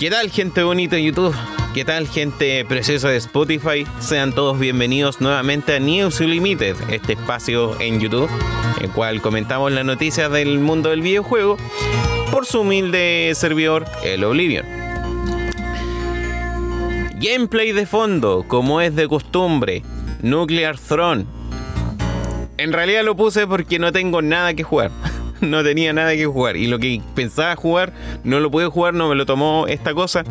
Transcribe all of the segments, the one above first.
¿Qué tal gente bonita de YouTube? ¿Qué tal gente preciosa de Spotify? Sean todos bienvenidos nuevamente a News Unlimited, este espacio en YouTube, en el cual comentamos las noticias del mundo del videojuego por su humilde servidor, el Oblivion. Gameplay de fondo, como es de costumbre, Nuclear Throne. En realidad lo puse porque no tengo nada que jugar. no tenía nada que jugar. Y lo que pensaba jugar, no lo pude jugar, no me lo tomó esta cosa.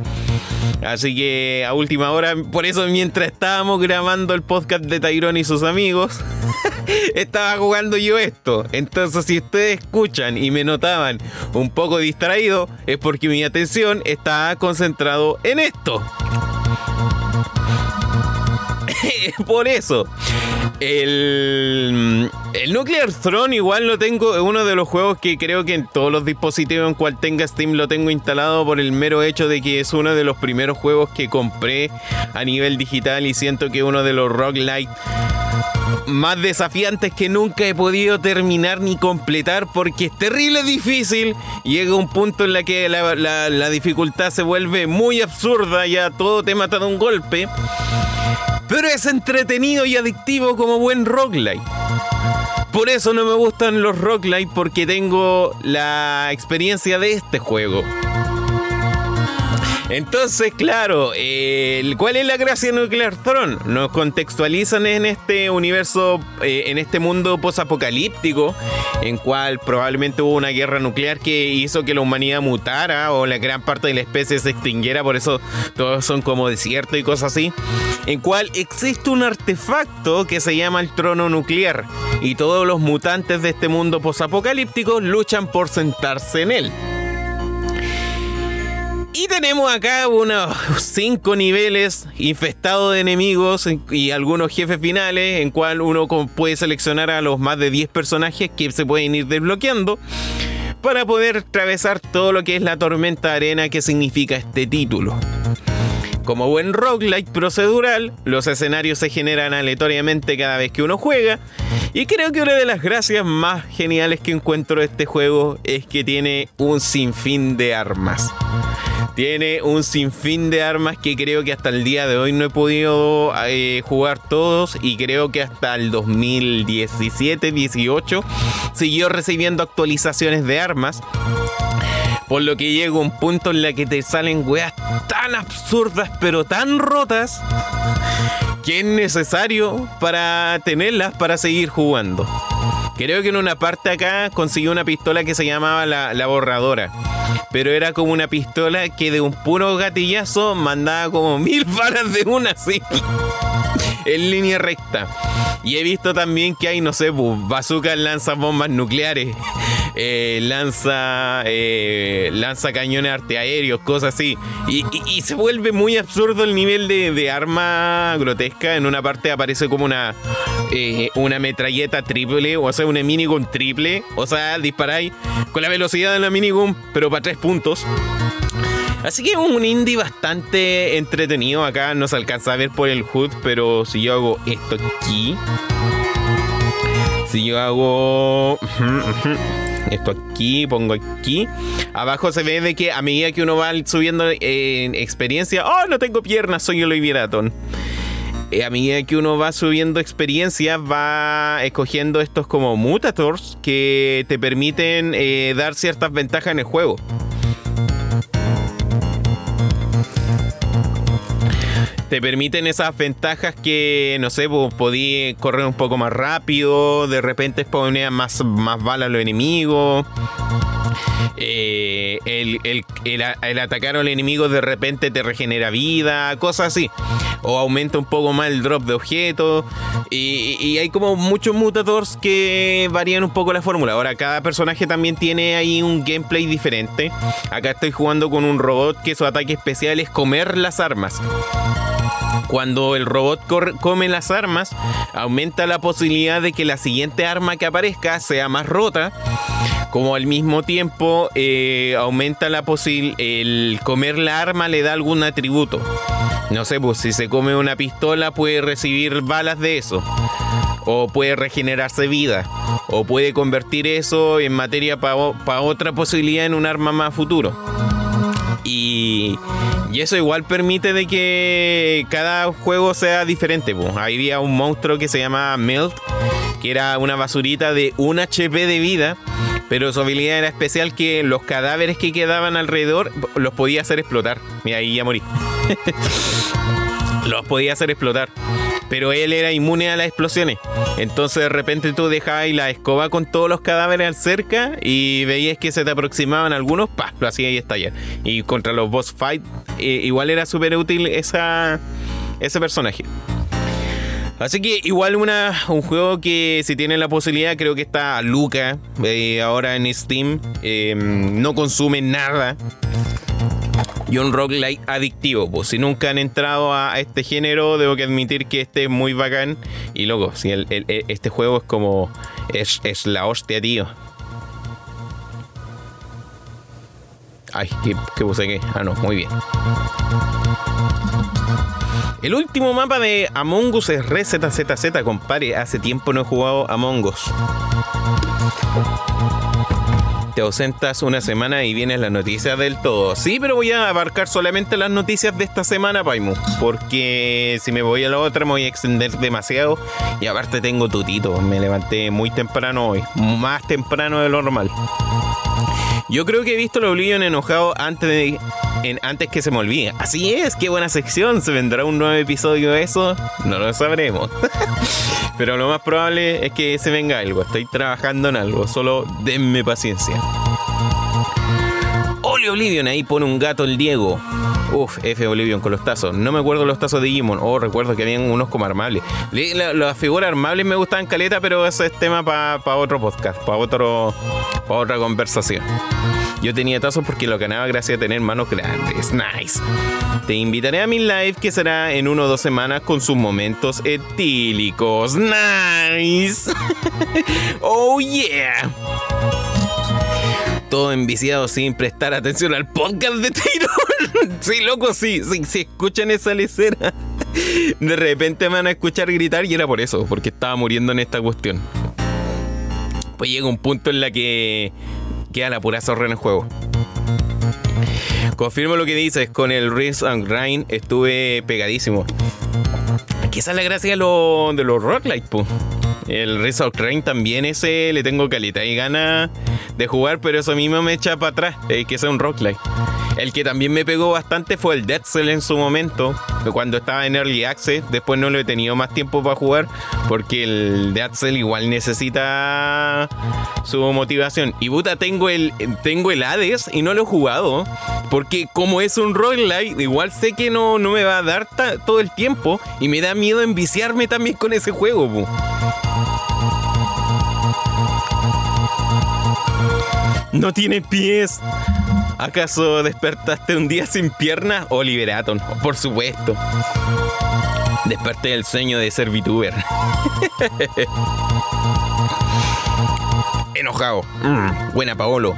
Así que a última hora, por eso mientras estábamos grabando el podcast de Tyrone y sus amigos, estaba jugando yo esto. Entonces si ustedes escuchan y me notaban un poco distraído, es porque mi atención estaba concentrado en esto. por eso. El, el, Nuclear Throne igual lo tengo, es uno de los juegos que creo que en todos los dispositivos en cual tenga Steam lo tengo instalado por el mero hecho de que es uno de los primeros juegos que compré a nivel digital y siento que uno de los roguelike más desafiantes que nunca he podido terminar ni completar porque es terrible difícil. Llega un punto en la que la, la dificultad se vuelve muy absurda, ya todo te mata de un golpe. Pero es entretenido y adictivo como buen roguelike. Por eso no me gustan los roguelike porque tengo la experiencia de este juego. Entonces, claro, ¿cuál es la gracia de Nuclear Throne? Nos contextualizan en este universo, eh, en este mundo posapocalíptico, en cual probablemente hubo una guerra nuclear que hizo que la humanidad mutara o la gran parte de la especie se extinguiera, por eso todos son como desierto y cosas así, en cual existe un artefacto que se llama el trono nuclear y todos los mutantes de este mundo posapocalíptico luchan por sentarse en él. Y tenemos acá unos cinco niveles infestados de enemigos y algunos jefes finales, en cual uno puede seleccionar a los más de 10 personajes que se pueden ir desbloqueando para poder atravesar todo lo que es la tormenta arena que significa este título. Como buen roguelike procedural, los escenarios se generan aleatoriamente cada vez que uno juega. Y creo que una de las gracias más geniales que encuentro de este juego es que tiene un sinfín de armas. Tiene un sinfín de armas que creo que hasta el día de hoy no he podido eh, jugar todos y creo que hasta el 2017-18 siguió recibiendo actualizaciones de armas. Por lo que llega un punto en la que te salen weas tan absurdas pero tan rotas que es necesario para tenerlas para seguir jugando. Creo que en una parte acá consiguió una pistola que se llamaba la, borradora pero era como una pistola que de un puro gatillazo mandaba como mil balas de una así. en línea recta. Y he visto también que hay, no sé, bazookas lanza bombas nucleares, eh, lanza, eh, lanza cañones arteaéreos, cosas así. Y, se vuelve muy absurdo el nivel de, arma grotesca. En una parte aparece como una, eh, una metralleta triple, o sea, una minigun triple. O sea, disparáis con la velocidad de la minigun, pero para tres puntos. Así que un indie bastante entretenido. Acá no se alcanza a ver por el HUD, pero si yo hago esto aquí. Si yo hago esto aquí, pongo aquí. Abajo se ve de que a medida que uno va subiendo en experiencia. ¡Oh, no tengo piernas! Soy Olivia eh, a medida que uno va subiendo experiencia, va escogiendo estos como mutators que te permiten eh, dar ciertas ventajas en el juego. Te permiten esas ventajas que, no sé, pues, podí correr un poco más rápido, de repente poner más, más balas los enemigos. Eh, el, atacar al enemigo de repente te regenera vida, cosas así. O aumenta un poco más el drop de objetos. Y, hay como muchos mutators que varían un poco la fórmula. Ahora, cada personaje también tiene ahí un gameplay diferente. Acá estoy jugando con un robot que su ataque especial es comer las armas. Cuando el robot come las armas, aumenta la posibilidad de que la siguiente arma que aparezca sea más rota. Como al mismo tiempo eh, aumenta la posibilidad, el comer la arma le da algún atributo. No sé, pues si se come una pistola puede recibir balas de eso. O puede regenerarse vida. O puede convertir eso en materia para otra posibilidad en un arma más futuro. Y, eso igual permite de que cada juego sea diferente. Pues. Había un monstruo que se llama Melt, que era una basurita de un HP de vida. Pero su habilidad era especial que los cadáveres que quedaban alrededor los podía hacer explotar. Mira, ahí ya morí. los podía hacer explotar. Pero él era inmune a las explosiones. Entonces de repente tú dejabas la escoba con todos los cadáveres cerca y veías que se te aproximaban algunos, ¡pah! lo hacía y estallar. Y contra los boss fight, eh, igual era súper útil esa, ese personaje. Así que igual una, un juego que si tiene la posibilidad, creo que está Luca eh, ahora en Steam. Eh, no consume nada y un roguelike adictivo. Pues si nunca han entrado a este género, debo que admitir que este es muy bacán. Y loco, si este juego es como. Es, la hostia, tío. Ay, ¿qué, puse aquí? Ah, no, muy bien. El último mapa de Among Us es RZZZ, compadre. Hace tiempo no he jugado Among Us te ausentas una semana y vienes las noticias del todo. Sí, pero voy a abarcar solamente las noticias de esta semana, Paimu. Porque si me voy a la otra me voy a extender demasiado. Y aparte tengo tutito. Me levanté muy temprano hoy. Más temprano de lo normal. Yo creo que he visto lo Oblivion enojado antes de. antes que se me olvide. Así es, qué buena sección. ¿Se vendrá un nuevo episodio de eso? No lo sabremos. Pero lo más probable es que se venga algo. Estoy trabajando en algo. Solo denme paciencia. Oli Oblivion, ahí pone un gato el Diego. Uf, F Oblivion con los tazos. No me acuerdo los tazos de Digimon. Oh, recuerdo que habían unos como armables. las figuras armables me gustaban caleta, pero ese es tema para otro podcast, para otro, para otra conversación. Yo tenía tazos porque lo ganaba gracias a tener manos grandes. Nice. Te invitaré a mi live que será en uno o dos semanas con sus momentos etílicos. Nice. oh yeah. Todo enviciado sin prestar atención al podcast de Tyrone. sí, loco, sí, sí, si escuchan esa lecera. De repente me van a escuchar gritar y era por eso, porque estaba muriendo en esta cuestión. Pues llega un punto en la que queda la pura zorra en el juego. Confirmo lo que dices, con el Risk and Grind estuve pegadísimo. Quizás la gracia de, lo, de los Rock po. El Risk of Grind también ese le tengo calidad y gana de jugar, pero eso mismo me echa para atrás, eh, que sea un Rock el que también me pegó bastante fue el Dead Cell en su momento, cuando estaba en Early Access. Después no lo he tenido más tiempo para jugar, porque el Dead Cell igual necesita su motivación. Y puta, tengo el, tengo el Hades y no lo he jugado, porque como es un roguelike, igual sé que no, no me va a dar todo el tiempo y me da miedo enviciarme también con ese juego. No tiene pies. ¿Acaso despertaste un día sin piernas? Oliver Atom, por supuesto. Desperté del sueño de ser VTuber. Enojado. Mm, buena Paolo.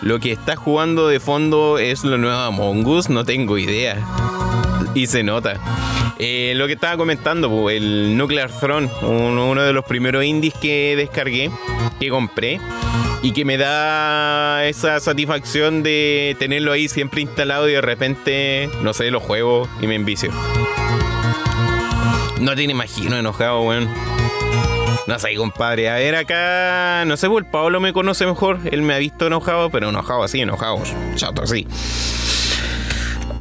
Lo que está jugando de fondo es lo nuevo Among Us, no tengo idea. Y se nota. Eh, lo que estaba comentando, el Nuclear Throne, uno de los primeros indies que descargué, que compré y que me da esa satisfacción de tenerlo ahí siempre instalado y de repente, no sé, lo juego y me envicio. No te imagino enojado, weón. No sé, compadre. A ver acá. No sé, pues el Pablo me conoce mejor. Él me ha visto enojado, pero enojado así, enojado. Chato así.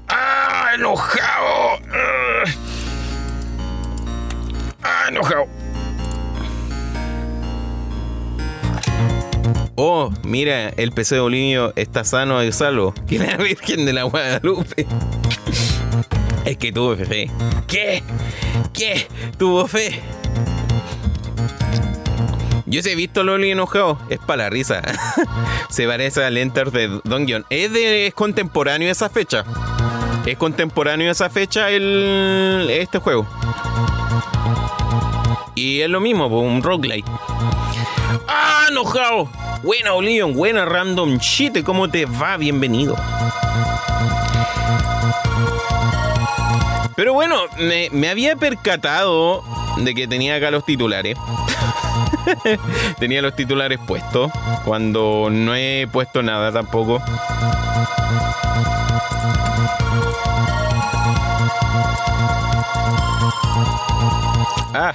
¡Ah! ¡Enojado! ¡Ah! ¡Enojado! Oh, mira, el PC de Bolivia está sano y salvo. Que la Virgen de la Guadalupe. Es que tuvo fe. ¿Qué? ¿Qué? ¿Tuvo fe? Yo sí he visto a Loli enojado. Es para la risa. Se parece al Enter de Dungeon. Es, de, es contemporáneo esa fecha. Es contemporáneo esa fecha el, este juego. Y es lo mismo, un roguelike. ¡Ah, enojado! Buena, Olivion, buena, Random Shit. ¿Cómo te va? Bienvenido. Pero bueno, me, había percatado de que tenía acá los titulares. tenía los titulares puestos. Cuando no he puesto nada tampoco. Ah.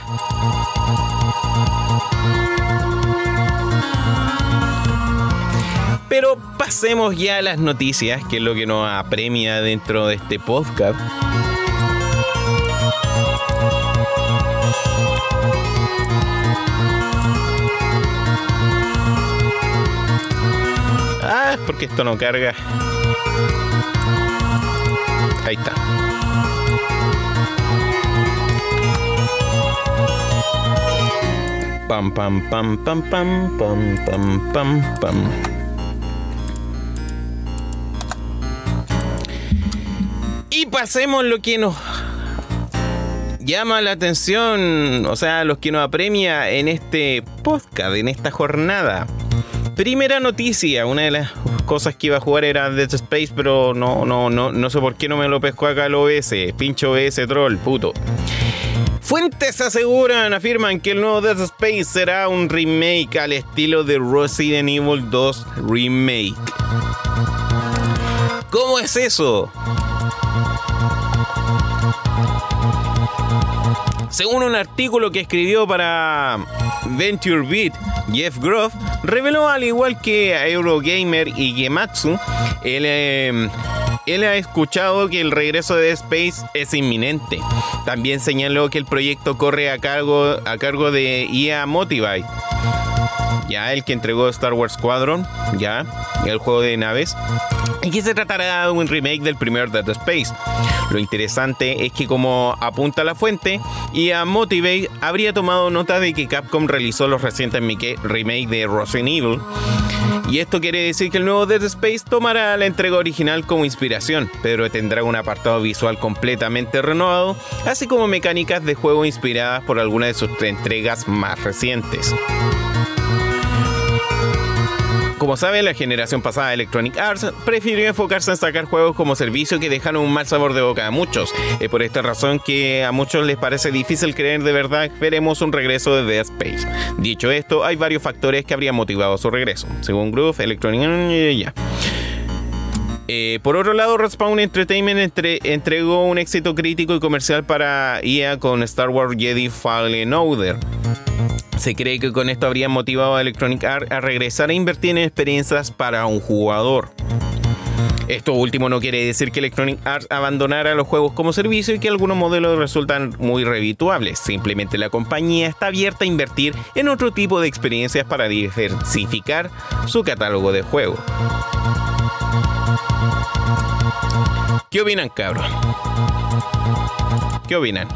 Pero pasemos ya a las noticias, que es lo que nos apremia dentro de este podcast. Ah, porque esto no carga. Ahí está. Pam pam pam pam pam pam pam pam pam. Y pasemos lo que nos llama la atención, o sea, los que nos apremia en este podcast, en esta jornada. Primera noticia, una de las cosas que iba a jugar era Dead Space, pero no, no, no, no sé por qué no me lo pescó acá el OBS. Pincho OBS troll, puto. Fuentes aseguran, afirman que el nuevo Dead Space será un remake al estilo de Resident Evil 2 Remake. ¿Cómo es eso? Según un artículo que escribió para Venture Beat, Jeff Groff reveló al igual que Eurogamer y Gematsu, él, eh, él ha escuchado que el regreso de Space es inminente. También señaló que el proyecto corre a cargo, a cargo de EA Motivate ya el que entregó Star Wars Squadron, ya el juego de naves, y que se tratará de un remake del primer Dead Space. Lo interesante es que como apunta la fuente, y a Motivate habría tomado nota de que Capcom realizó los recientes remake de Resident Evil, y esto quiere decir que el nuevo Dead Space tomará la entrega original como inspiración, pero tendrá un apartado visual completamente renovado, así como mecánicas de juego inspiradas por algunas de sus entregas más recientes. Como sabe, la generación pasada de Electronic Arts prefirió enfocarse en sacar juegos como servicio que dejan un mal sabor de boca a muchos. Es por esta razón que a muchos les parece difícil creer de verdad que veremos un regreso de Dead Space. Dicho esto, hay varios factores que habrían motivado su regreso. Según Groove, Electronic ya. Eh, por otro lado, Respawn Entertainment entregó un éxito crítico y comercial para EA con Star Wars Jedi Fallen Order. Se cree que con esto habría motivado a Electronic Arts a regresar a invertir en experiencias para un jugador. Esto último no quiere decir que Electronic Arts abandonara los juegos como servicio y que algunos modelos resultan muy revituables. Simplemente la compañía está abierta a invertir en otro tipo de experiencias para diversificar su catálogo de juegos. ¿Qué opinan, cabros? ¿Qué opinan?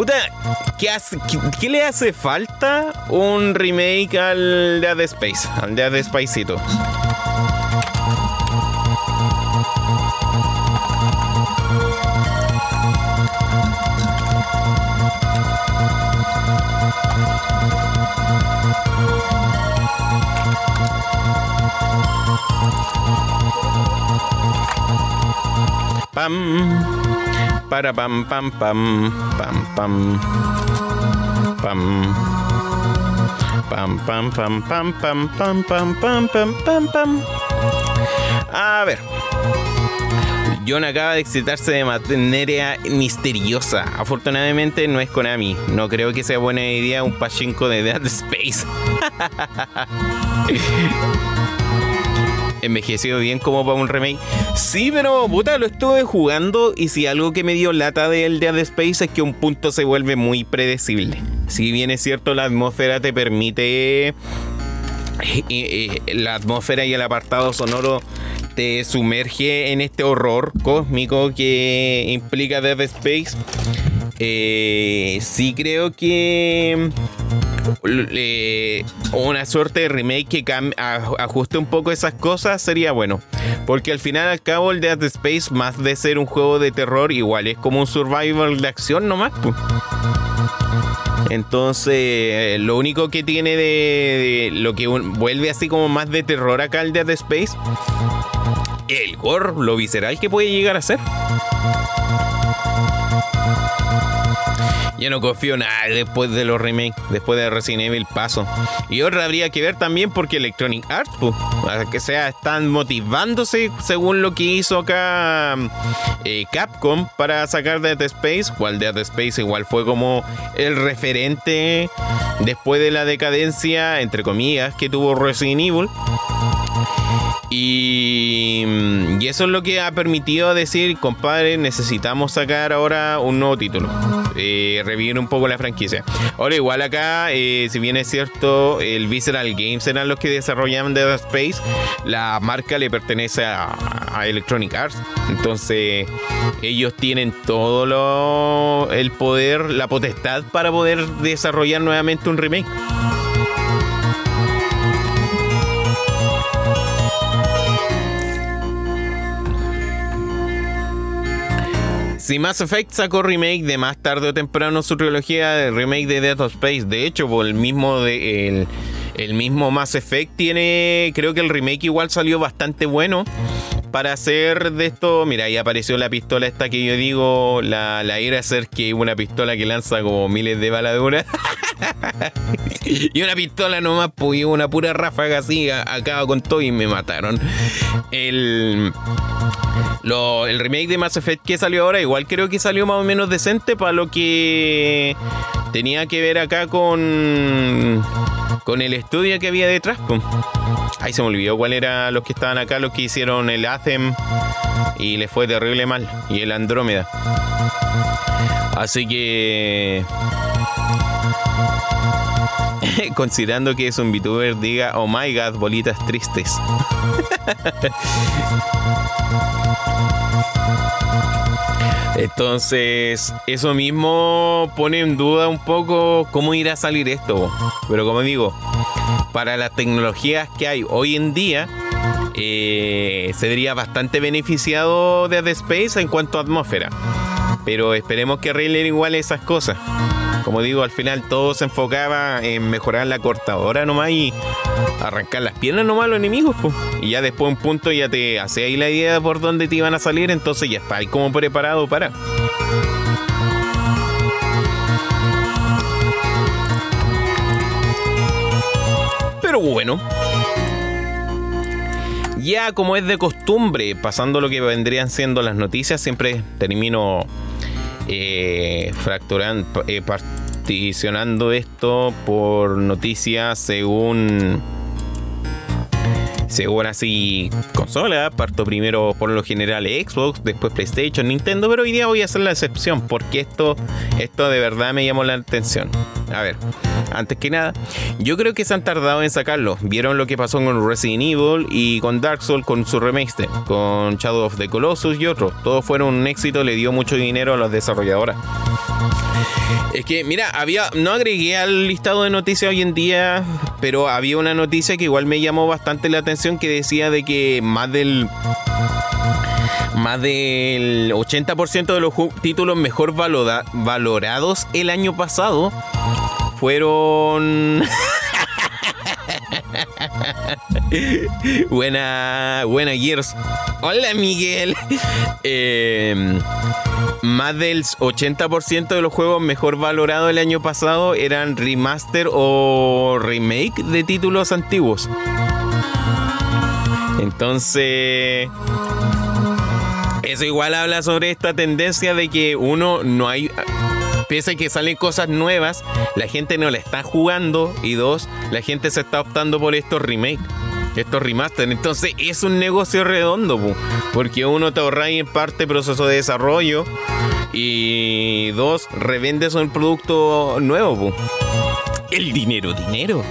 Puta, ¿qué, le hace falta un remake al Dead Space? Al Dead Spaceito. Pam. Para pam pam pam pam pam pam pam pam pam pam pam pam pam pam pam pam pam A ver. John acaba de excitarse de manera misteriosa. Afortunadamente no es Konami. No creo que sea buena idea un pachinko de Dead Space. Envejecido bien como para un remake. Sí, pero puta, lo estuve jugando y si algo que me dio lata del Dead Space es que un punto se vuelve muy predecible. Si bien es cierto, la atmósfera te permite. Eh, eh, la atmósfera y el apartado sonoro te sumerge en este horror cósmico que implica Dead Space. Eh, sí creo que una suerte de remake que ajuste un poco esas cosas sería bueno. Porque al final al cabo el Dead Space, más de ser un juego de terror, igual es como un survival de acción nomás. Entonces, lo único que tiene de, lo que vuelve así como más de terror acá el Dead Space, el gore, lo visceral que puede llegar a ser. Yo no confío nada después de los remakes, después de Resident Evil paso. Y otra habría que ver también porque Electronic Arts, pues, que sea, están motivándose según lo que hizo acá eh, Capcom para sacar Dead Space. Cual Dead Space igual fue como el referente después de la decadencia, entre comillas, que tuvo Resident Evil. Y, y, eso es lo que ha permitido decir, compadre, necesitamos sacar ahora un nuevo título. Eh, revivir un poco la franquicia. Ahora, igual acá, eh, si bien es cierto, el Visceral Games eran los que desarrollaban Dead Space, la marca le pertenece a, a Electronic Arts. Entonces, ellos tienen todo lo, el poder, la potestad para poder desarrollar nuevamente un remake. Si Mass Effect sacó remake de más tarde o temprano su trilogía de remake de Death of Space, de hecho, por el mismo de el, el mismo Mass Effect tiene, creo que el remake igual salió bastante bueno para hacer de esto, mira, ahí apareció la pistola esta que yo digo, la, la ser que una pistola que lanza como miles de baladuras. y una pistola nomás, pues una pura ráfaga así, acaba con todo y me mataron. El el remake de Mass Effect que salió ahora, igual creo que salió más o menos decente para lo que tenía que ver acá con con el estudio que había detrás. Ahí se me olvidó cuál era los que estaban acá, los que hicieron el Athem y le fue terrible mal y el Andrómeda. Así que considerando que es un VTuber diga, oh my god, bolitas tristes. Entonces, eso mismo pone en duda un poco cómo irá a salir esto. Pero como digo, para las tecnologías que hay hoy en día, eh, se vería bastante beneficiado de The Space en cuanto a atmósfera. Pero esperemos que arreglen igual esas cosas. Como digo, al final todo se enfocaba en mejorar la cortadora nomás y arrancar las piernas nomás a los enemigos. Y ya después un punto ya te hace ahí la idea por dónde te iban a salir, entonces ya está ahí como preparado para. Pero bueno. Ya como es de costumbre, pasando lo que vendrían siendo las noticias, siempre termino eh, fracturando, eh, particionando esto por noticias según según así consola, parto primero por lo general Xbox, después PlayStation, Nintendo, pero hoy día voy a hacer la excepción porque esto, esto de verdad me llamó la atención. A ver, antes que nada, yo creo que se han tardado en sacarlo. Vieron lo que pasó con Resident Evil y con Dark Souls con su remaster, con Shadow of the Colossus y otros. Todos fueron un éxito, le dio mucho dinero a los desarrolladores. Es que, mira, había. No agregué al listado de noticias hoy en día, pero había una noticia que igual me llamó bastante la atención que decía de que más del. Más del 80% de los títulos mejor valorados el año pasado fueron. buena, buena Gears. Hola Miguel. Eh, más del 80% de los juegos mejor valorados el año pasado eran remaster o remake de títulos antiguos. Entonces, eso igual habla sobre esta tendencia de que uno no hay pese a que salen cosas nuevas, la gente no la está jugando y dos, la gente se está optando por estos remakes estos remaster. Entonces es un negocio redondo, porque uno te ahorra en parte proceso de desarrollo y dos, revendes un producto nuevo. El dinero, dinero.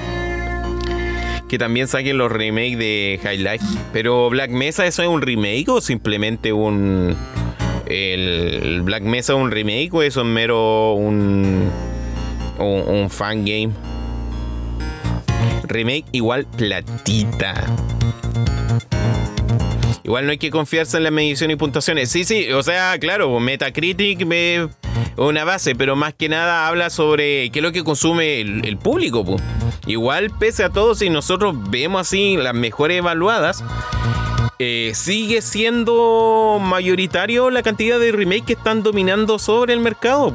Que también saquen los remakes de High Life. Pero Black Mesa, ¿eso es un remake o simplemente un. El Black Mesa un remake o eso es mero un. un, un fan game? remake igual platita. Igual no hay que confiarse en la medición y puntuaciones. Sí, sí, o sea, claro, Metacritic me una base, pero más que nada habla sobre qué es lo que consume el, público. Igual, pese a todo, si nosotros vemos así las mejores evaluadas, eh, sigue siendo mayoritario la cantidad de remakes que están dominando sobre el mercado.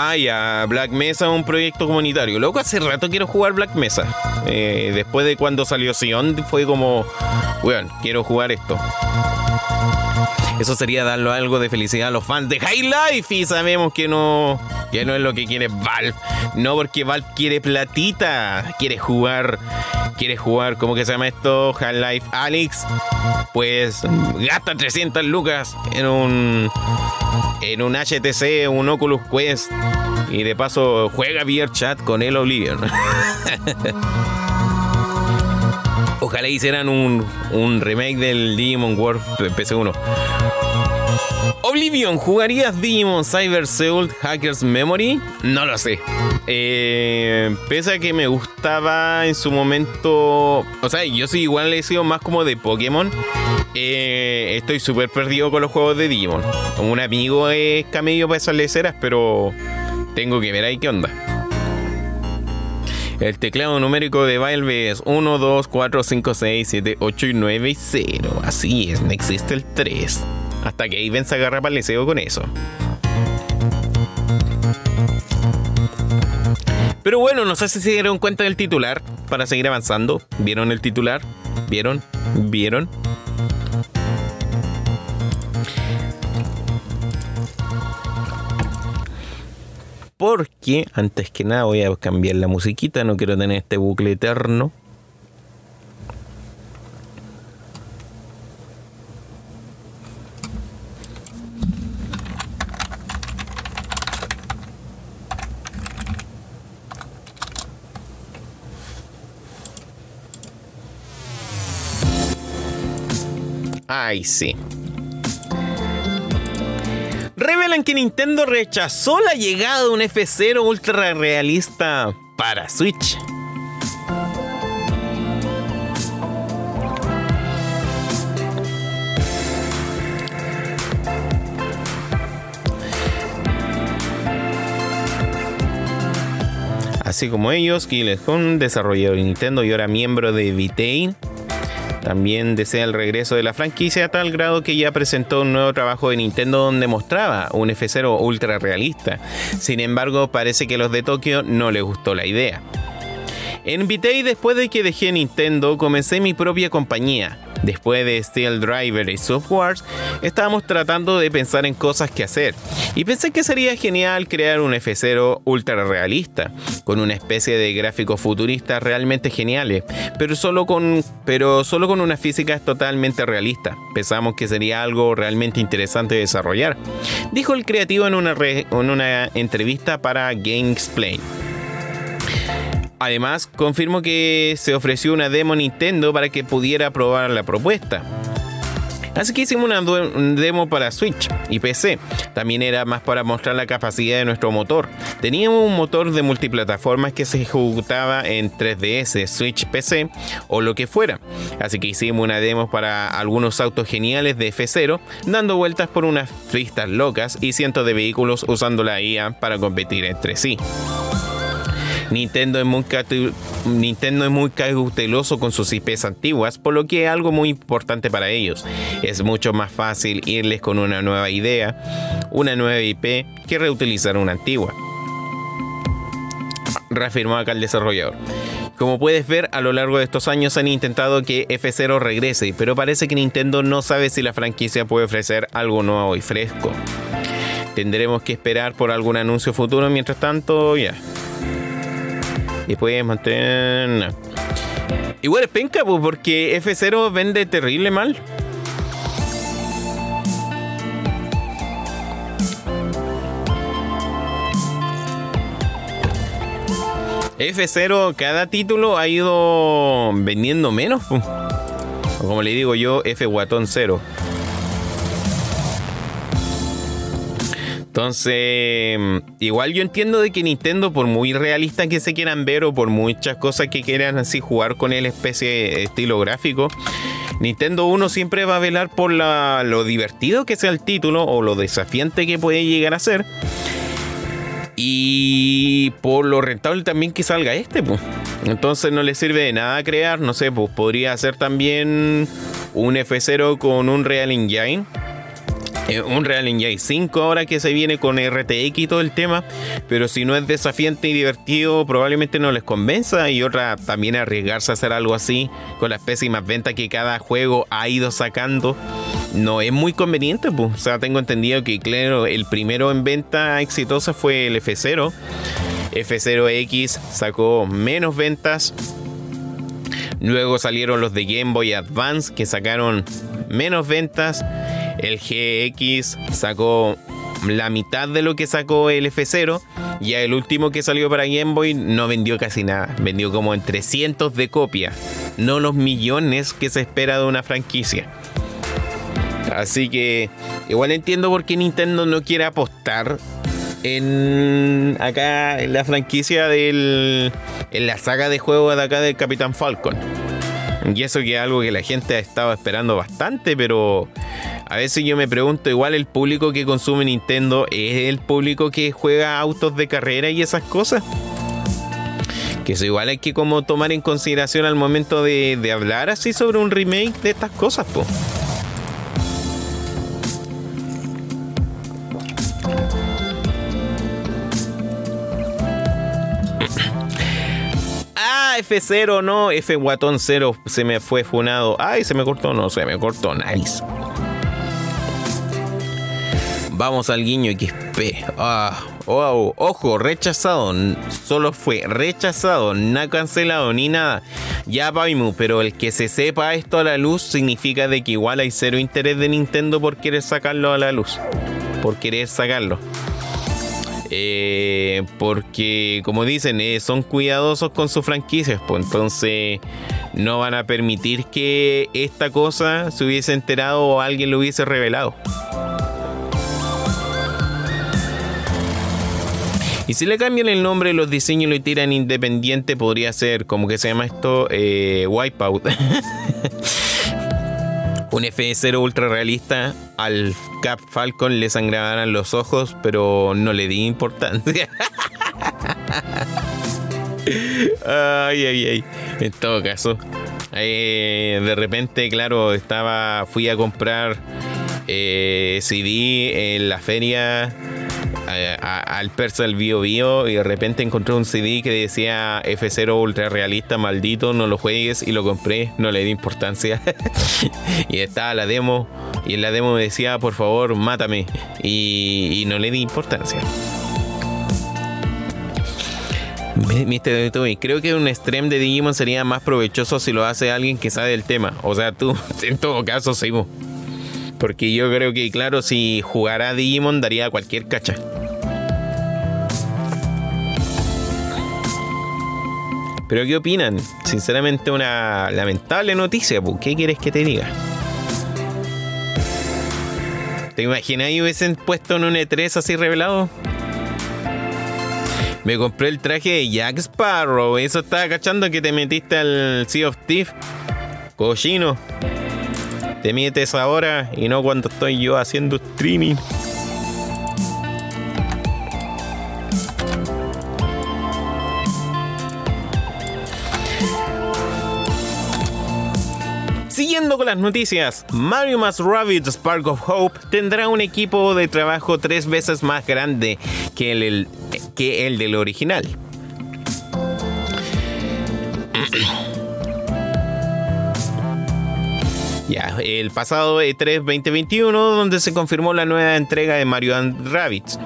Ah, Black Mesa un proyecto comunitario. Loco, hace rato quiero jugar Black Mesa. Eh, después de cuando salió Sion, fue como, bueno, quiero jugar esto. Eso sería darle algo de felicidad a los fans de High Life y sabemos que no, que no es lo que quiere Valve. No porque Valve quiere platita, quiere jugar, quiere jugar, ¿cómo que se llama esto? High Life Alex. Pues gasta 300 lucas en un en un HTC, un Oculus Quest y de paso juega VRChat con el Oblivion. Ojalá hicieran un, remake del Demon World PC1. Oblivion, ¿jugarías Digimon Cyber Soul Hackers Memory? No lo sé. Eh, pese a que me gustaba en su momento. O sea, yo soy igual he sido más como de Pokémon. Eh, estoy súper perdido con los juegos de Digimon. Un amigo es camello para esas leceras, pero tengo que ver ahí qué onda. El teclado numérico de Valve es 1, 2, 4, 5, 6, 7, 8 y 9 y 0. Así es, no existe el 3. Hasta que Iven se agarra deseo con eso. Pero bueno, no sé si se dieron cuenta del titular para seguir avanzando. ¿Vieron el titular? ¿Vieron? ¿Vieron? Porque antes que nada voy a cambiar la musiquita, no quiero tener este bucle eterno. Ay, sí. Revelan que Nintendo rechazó la llegada de un F0 ultra realista para Switch. Así como ellos, Kill un desarrollador de Nintendo y ahora miembro de Vitain, también desea el regreso de la franquicia a tal grado que ya presentó un nuevo trabajo de Nintendo donde mostraba un F0 ultra realista. Sin embargo, parece que los de Tokio no les gustó la idea. En Vitei, después de que dejé Nintendo, comencé mi propia compañía. Después de Steel Driver y Softwares, estábamos tratando de pensar en cosas que hacer. Y pensé que sería genial crear un F0 ultra realista, con una especie de gráficos futuristas realmente geniales, pero solo con, pero solo con unas físicas totalmente realistas. Pensamos que sería algo realmente interesante de desarrollar, dijo el creativo en una, en una entrevista para GameXplain. Además, confirmo que se ofreció una demo Nintendo para que pudiera probar la propuesta. Así que hicimos una demo para Switch y PC. También era más para mostrar la capacidad de nuestro motor. Teníamos un motor de multiplataformas que se ejecutaba en 3DS, Switch, PC o lo que fuera. Así que hicimos una demo para algunos autos geniales de F0, dando vueltas por unas pistas locas y cientos de vehículos usando la IA para competir entre sí. Nintendo es muy, Nintendo cauteloso con sus IPs antiguas, por lo que es algo muy importante para ellos. Es mucho más fácil irles con una nueva idea, una nueva IP, que reutilizar una antigua. Reafirmó acá el desarrollador. Como puedes ver, a lo largo de estos años han intentado que F0 regrese, pero parece que Nintendo no sabe si la franquicia puede ofrecer algo nuevo y fresco. Tendremos que esperar por algún anuncio futuro, mientras tanto, ya y puedes mantener. Igual es penca, pues, porque F0 vende terrible mal. F0, cada título ha ido vendiendo menos. Como le digo yo, F Guatón 0. Entonces, igual yo entiendo de que Nintendo, por muy realista que se quieran ver o por muchas cosas que quieran así jugar con el especie estilo gráfico, Nintendo 1 siempre va a velar por lo divertido que sea el título o lo desafiante que puede llegar a ser. Y por lo rentable también que salga este, pues. Entonces no le sirve de nada crear, no sé, pues podría ser también un F0 con un Real Engine eh, un Real Engine 5 ahora que se viene con RTX y todo el tema, pero si no es desafiante y divertido, probablemente no les convenza. Y otra, también arriesgarse a hacer algo así con las pésimas ventas que cada juego ha ido sacando, no es muy conveniente. Pues. O sea, tengo entendido que, claro, el primero en venta exitosa fue el F0. F0X sacó menos ventas. Luego salieron los de Game Boy Advance que sacaron menos ventas. El GX sacó la mitad de lo que sacó el F0. Y el último que salió para Game Boy no vendió casi nada. Vendió como en 300 de copia. No los millones que se espera de una franquicia. Así que igual entiendo por qué Nintendo no quiere apostar en acá en la franquicia del en la saga de juegos de acá del Capitán Falcon. Y eso que es algo que la gente ha estado esperando bastante, pero a veces yo me pregunto, igual el público que consume Nintendo es el público que juega autos de carrera y esas cosas. Que eso igual hay que como tomar en consideración al momento de, de hablar así sobre un remake de estas cosas, po. F0, no, F guatón 0 se me fue funado. Ay, se me cortó, no, se me cortó, nice. Vamos al guiño XP. Ah, wow, ojo, rechazado. Solo fue rechazado, no cancelado ni nada. Ya, Paimu, pero el que se sepa esto a la luz significa de que igual hay cero interés de Nintendo por querer sacarlo a la luz. Por querer sacarlo. Eh, porque, como dicen, eh, son cuidadosos con sus franquicias, pues entonces no van a permitir que esta cosa se hubiese enterado o alguien lo hubiese revelado. Y si le cambian el nombre, los diseños lo tiran independiente, podría ser, como que se llama esto, eh, Wipeout. Un F0 ultra realista al Cap Falcon le sangraban los ojos, pero no le di importancia. ay, ay, ay. En todo caso, eh, de repente, claro, estaba, fui a comprar eh, CD en la feria al persa del Bio Bio y de repente encontré un CD que decía F0 ultra realista, maldito, no lo juegues y lo compré, no le di importancia. y estaba la demo y en la demo me decía, por favor, mátame y, no le di importancia. Creo que un stream de Digimon sería más provechoso si lo hace alguien que sabe del tema. O sea, tú, en todo caso, Simo. Porque yo creo que, claro, si jugara Digimon daría cualquier cacha. Pero ¿qué opinan? Sinceramente una lamentable noticia, ¿qué quieres que te diga? ¿Te imaginas y hubiesen puesto en un E3 así revelado? Me compré el traje de Jack Sparrow. Eso estaba cachando que te metiste al Sea of Thief. Cochino. Te metes ahora y no cuando estoy yo haciendo streaming. Las noticias, Mario más Rabbids Spark of Hope tendrá un equipo de trabajo tres veces más grande que el, que el del original. Ya, el pasado E3 2021, donde se confirmó la nueva entrega de Mario Rabbids.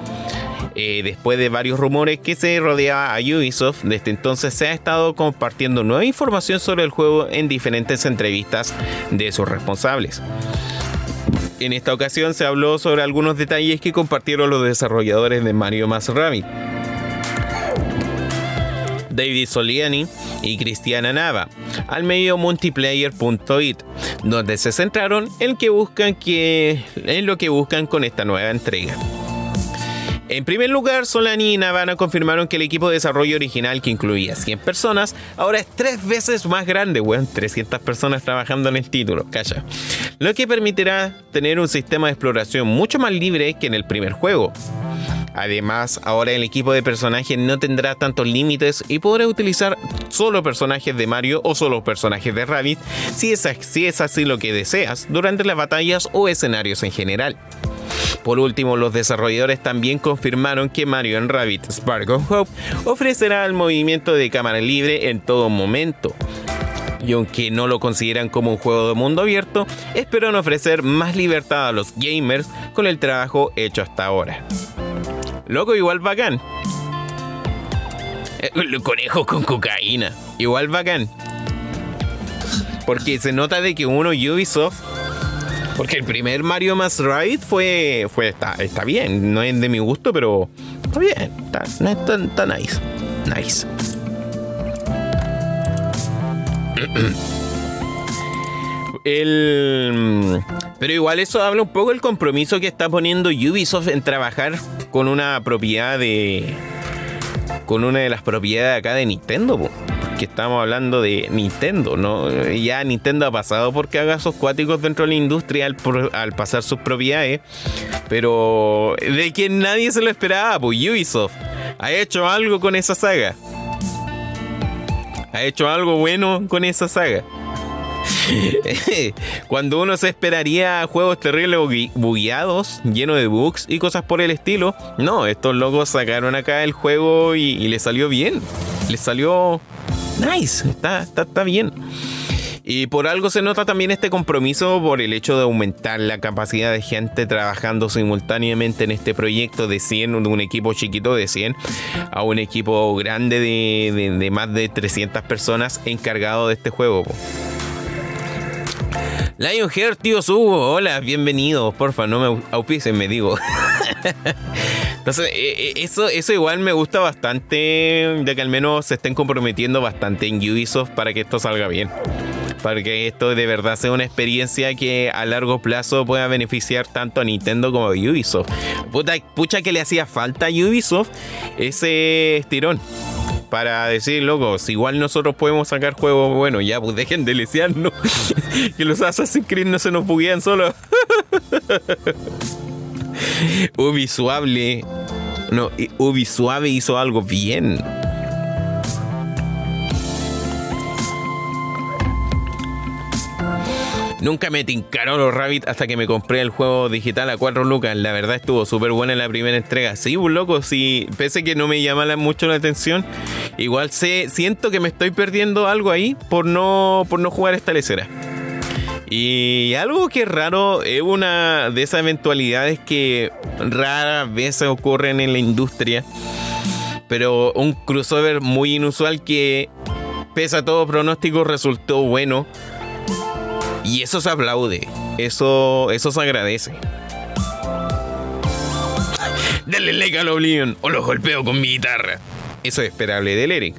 Eh, después de varios rumores que se rodeaba a Ubisoft, desde entonces se ha estado compartiendo nueva información sobre el juego en diferentes entrevistas de sus responsables. En esta ocasión se habló sobre algunos detalles que compartieron los desarrolladores de Mario Más. David Soliani y Cristiana Nava al medio multiplayer.it, donde se centraron en lo que buscan con esta nueva entrega. En primer lugar, Solani y Navana confirmaron que el equipo de desarrollo original, que incluía 100 personas, ahora es tres veces más grande, weón. 300 personas trabajando en el título, calla. Lo que permitirá tener un sistema de exploración mucho más libre que en el primer juego. Además, ahora el equipo de personajes no tendrá tantos límites y podrá utilizar solo personajes de Mario o solo personajes de Rabbit si es, si es así lo que deseas durante las batallas o escenarios en general. Por último, los desarrolladores también confirmaron que Mario Rabbit Spark Hope ofrecerá el movimiento de cámara libre en todo momento. Y aunque no lo consideran como un juego de mundo abierto, esperan ofrecer más libertad a los gamers con el trabajo hecho hasta ahora. Loco, igual bacán. Eh, Conejos con cocaína. Igual bacán. Porque se nota de que uno Ubisoft porque el primer Mario más Ride fue. fue está, está bien. No es de mi gusto, pero. Está bien. Está, está, está nice. Nice. El, pero igual eso habla un poco del compromiso que está poniendo Ubisoft en trabajar con una propiedad de. con una de las propiedades acá de Nintendo. Po que estamos hablando de Nintendo, ¿no? Ya Nintendo ha pasado porque haga sus cuáticos dentro de la industria al, pasar sus propiedades, pero de quien nadie se lo esperaba, pues Ubisoft ha hecho algo con esa saga. Ha hecho algo bueno con esa saga. Cuando uno se esperaría juegos terribles bugueados, llenos de bugs y cosas por el estilo, no, estos locos sacaron acá el juego y, y le salió bien. Le salió nice, está, está, bien. Y por algo se nota también este compromiso por el hecho de aumentar la capacidad de gente trabajando simultáneamente en este proyecto de 100, de un equipo chiquito de 100 a un equipo grande de, más de 300 personas encargado de este juego. Lionheart, tío Subo, hola, bienvenido. Porfa, no me auspicen, me digo. Entonces, eh, eh, eso, eso igual me gusta bastante, ya que al menos se estén comprometiendo bastante en Ubisoft para que esto salga bien. Para que esto de verdad sea una experiencia que a largo plazo pueda beneficiar tanto a Nintendo como a Ubisoft. Pucha, que le hacía falta a Ubisoft ese estirón para decir, loco, si igual nosotros podemos sacar juegos, bueno, ya pues dejen de lesearnos. que los Assassin's Creed no se nos buguean solo. Ubisuable. No, Ubisuave hizo algo bien. Nunca me tincaron los Rabbit hasta que me compré el juego digital a 4 lucas. La verdad estuvo súper buena la primera entrega. Sí, un loco, sí. Pese que no me llama mucho la atención, igual sé, siento que me estoy perdiendo algo ahí por no, por no jugar esta lecera. Y algo que es raro es una de esas eventualidades que raras veces ocurren en la industria. Pero un crossover muy inusual que, pese a todo pronóstico, resultó bueno. Y eso se aplaude. Eso, eso se agradece. Dale like al Oblivion o lo golpeo con mi guitarra. Eso es esperable del Eric.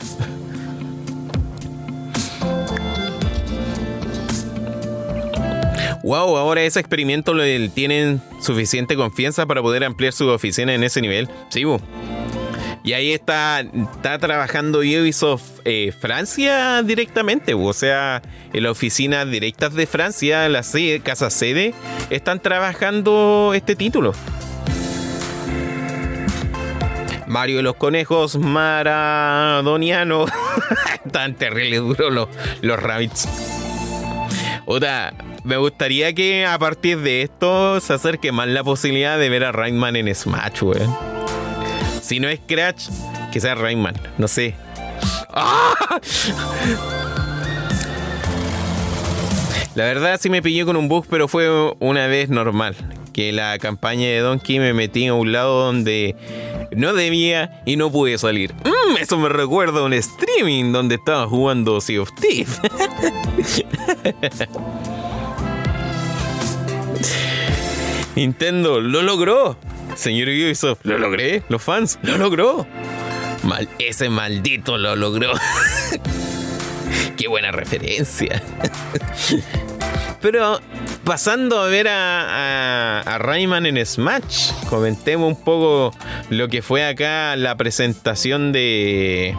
wow, ahora ese experimento lo tienen suficiente confianza para poder ampliar su oficina en ese nivel. Sí, Y ahí está, está trabajando Ubisoft eh, Francia directamente, o sea, en las oficinas directas de Francia, la sede, casa sede, están trabajando este título. Mario de los conejos maradoniano. Tan terrible duro los, los rabbits. Otra, me gustaría que a partir de esto se acerque más la posibilidad de ver a Rayman en Smash, weón. Si no es Crash, que sea Rayman, no sé. ¡Ah! La verdad sí me pillé con un bug, pero fue una vez normal. Que la campaña de Donkey me metí a un lado donde no debía y no pude salir. Mm, eso me recuerda a un streaming donde estaba jugando Sea of Thieves. Nintendo lo logró. Señor Ubisoft, lo logré. Los fans, lo logró. Mal, ese maldito lo logró. Qué buena referencia. Pero pasando a ver a, Rayman en Smash, comentemos un poco lo que fue acá la presentación de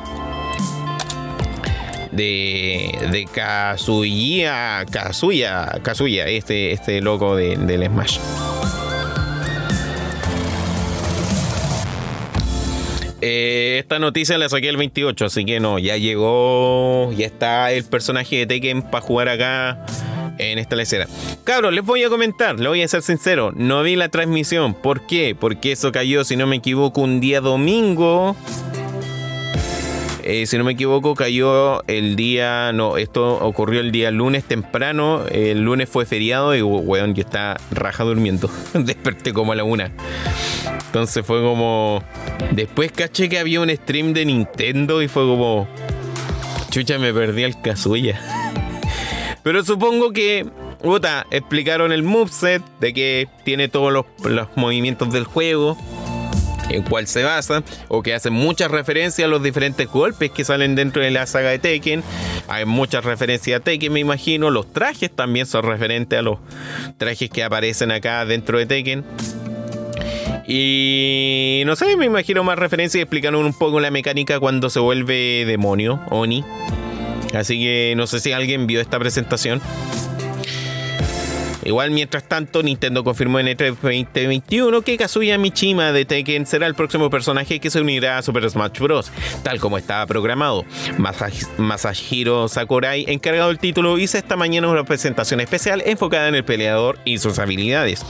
de, de Kazuya, Kazuya, Kazuya, este, este loco de, del Smash. Eh, esta noticia la saqué el 28, así que no, ya llegó, ya está el personaje de Tekken para jugar acá en esta lecera. Cabros, les voy a comentar, les voy a ser sincero, no vi la transmisión. ¿Por qué? Porque eso cayó, si no me equivoco, un día domingo. Eh, si no me equivoco, cayó el día. No, esto ocurrió el día lunes temprano. El lunes fue feriado y, weón, yo estaba raja durmiendo. Desperté como a la una. Entonces fue como. Después caché que había un stream de Nintendo y fue como. Chucha, me perdí el Kazuya. Pero supongo que. Puta, explicaron el moveset de que tiene todos los, los movimientos del juego en cuál se basa, o que hace muchas referencias a los diferentes golpes que salen dentro de la saga de Tekken. Hay muchas referencias a Tekken, me imagino. Los trajes también son referentes a los trajes que aparecen acá dentro de Tekken. Y no sé, me imagino más referencias explicando un poco la mecánica cuando se vuelve demonio, Oni. Así que no sé si alguien vio esta presentación. Igual, mientras tanto, Nintendo confirmó en E3 2021 que Kazuya Michima de Tekken será el próximo personaje que se unirá a Super Smash Bros., tal como estaba programado. Masahiro Sakurai, encargado del título, hizo esta mañana una presentación especial enfocada en el peleador y sus habilidades.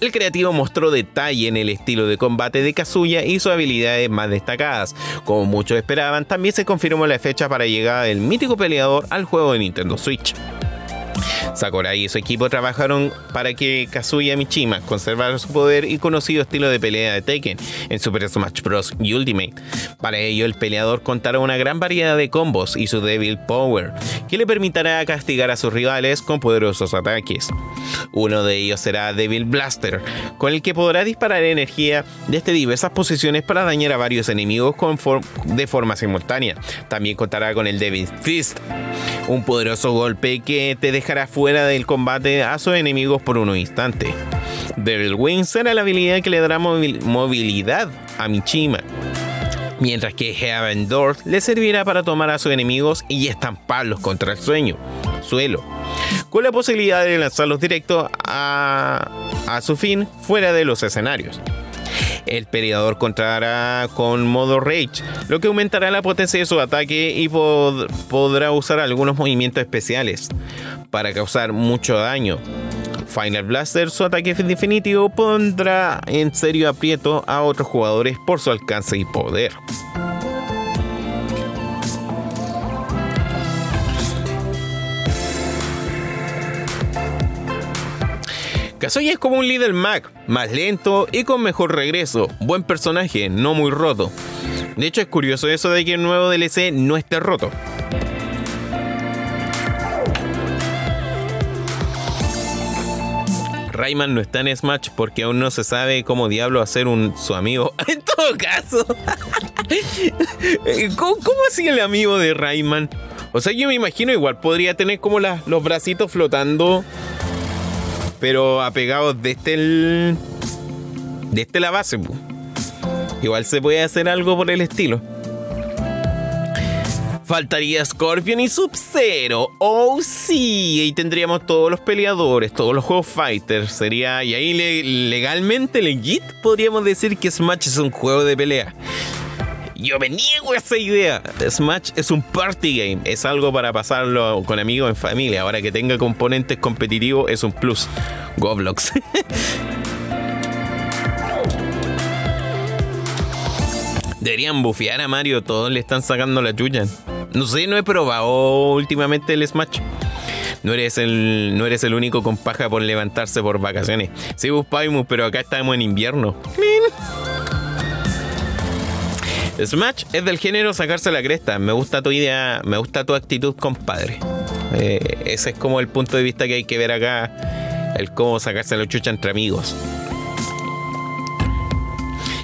El creativo mostró detalle en el estilo de combate de Kazuya y sus habilidades más destacadas. Como muchos esperaban, también se confirmó la fecha para llegada del mítico peleador al juego de Nintendo Switch. Sakurai y su equipo trabajaron para que Kazuya Michima conservara su poder y conocido estilo de pelea de Tekken en Super Smash Bros. Ultimate. Para ello, el peleador contará una gran variedad de combos y su Devil Power, que le permitirá castigar a sus rivales con poderosos ataques. Uno de ellos será Devil Blaster, con el que podrá disparar energía desde diversas posiciones para dañar a varios enemigos de forma simultánea. También contará con el Devil Fist, un poderoso golpe que te dejará fuera del combate a sus enemigos por un instante. Devil Wing será la habilidad que le dará movilidad a Michima. Mientras que Heaven Door le servirá para tomar a sus enemigos y estamparlos contra el sueño, suelo, con la posibilidad de lanzarlos directo a, a su fin fuera de los escenarios. El peleador contará con modo Rage, lo que aumentará la potencia de su ataque y podrá usar algunos movimientos especiales para causar mucho daño. Final Blaster, su ataque definitivo, pondrá en serio aprieto a otros jugadores por su alcance y poder. Kazuya es como un líder Mac, más lento y con mejor regreso. Buen personaje, no muy roto. De hecho, es curioso eso de que el nuevo DLC no esté roto. Rayman no está en Smash porque aún no se sabe cómo diablo hacer un su amigo. En todo caso, ¿cómo, cómo así el amigo de Rayman? O sea, yo me imagino igual podría tener como los bracitos flotando pero apegados desde este el. desde este la base. Igual se puede hacer algo por el estilo. Faltaría Scorpion y Sub-Zero. Oh, sí. Y tendríamos todos los peleadores, todos los juegos fighters. Sería. Y ahí legalmente, legit, podríamos decir que Smash es un juego de pelea. Yo me niego a esa idea. Smash es un party game. Es algo para pasarlo con amigos en familia. Ahora que tenga componentes competitivos es un plus. Goblox. Deberían bufear a Mario. Todos le están sacando la chucha. No sé, no he probado últimamente el Smash. No eres el, no eres el único con paja por levantarse por vacaciones. Sí, Buspaimus, pero acá estamos en invierno. Smash es del género sacarse la cresta. Me gusta tu idea, me gusta tu actitud, compadre. Eh, ese es como el punto de vista que hay que ver acá. El cómo sacarse la chucha entre amigos.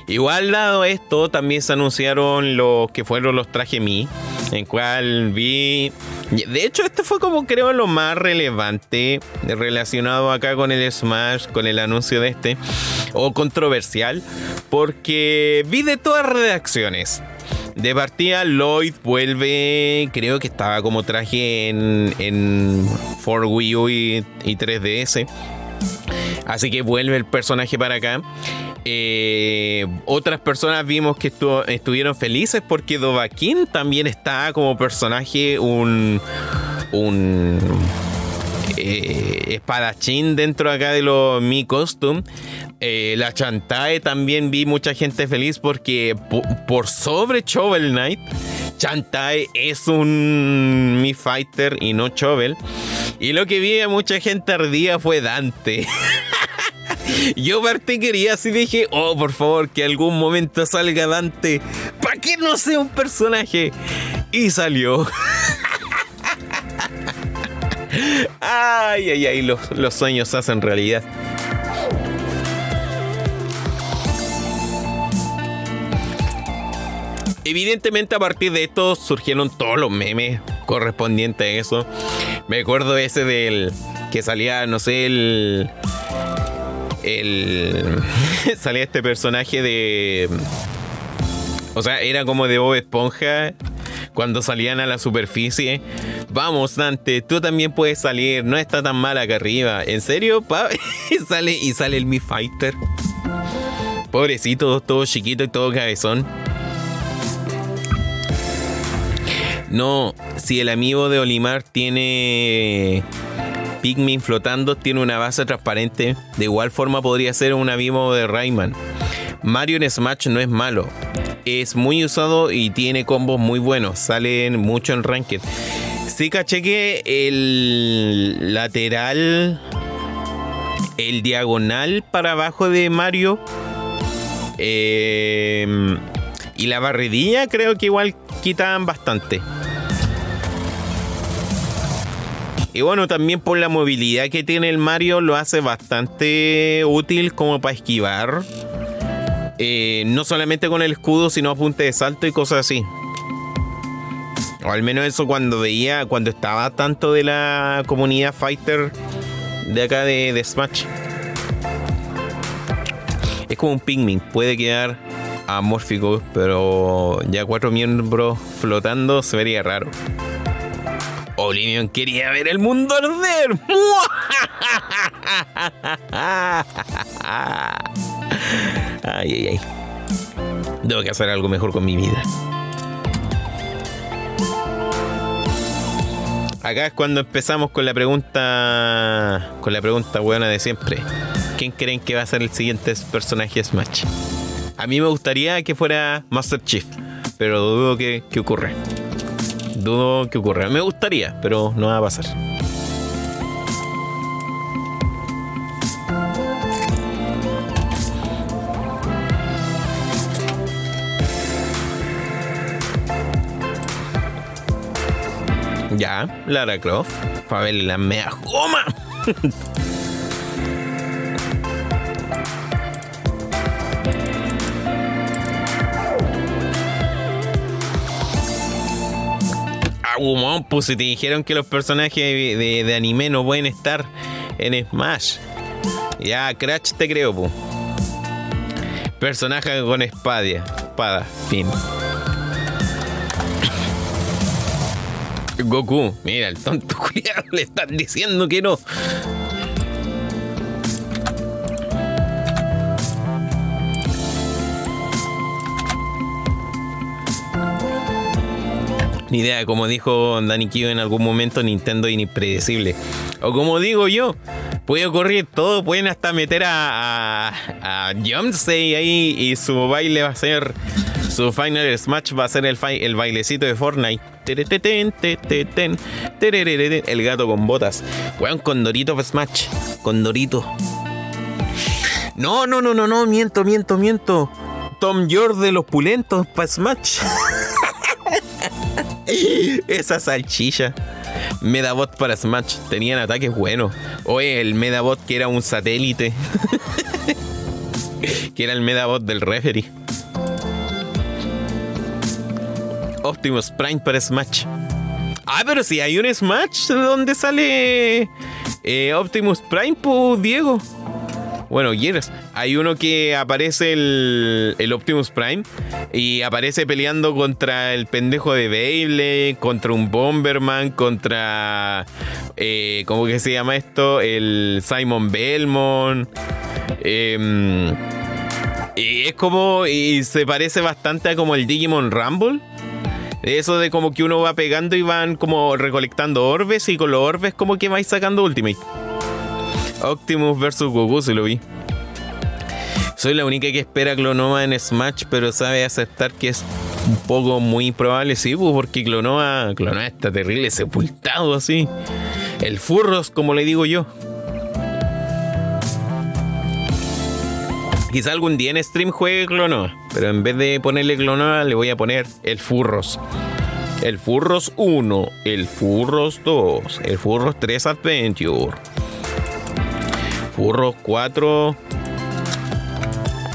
Igual dado esto, también se anunciaron los que fueron los traje Mi, en cual vi de hecho, esto fue como creo lo más relevante relacionado acá con el Smash, con el anuncio de este, o controversial, porque vi de todas reacciones. De partida, Lloyd vuelve, creo que estaba como traje en, en 4 Wii U y 3DS. Así que vuelve el personaje para acá. Eh, otras personas vimos que estuvieron felices porque Dovahkiin también está como personaje un, eh, espadachín dentro acá de los Mi Costume. Eh, la Chantae también vi mucha gente feliz porque por, sobre Chovel Knight, Chantae es un Mi Fighter y no Chovel. Y lo que vi a mucha gente ardía fue Dante. Yo partí quería así dije, oh, por favor, que algún momento salga Dante. ¿Para que no sea un personaje? Y salió. ay, ay, ay, los, los sueños hacen realidad. Evidentemente a partir de esto surgieron todos los memes correspondientes a eso. Me acuerdo ese del que salía, no sé, el... El... salía este personaje de... O sea, era como de Bob Esponja cuando salían a la superficie. Vamos, Dante, tú también puedes salir, no está tan mal acá arriba. ¿En serio? y sale, y sale el Mi Fighter. Pobrecito, todo chiquito y todo cabezón. No, si el amigo de Olimar tiene Pikmin flotando, tiene una base transparente, de igual forma podría ser un amigo de Rayman. Mario en Smash no es malo, es muy usado y tiene combos muy buenos, salen mucho en Ranked. Sí caché que el lateral, el diagonal para abajo de Mario eh, y la barridilla creo que igual quitan bastante. Y bueno, también por la movilidad que tiene el Mario lo hace bastante útil como para esquivar. Eh, no solamente con el escudo, sino a de salto y cosas así. O al menos eso cuando veía, cuando estaba tanto de la comunidad fighter de acá de, de Smash. Es como un Pikmin, puede quedar amórfico, pero ya cuatro miembros flotando se vería raro. Olinion quería ver el mundo arder. Ay, ay, ay. Tengo que hacer algo mejor con mi vida. Acá es cuando empezamos con la pregunta. Con la pregunta buena de siempre. ¿Quién creen que va a ser el siguiente personaje Smash? A mí me gustaría que fuera Master Chief, pero dudo que, que ocurra dudo que ocurra. Me gustaría, pero no va a pasar. Ya, Lara Croft, para ver la mea goma. pues si te dijeron que los personajes de, anime no pueden estar en Smash. Ya, Crash te creo, pu. Personaje con espada. Espada, fin. Goku, mira, el tonto cuidado le están diciendo que no. Ni idea, como dijo Danny Kyo en algún momento, Nintendo es impredecible. O como digo yo, puede ocurrir todo, pueden hasta meter a, a, ahí y su baile va a ser, su Final Smash va a ser el, bailecito de Fortnite. El gato con botas. Weón, con Dorito Smash. Con Dorito. No, no, no, no, no, miento, miento, miento. Tom York de los pulentos para Smash. Esa salchicha. Medabot para Smash. Tenían ataques buenos. Oye, el Medabot que era un satélite. que era el Medabot del referee. Optimus Prime para Smash. Ah, pero si hay un Smash donde sale eh, Optimus Prime, pues Diego. Bueno, quieres. Hay uno que aparece el, Optimus Prime y aparece peleando contra el pendejo de Beyblade, contra un Bomberman, contra. Eh, ¿Cómo que se llama esto? El Simon Belmont. Em, y es como. Y se parece bastante a como el Digimon Rumble. Eso de como que uno va pegando y van como recolectando orbes y con los orbes como que vais sacando Ultimate. Optimus versus Goku, se lo vi. Soy la única que espera Clonoma en Smash, pero sabe aceptar que es un poco muy improbable, sí, pues, porque Clonoma, Clonoma está terrible, sepultado así. El Furros, como le digo yo. Quizá algún día en stream juegue Clonoma, pero en vez de ponerle Clonoma le voy a poner el Furros. El Furros 1, el Furros 2, el Furros 3 Adventure. Furros 4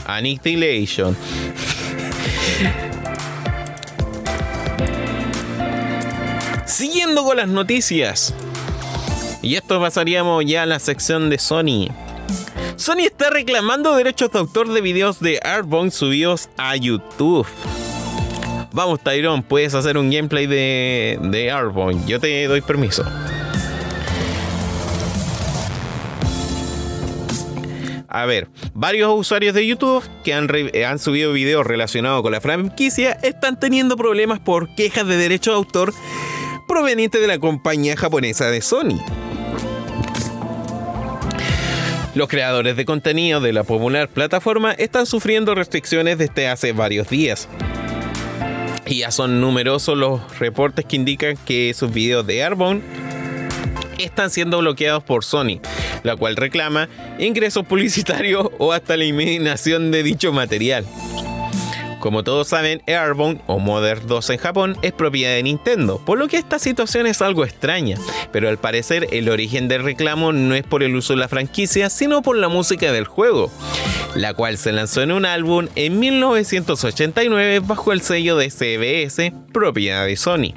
Annihilation. Siguiendo con las noticias. Y esto pasaríamos ya a la sección de Sony. Sony está reclamando derechos de autor de videos de Arbon subidos a YouTube. Vamos, Tyrone, puedes hacer un gameplay de, de. Yo te doy permiso. A ver, varios usuarios de YouTube que han, han, subido videos relacionados con la franquicia están teniendo problemas por quejas de derecho de autor provenientes de la compañía japonesa de Sony. Los creadores de contenido de la popular plataforma están sufriendo restricciones desde hace varios días. Y ya son numerosos los reportes que indican que sus videos de Arbon están siendo bloqueados por Sony, la cual reclama ingresos publicitarios o hasta la eliminación de dicho material. Como todos saben, Airborne o Mother 2 en Japón es propiedad de Nintendo, por lo que esta situación es algo extraña, pero al parecer el origen del reclamo no es por el uso de la franquicia, sino por la música del juego, la cual se lanzó en un álbum en 1989 bajo el sello de CBS, propiedad de Sony.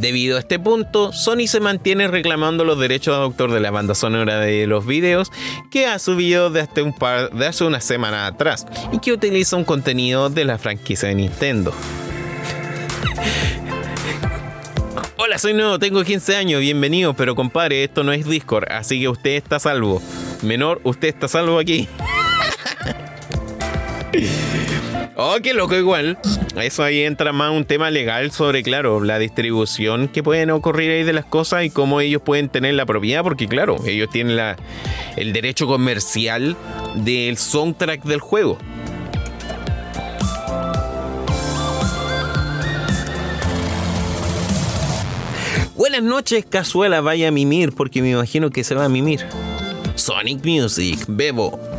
Debido a este punto, Sony se mantiene reclamando los derechos de autor de la banda sonora de los videos que ha subido desde un par de hace una semana atrás y que utiliza un contenido de la franquicia de Nintendo. Hola, soy nuevo, tengo 15 años, bienvenido, pero compadre, esto no es Discord, así que usted está salvo. Menor, usted está salvo aquí. Oh, qué loco igual. Eso ahí entra más un tema legal sobre, claro, la distribución que pueden ocurrir ahí de las cosas y cómo ellos pueden tener la propiedad, porque claro, ellos tienen la, el derecho comercial del soundtrack del juego. Buenas noches, Cazuela, vaya a mimir, porque me imagino que se va a mimir. Sonic Music, Bebo.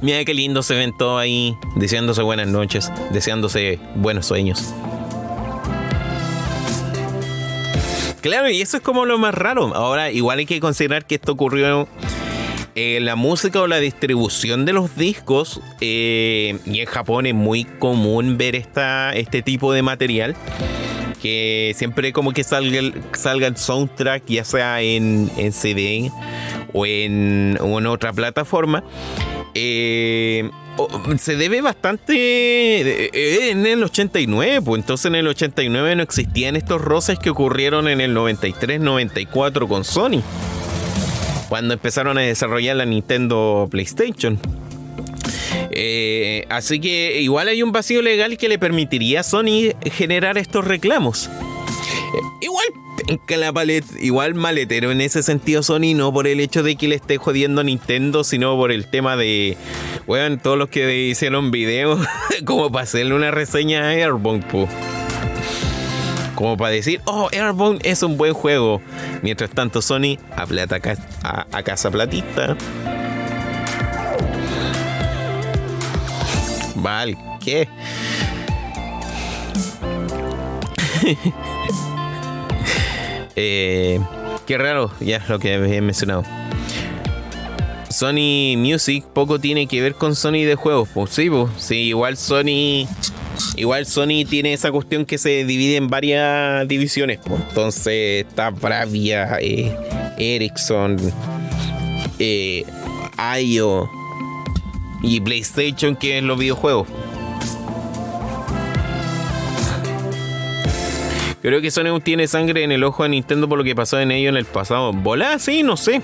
Mira qué lindo se ven todos ahí, deseándose buenas noches, deseándose buenos sueños. Claro, y eso es como lo más raro. Ahora, igual hay que considerar que esto ocurrió en la música o la distribución de los discos. Eh, y en Japón es muy común ver esta, este tipo de material. Que siempre como que salga el, salga el soundtrack, ya sea en, en CD o en, o en otra plataforma. Eh, se debe bastante eh, en el 89, pues entonces en el 89 no existían estos roces que ocurrieron en el 93-94 con Sony, cuando empezaron a desarrollar la Nintendo PlayStation. Eh, así que igual hay un vacío legal que le permitiría a Sony generar estos reclamos. igual la igual maletero en ese sentido Sony, no por el hecho de que le esté jodiendo a Nintendo, sino por el tema de, weón, todos los que hicieron videos, como para hacerle una reseña a Airborne, Como para decir, oh, Airborne es un buen juego. Mientras tanto, Sony a, plata, a, casa platita. Vale, ¿qué? Eh, qué raro, ya lo que he mencionado. Sony Music poco tiene que ver con Sony de juegos, pues sí, pues, sí, igual Sony igual Sony tiene esa cuestión que se divide en varias divisiones, pues. entonces está Bravia, eh, Ericsson, eh, IO y PlayStation que es los videojuegos. Creo que Sony tiene sangre en el ojo de Nintendo por lo que pasó en ello en el pasado. ¿Volá? Sí, no sé.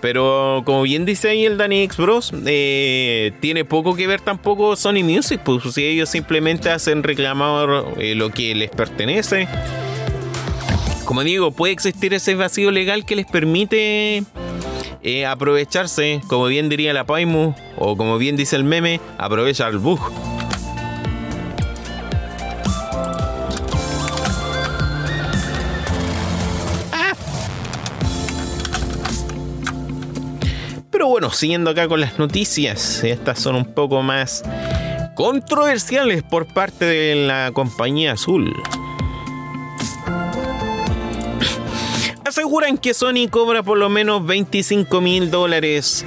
Pero como bien dice ahí el Danny X Bros, eh, tiene poco que ver tampoco Sony Music, pues si ellos simplemente hacen reclamar eh, lo que les pertenece. Como digo, puede existir ese vacío legal que les permite eh, aprovecharse, como bien diría la Paimu, o como bien dice el meme, aprovechar el bug. Bueno, siguiendo acá con las noticias, estas son un poco más controversiales por parte de la compañía azul. Aseguran que Sony cobra por lo menos 25 mil dólares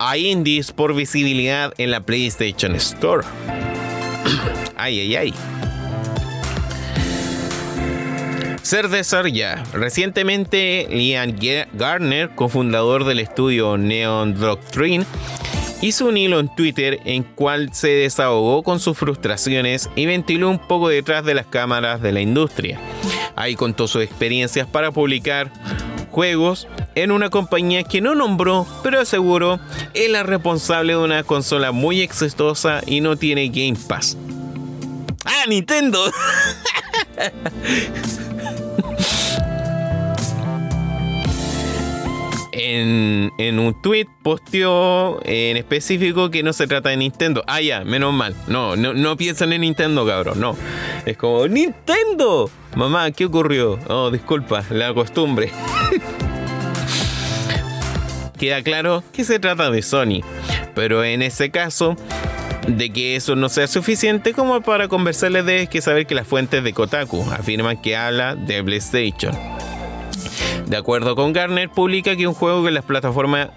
a indies por visibilidad en la PlayStation Store. ay, ay, ay. Ser de ya. Recientemente, Liam Garner, cofundador del estudio Neon Doctrine, hizo un hilo en Twitter en cual se desahogó con sus frustraciones y ventiló un poco detrás de las cámaras de la industria. Ahí contó sus experiencias para publicar juegos en una compañía que no nombró, pero aseguró es la responsable de una consola muy exitosa y no tiene Game Pass. ¡Ah, Nintendo! en, un tweet posteó en específico que no se trata de Nintendo. Ah, ya, menos mal. No, no, no piensan en Nintendo, cabrón. No. Es como, ¡Nintendo! Mamá, ¿qué ocurrió? Oh, disculpa, la costumbre. Queda claro que se trata de Sony. Pero en ese caso, de que eso no sea suficiente como para conversarles de que saber que las fuentes de Kotaku afirman que habla de PlayStation. De acuerdo con Garner, publica que un juego que las plataformas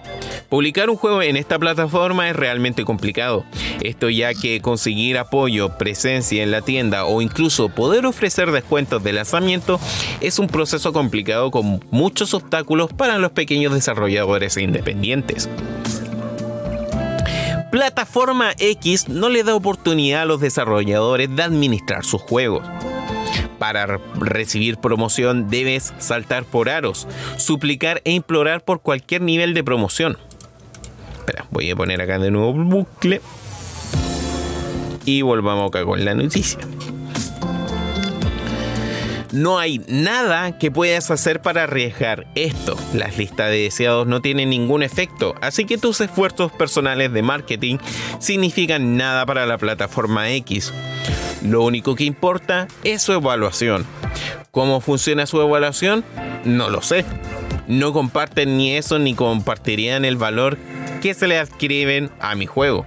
Publicar un juego en esta plataforma es realmente complicado. Esto ya que conseguir apoyo, presencia en la tienda o incluso poder ofrecer descuentos de lanzamiento es un proceso complicado con muchos obstáculos para los pequeños desarrolladores e Plataforma X no le da oportunidad a los desarrolladores de administrar sus juegos. Para recibir promoción debes saltar por aros, suplicar e implorar por cualquier nivel de promoción. Espera, voy a poner acá de nuevo bucle. Y volvamos acá con la noticia. No hay nada que puedas hacer para arriesgar esto. Las listas de deseados no tienen ningún efecto, así que tus esfuerzos personales de marketing significan nada para la plataforma X. Lo único que importa es su evaluación. ¿Cómo funciona su evaluación? No lo sé. No comparten ni eso ni compartirían el valor que se le adquieren a mi juego.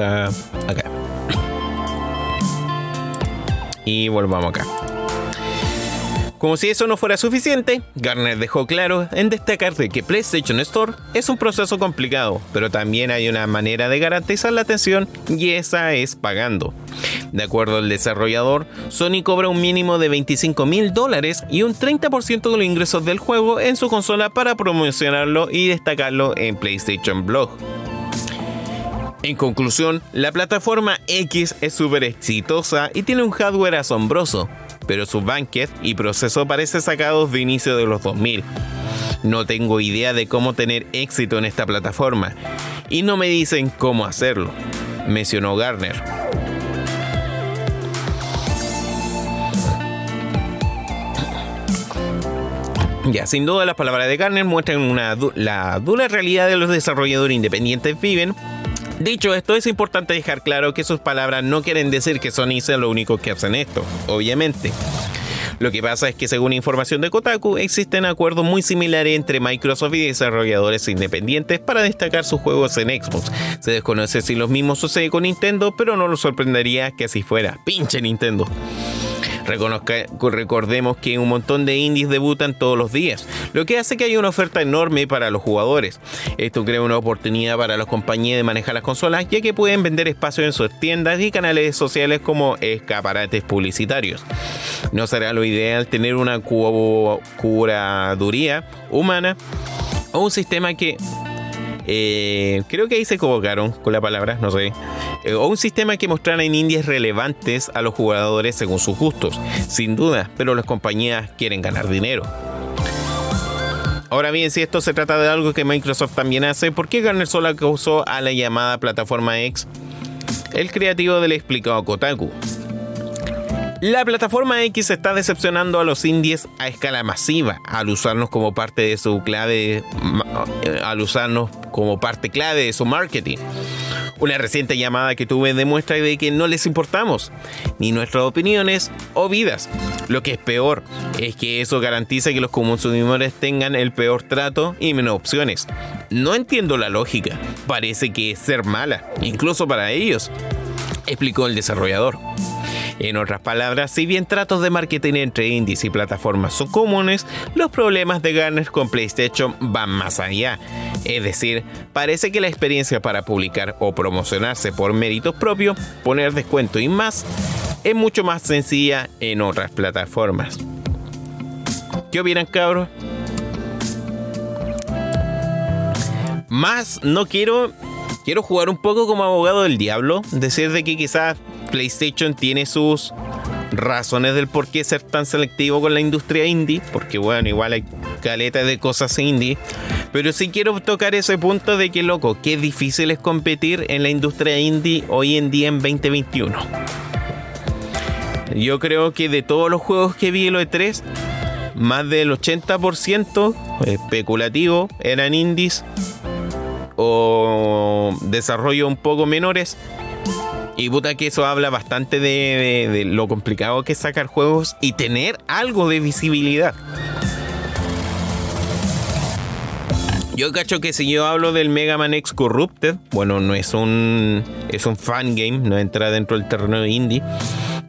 Acá. Y volvamos acá. Como si eso no fuera suficiente, Garner dejó claro en destacar de que PlayStation Store es un proceso complicado, pero también hay una manera de garantizar la atención y esa es pagando. De acuerdo al desarrollador, Sony cobra un mínimo de 25 mil dólares y un 30% de los ingresos del juego en su consola para promocionarlo y destacarlo en PlayStation Blog. En conclusión, la plataforma X es súper exitosa y tiene un hardware asombroso, pero su banquet y proceso parece sacados de inicio de los 2000. No tengo idea de cómo tener éxito en esta plataforma y no me dicen cómo hacerlo, mencionó Garner. Ya, sin duda las palabras de Garner muestran la dura realidad de los desarrolladores independientes viven Dicho esto, es importante dejar claro que sus palabras no quieren decir que Sony sea lo único que hacen esto, obviamente. Lo que pasa es que según información de Kotaku, existen acuerdos muy similares entre Microsoft y desarrolladores independientes para destacar sus juegos en Xbox. Se desconoce si lo mismo sucede con Nintendo, pero no nos sorprendería que así fuera. ¡Pinche Nintendo! Recordemos que un montón de indies debutan todos los días, lo que hace que haya una oferta enorme para los jugadores. Esto crea una oportunidad para las compañías de manejar las consolas, ya que pueden vender espacio en sus tiendas y canales sociales como escaparates publicitarios. No será lo ideal tener una curaduría humana o un sistema que Eh, creo que ahí se equivocaron con la palabra, no sé. Eh, o un sistema que mostrara en indies relevantes a los jugadores según sus gustos, sin duda, pero las compañías quieren ganar dinero. Ahora bien, si esto se trata de algo que Microsoft también hace, ¿por qué Garner solo acusó a la llamada plataforma X? El creativo le explicó a Kotaku. La plataforma X está decepcionando a los indies a escala masiva al usarnos como parte de su clave, al usarnos como parte clave de su marketing. Una reciente llamada que tuve demuestra de que no les importamos, ni nuestras opiniones o vidas. Lo que es peor es que eso garantiza que los consumidores tengan el peor trato y menos opciones. No entiendo la lógica, parece que es ser mala, incluso para ellos, explicó el desarrollador. En otras palabras, si bien tratos de marketing entre indies y plataformas son comunes, los problemas de Garner con PlayStation van más allá. Es decir, parece que la experiencia para publicar o promocionarse por méritos propios, poner descuento y más, es mucho más sencilla en otras plataformas. ¿Qué opinan, cabros? Más no quiero quiero jugar un poco como abogado del diablo, decir de que quizás PlayStation tiene sus razones del por qué ser tan selectivo con la industria indie, porque bueno, igual hay caletas de cosas indie, pero sí quiero tocar ese punto de que loco, qué difícil es competir en la industria indie hoy en día en 2021. Yo creo que de todos los juegos que vi en los E3, más del 80% especulativo eran indies o desarrollo un poco menores y puta que eso habla bastante de, lo complicado que es sacar juegos y tener algo de visibilidad. Yo cacho que si yo hablo del Mega Man X Corrupted, bueno, no es un es un fan game, no entra dentro del terreno de indie,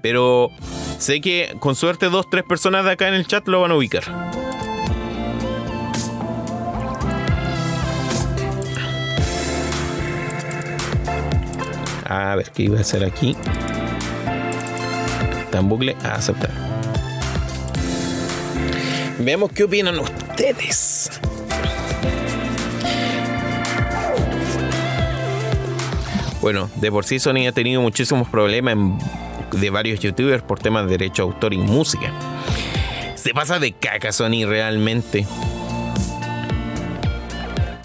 pero sé que con suerte dos tres personas de acá en el chat lo van a ubicar. A ver, ¿qué iba a hacer aquí? En bucle. A aceptar. Veamos qué opinan ustedes. Bueno, de por sí Sony ha tenido muchísimos problemas de varios youtubers por temas de derecho a autor y música. Se pasa de caca Sony realmente.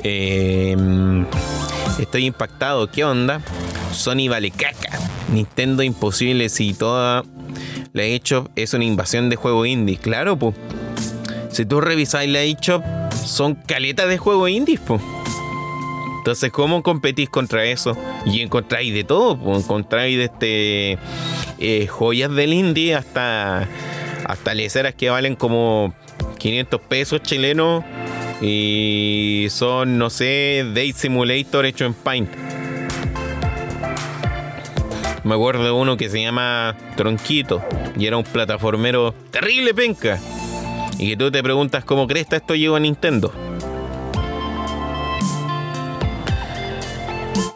Em, estoy impactado. ¿Qué onda? Sony vale caca. Nintendo imposible si toda la eShop es una invasión de juego indie. Claro, pues. Si tú revisáis la eShop, son caletas de juego indie, pues. Entonces, ¿cómo competís contra eso? Y encontráis de todo. Encontráis de este eh, joyas del indie hasta, hasta leceras que valen como 500 pesos chilenos y son, no sé, Date Simulator hecho en Paint. Me acuerdo de uno que se llama Tronquito y era un plataformero terrible penca. Y que tú te preguntas cómo crees que esto llegó a Nintendo.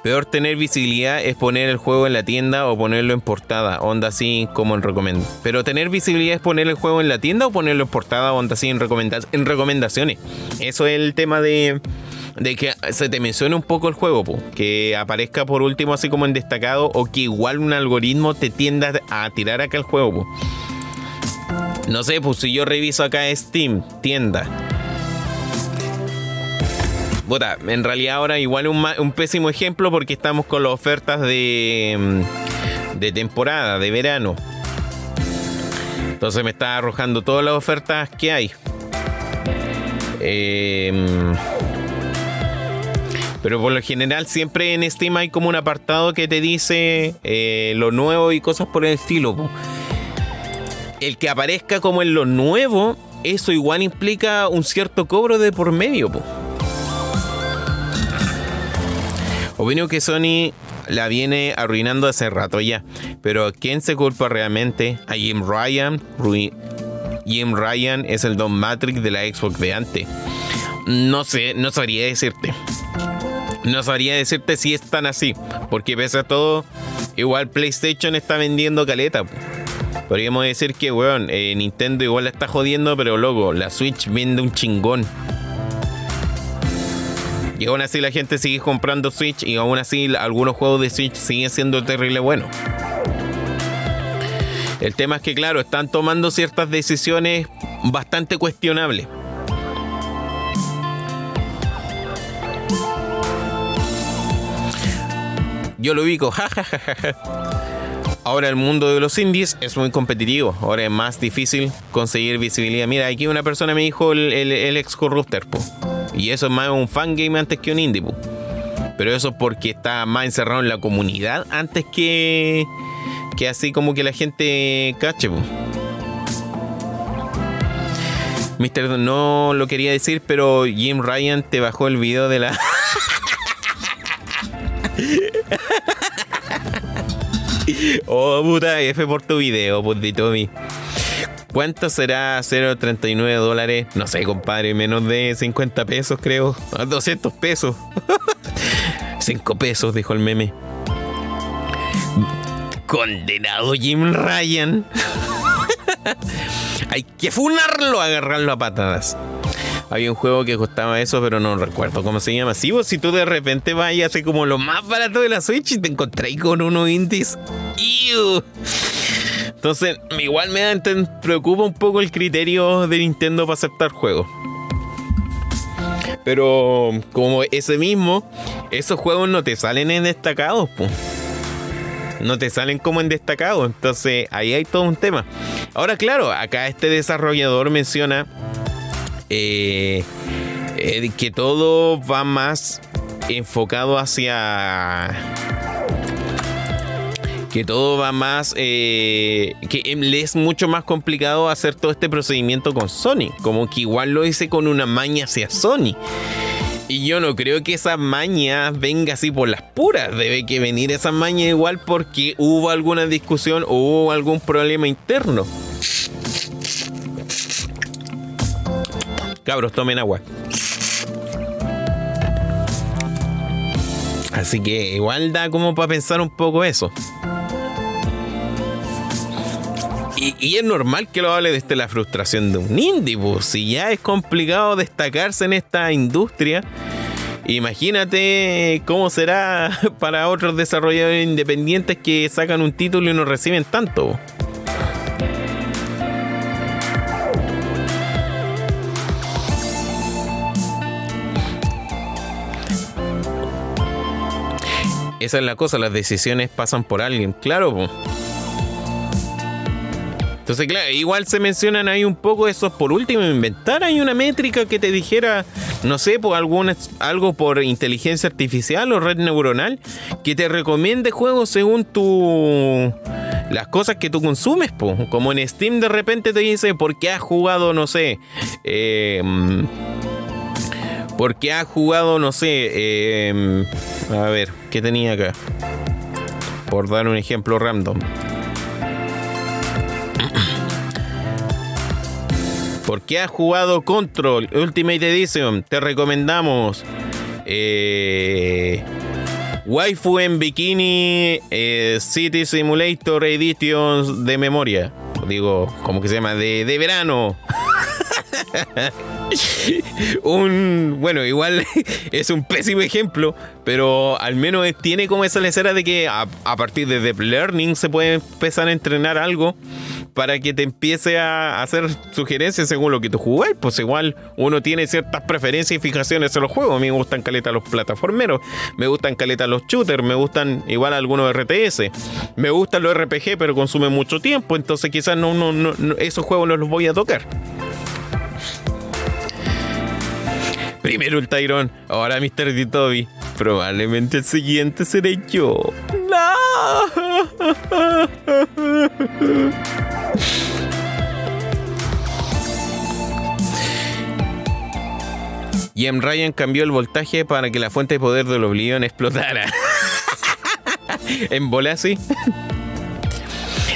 Peor tener visibilidad es poner el juego en la tienda o ponerlo en portada, onda así como en recomendaciones. Pero tener visibilidad es poner el juego en la tienda o ponerlo en portada, onda así en recomendaciones. Eso es el tema de, de que se te mencione un poco el juego, que aparezca por último así como en destacado o que igual un algoritmo te tienda a tirar acá el juego. No sé, pues si yo reviso acá Steam, tienda. Puta, en realidad ahora igual un, un pésimo ejemplo porque estamos con las ofertas de, mm, de temporada, de verano. Entonces me está arrojando todas las ofertas que hay. Eh, pero por lo general siempre en Steam hay como un apartado que te dice eh, lo nuevo y cosas por el estilo. El que aparezca como en lo nuevo, eso igual implica un cierto cobro de por medio. Opino que Sony la viene arruinando hace rato ya. Pero ¿quién se culpa realmente? A Jim Ryan. Jim Ryan es el Don Matrix de la Xbox de antes. No sé, no sabría decirte. No sabría decirte si es tan así, porque pese a todo, igual PlayStation está vendiendo caleta. Podríamos decir que, weón, eh, Nintendo igual la está jodiendo, pero loco, la Switch vende un chingón. Y aún así la gente sigue comprando Switch y aún así algunos juegos de Switch siguen siendo terrible buenos. El tema es que, claro, están tomando ciertas decisiones bastante cuestionables. Yo lo ubico, jajajaja. Ahora el mundo de los indies es muy competitivo. Ahora es más difícil conseguir visibilidad. Mira, aquí una persona me dijo el, ex corrupter, Y eso es más un fangame antes que un indie, Pero eso es porque está más encerrado en la comunidad antes que, que así como que la gente cache, Mister, no lo quería decir, pero Jim Ryan te bajó el video de la. oh, puta, F por tu video, mi. ¿Cuánto será 0.39 dólares? No sé, compadre, menos de 50 pesos, creo. 200 pesos. 5 pesos, dijo el meme. Condenado Jim Ryan. Hay que funarlo, agarrarlo a patadas. Había un juego que costaba eso, pero no recuerdo cómo se llama. Si vos, si tú de repente vayas así como lo más barato de la Switch y te encontrás con unos indies. Entonces, igual me preocupa un poco el criterio de Nintendo para aceptar juegos. Pero como ese mismo, esos juegos no te salen en destacados, No te salen como en destacados. Entonces ahí hay todo un tema. Ahora, claro, acá este desarrollador menciona eh, eh, que todo va más enfocado hacia que todo va más eh, que le es mucho más complicado hacer todo este procedimiento con Sony como que igual lo hice con una maña hacia Sony y yo no creo que esa maña venga así por las puras. Debe que venir esa maña igual porque hubo alguna discusión o hubo algún problema interno. Cabros, tomen agua. Así que igual da como para pensar un poco eso. Y, es normal que lo hable desde la frustración de un indie, pues. si ya es complicado destacarse en esta industria, imagínate cómo será para otros desarrolladores independientes que sacan un título y no reciben tanto. Esa es la cosa, las decisiones pasan por alguien, claro. Entonces, claro, igual se mencionan ahí un poco esos por último, inventar ahí una métrica que te dijera, no sé, por algún, algo por inteligencia artificial o red neuronal, que te recomiende juegos según tu las cosas que tú consumes, como en Steam de repente te dice por qué has jugado, no sé, eh, porque ha jugado, no sé, em, a ver, ¿qué tenía acá? Por dar un ejemplo random. Porque ha jugado Control Ultimate Edition, te recomendamos eh, Waifu en Bikini eh, City Simulator Edition de memoria. Digo, ¿cómo que se llama? De, de verano. un. Bueno, igual es un pésimo ejemplo, pero al menos tiene como esa lecera de que a, partir de Deep Learning se puede empezar a entrenar algo para que te empiece a hacer sugerencias según lo que tú jugáis. Pues igual uno tiene ciertas preferencias y fijaciones en los juegos. A mí me gustan caleta los plataformeros, me gustan caleta los shooters, me gustan igual algunos RTS, me gustan los RPG, pero consumen mucho tiempo, entonces quizás no, no, no esos juegos no los voy a tocar. Primero el Tyrone, ahora Mr. D. Probablemente el siguiente seré yo. No. Y M. Ryan cambió el voltaje para que la fuente de poder del Oblivion explotara. en bola así.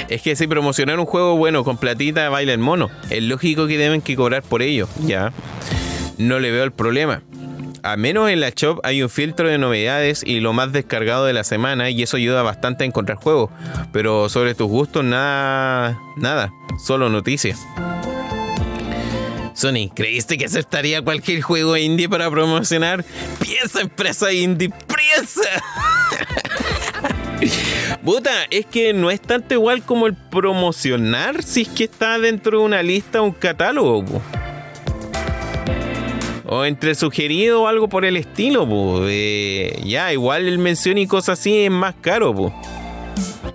Es que si promocionar un juego bueno con platita baila el mono, es lógico que deben que cobrar por ello, ya no le veo el problema. A menos en la shop hay un filtro de novedades y lo más descargado de la semana y eso ayuda bastante a encontrar juegos. Pero sobre tus gustos nada, nada, solo noticias. Sony, ¿creíste que aceptaría cualquier juego indie para promocionar? Piensa empresa indie, piensa. Puta, es que no es tanto igual como el promocionar si es que está dentro de una lista o un catálogo. O entre sugerido o algo por el estilo, ya, igual el mención y cosas así es más caro,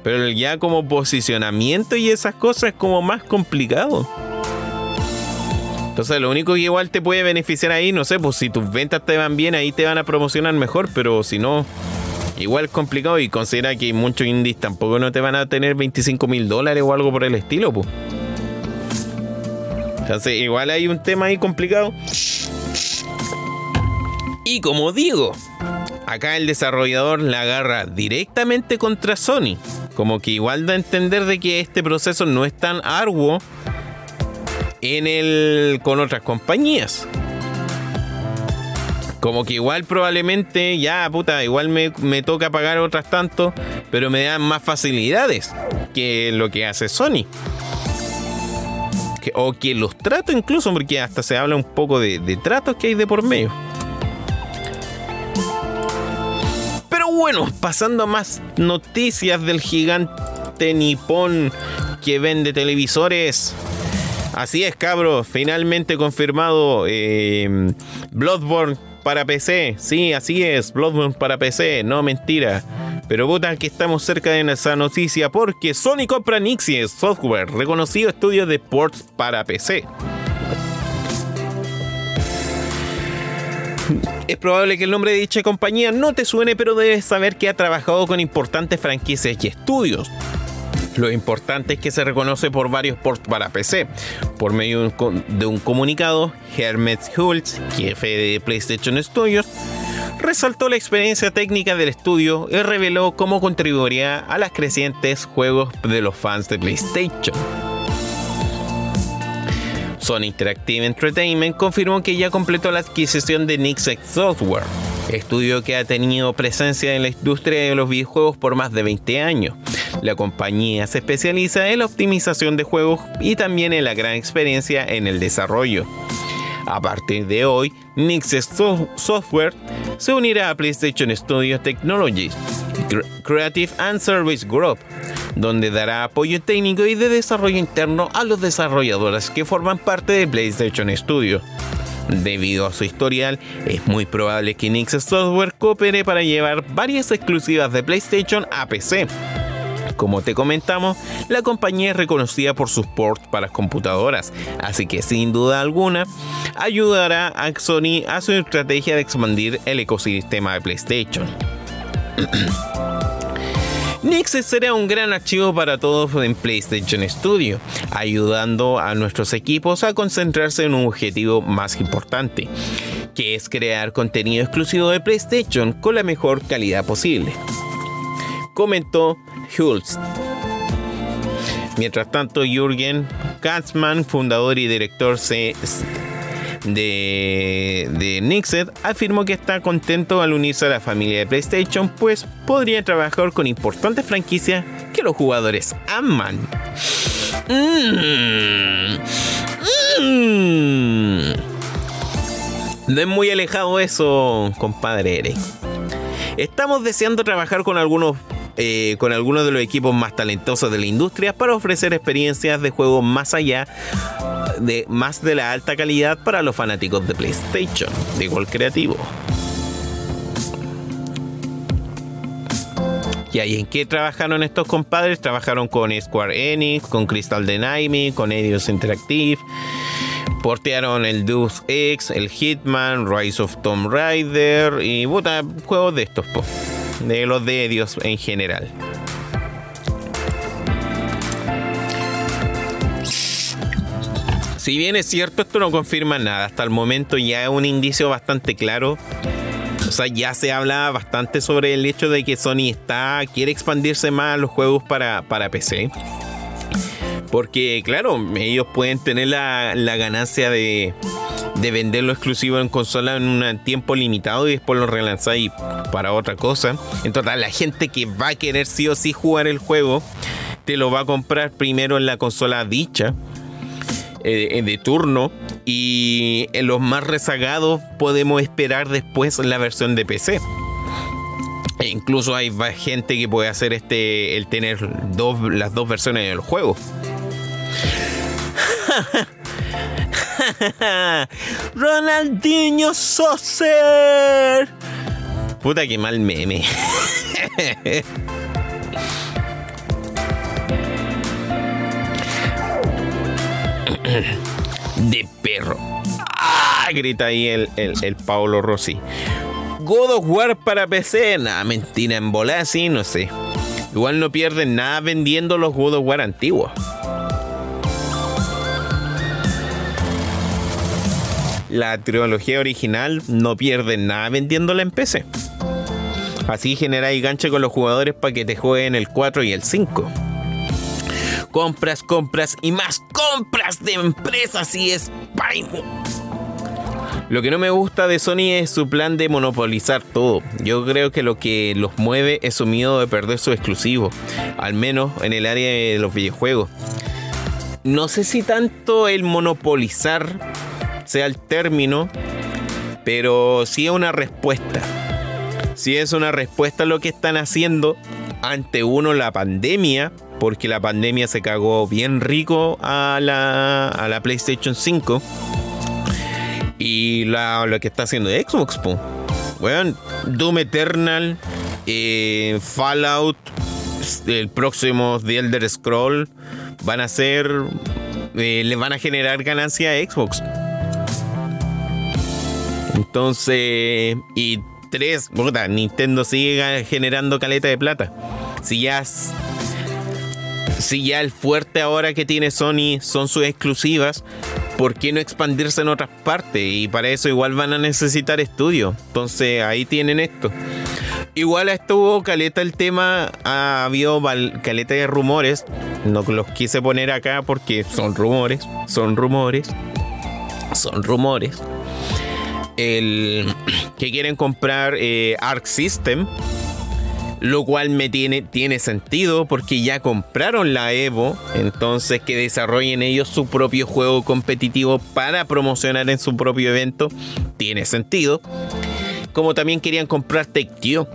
Pero ya como posicionamiento y esas cosas es como más complicado. Entonces, lo único que igual te puede beneficiar ahí, no sé, pues si tus ventas te van bien, ahí te van a promocionar mejor, pero si no, igual es complicado y considera que muchos indies tampoco no te van a tener 25 mil dólares o algo por el estilo, pues. Entonces, igual hay un tema ahí complicado. Y como digo, acá el desarrollador la agarra directamente contra Sony. Como que igual da a entender de que este proceso no es tan arduo en el, con otras compañías. Como que igual probablemente, ya puta, igual me, me toca pagar otras tanto, pero me dan más facilidades que lo que hace Sony. o que los trato incluso, porque hasta se habla un poco de, de tratos que hay de por medio. Bueno, pasando a más noticias del gigante nipón que vende televisores. Así es, cabros, finalmente confirmado eh, Bloodborne para PC. Sí, así es, Bloodborne para PC, no mentira. Pero puta que estamos cerca de esa noticia porque Sony compra Nixies Software, reconocido estudio de ports para PC. Es probable que el nombre de dicha compañía no te suene, pero debes saber que ha trabajado con importantes franquicias y estudios. Lo importante es que se reconoce por varios ports para PC. Por medio de un comunicado, Hermes Hultz, jefe de PlayStation Studios, resaltó la experiencia técnica del estudio y reveló cómo contribuiría a las crecientes juegos de los fans de PlayStation. Sony Interactive Entertainment confirmó que ya completó la adquisición de Nixx Software, estudio que ha tenido presencia en la industria de los videojuegos por más de 20 años. La compañía se especializa en la optimización de juegos y también en la gran experiencia en el desarrollo. A partir de hoy, Nixx Software se unirá a PlayStation Studio Technologies, Creative and Service Group, donde dará apoyo técnico y de desarrollo interno a los desarrolladores que forman parte de PlayStation Studio. Debido a su historial, es muy probable que Nix Software coopere para llevar varias exclusivas de PlayStation a PC. Como te comentamos, la compañía es reconocida por sus ports para computadoras, así que sin duda alguna ayudará a Sony a su estrategia de expandir el ecosistema de PlayStation. Nixes será un gran archivo para todos en PlayStation Studio, ayudando a nuestros equipos a concentrarse en un objetivo más importante, que es crear contenido exclusivo de PlayStation con la mejor calidad posible. Comentó Hulst. Mientras tanto, Jürgen Katzmann, fundador y director de, de Nixed afirmó que está contento al unirse a la familia de PlayStation, pues podría trabajar con importantes franquicias que los jugadores aman. Mm. Mm. No es muy alejado eso, compadre Eric. Estamos deseando trabajar con algunos eh, con algunos de los equipos más talentosos de la industria para ofrecer experiencias de juego más allá de más de la alta calidad para los fanáticos de PlayStation, de igual creativo. ¿Y ahí en qué trabajaron estos compadres? Trabajaron con Square Enix, con Crystal Dynamics, con Eidos Interactive. Portearon el Deus Ex, el Hitman, Rise of Tomb Raider y juegos de estos, de los de Eidos en general. Si bien es cierto, esto no confirma nada. Hasta el momento ya es un indicio bastante claro. O sea, ya se habla bastante sobre el hecho de que Sony está, quiere expandirse más los juegos para, para PC. Porque, claro, ellos pueden tener la, ganancia de, de venderlo exclusivo en consola en un tiempo limitado y después lo relanzáis para otra cosa. Entonces, la gente que va a querer sí o sí jugar el juego, te lo va a comprar primero en la consola dicha. Eh, de turno Y en los más rezagados podemos esperar después la versión de PC. E incluso hay gente que puede hacer este el tener las dos versiones del juego. Ronaldinho Soser. Puta que mal meme. De perro. ¡Ah! Grita ahí el, el, el Paolo Rossi. God of War para PC. Nada, mentira, en bola así, no sé. Igual no pierden nada vendiendo los God of War antiguos. La trilogía original no pierde nada vendiéndola en PC. Así generáis gancho con los jugadores para que te jueguen el 4 y el 5. Compras, compras y más compras de empresas y spam. Lo que no me gusta de Sony es su plan de monopolizar todo. Yo creo que lo que los mueve es su miedo de perder su exclusivo, al menos en el área de los videojuegos. No sé si tanto el monopolizar sea el término, pero sí es una respuesta. Sí es una respuesta a lo que están haciendo ante uno la pandemia, porque la pandemia se cagó bien rico a la, a la PlayStation 5 y lo que está haciendo Xbox, po. Bueno, Doom Eternal, eh, Fallout, el próximo The Elder Scroll van a ser. Eh, le van a generar ganancia a Xbox. Entonces, y tres, Nintendo sigue generando caleta de plata. Si ya. Si ya el fuerte ahora que tiene Sony son sus exclusivas, ¿por qué no expandirse en otras partes? Y para eso igual van a necesitar estudios. Entonces ahí tienen esto. Igual estuvo caleta el tema, ha habido caleta de rumores. No los quise poner acá porque son rumores, son rumores, son rumores. El que quieren comprar eh, Arc System lo cual me tiene, tiene sentido porque ya compraron la Evo, entonces que desarrollen ellos su propio juego competitivo para promocionar en su propio evento, tiene sentido. Como también querían comprar Take-Two.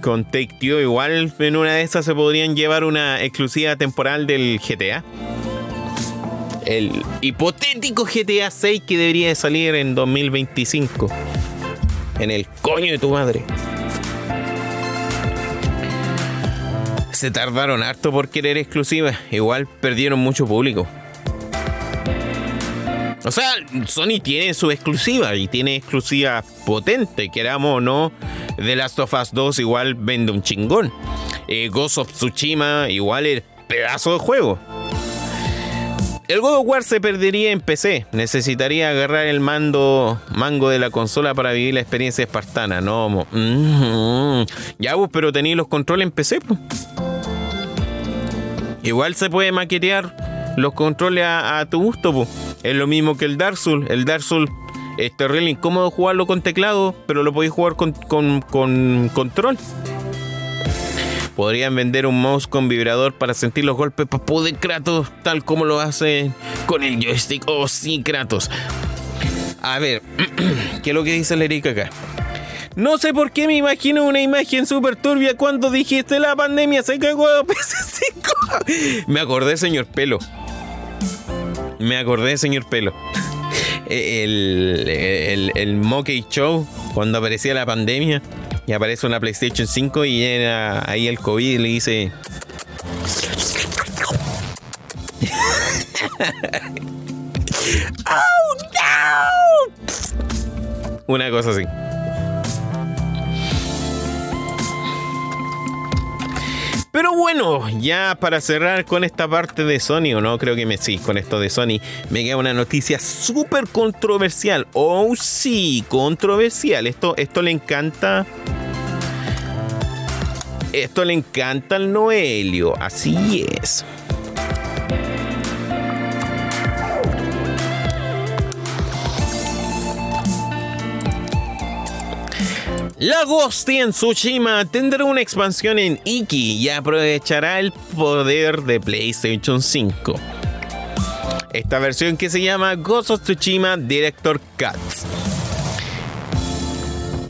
Con Take-Two igual en una de esas se podrían llevar una exclusiva temporal del GTA. El hipotético GTA 6 que debería de salir en 2025. En el coño de tu madre. se tardaron harto por querer exclusivas. Igual perdieron mucho público. O sea, Sony tiene su exclusiva y tiene exclusiva potente, queramos o no. The Last of Us 2 igual vende un chingón. Eh, Ghost of Tsushima igual el pedazo de juego. El God of War se perdería en PC. Necesitaría agarrar el mando mango de la consola para vivir la experiencia espartana. No, mm-hmm. ya vos, pero tenéis los controles en PC. Pues. Igual se puede maquetear los controles a, tu gusto, Es lo mismo que el Dark Souls. El Dark Souls es terrible incómodo jugarlo con teclado, pero lo podéis jugar con, control. Podrían vender un mouse con vibrador para sentir los golpes para poder Kratos, tal como lo hace con el joystick. Oh, sí, Kratos. A ver, ¿qué es lo que dice el Eric acá? No sé por qué me imagino una imagen súper turbia cuando dijiste la pandemia se cagó de PS5. me acordé, señor Pelo. Me acordé, señor Pelo. El, el, el Monkey Show, cuando aparecía la pandemia y aparece una PlayStation 5 y era ahí el COVID y le dice. ¡Oh, no! Una cosa así. Pero bueno, ya para cerrar con esta parte de Sony, o no, creo que me sí, con esto de Sony, me queda una noticia súper controversial. Oh, sí, controversial. Esto, esto le encanta. Esto le encanta al Noelio, así es. La Ghost en Tsushima tendrá una expansión en Iki y aprovechará el poder de PlayStation 5. esta versión que se llama Ghost of Tsushima Director Cuts.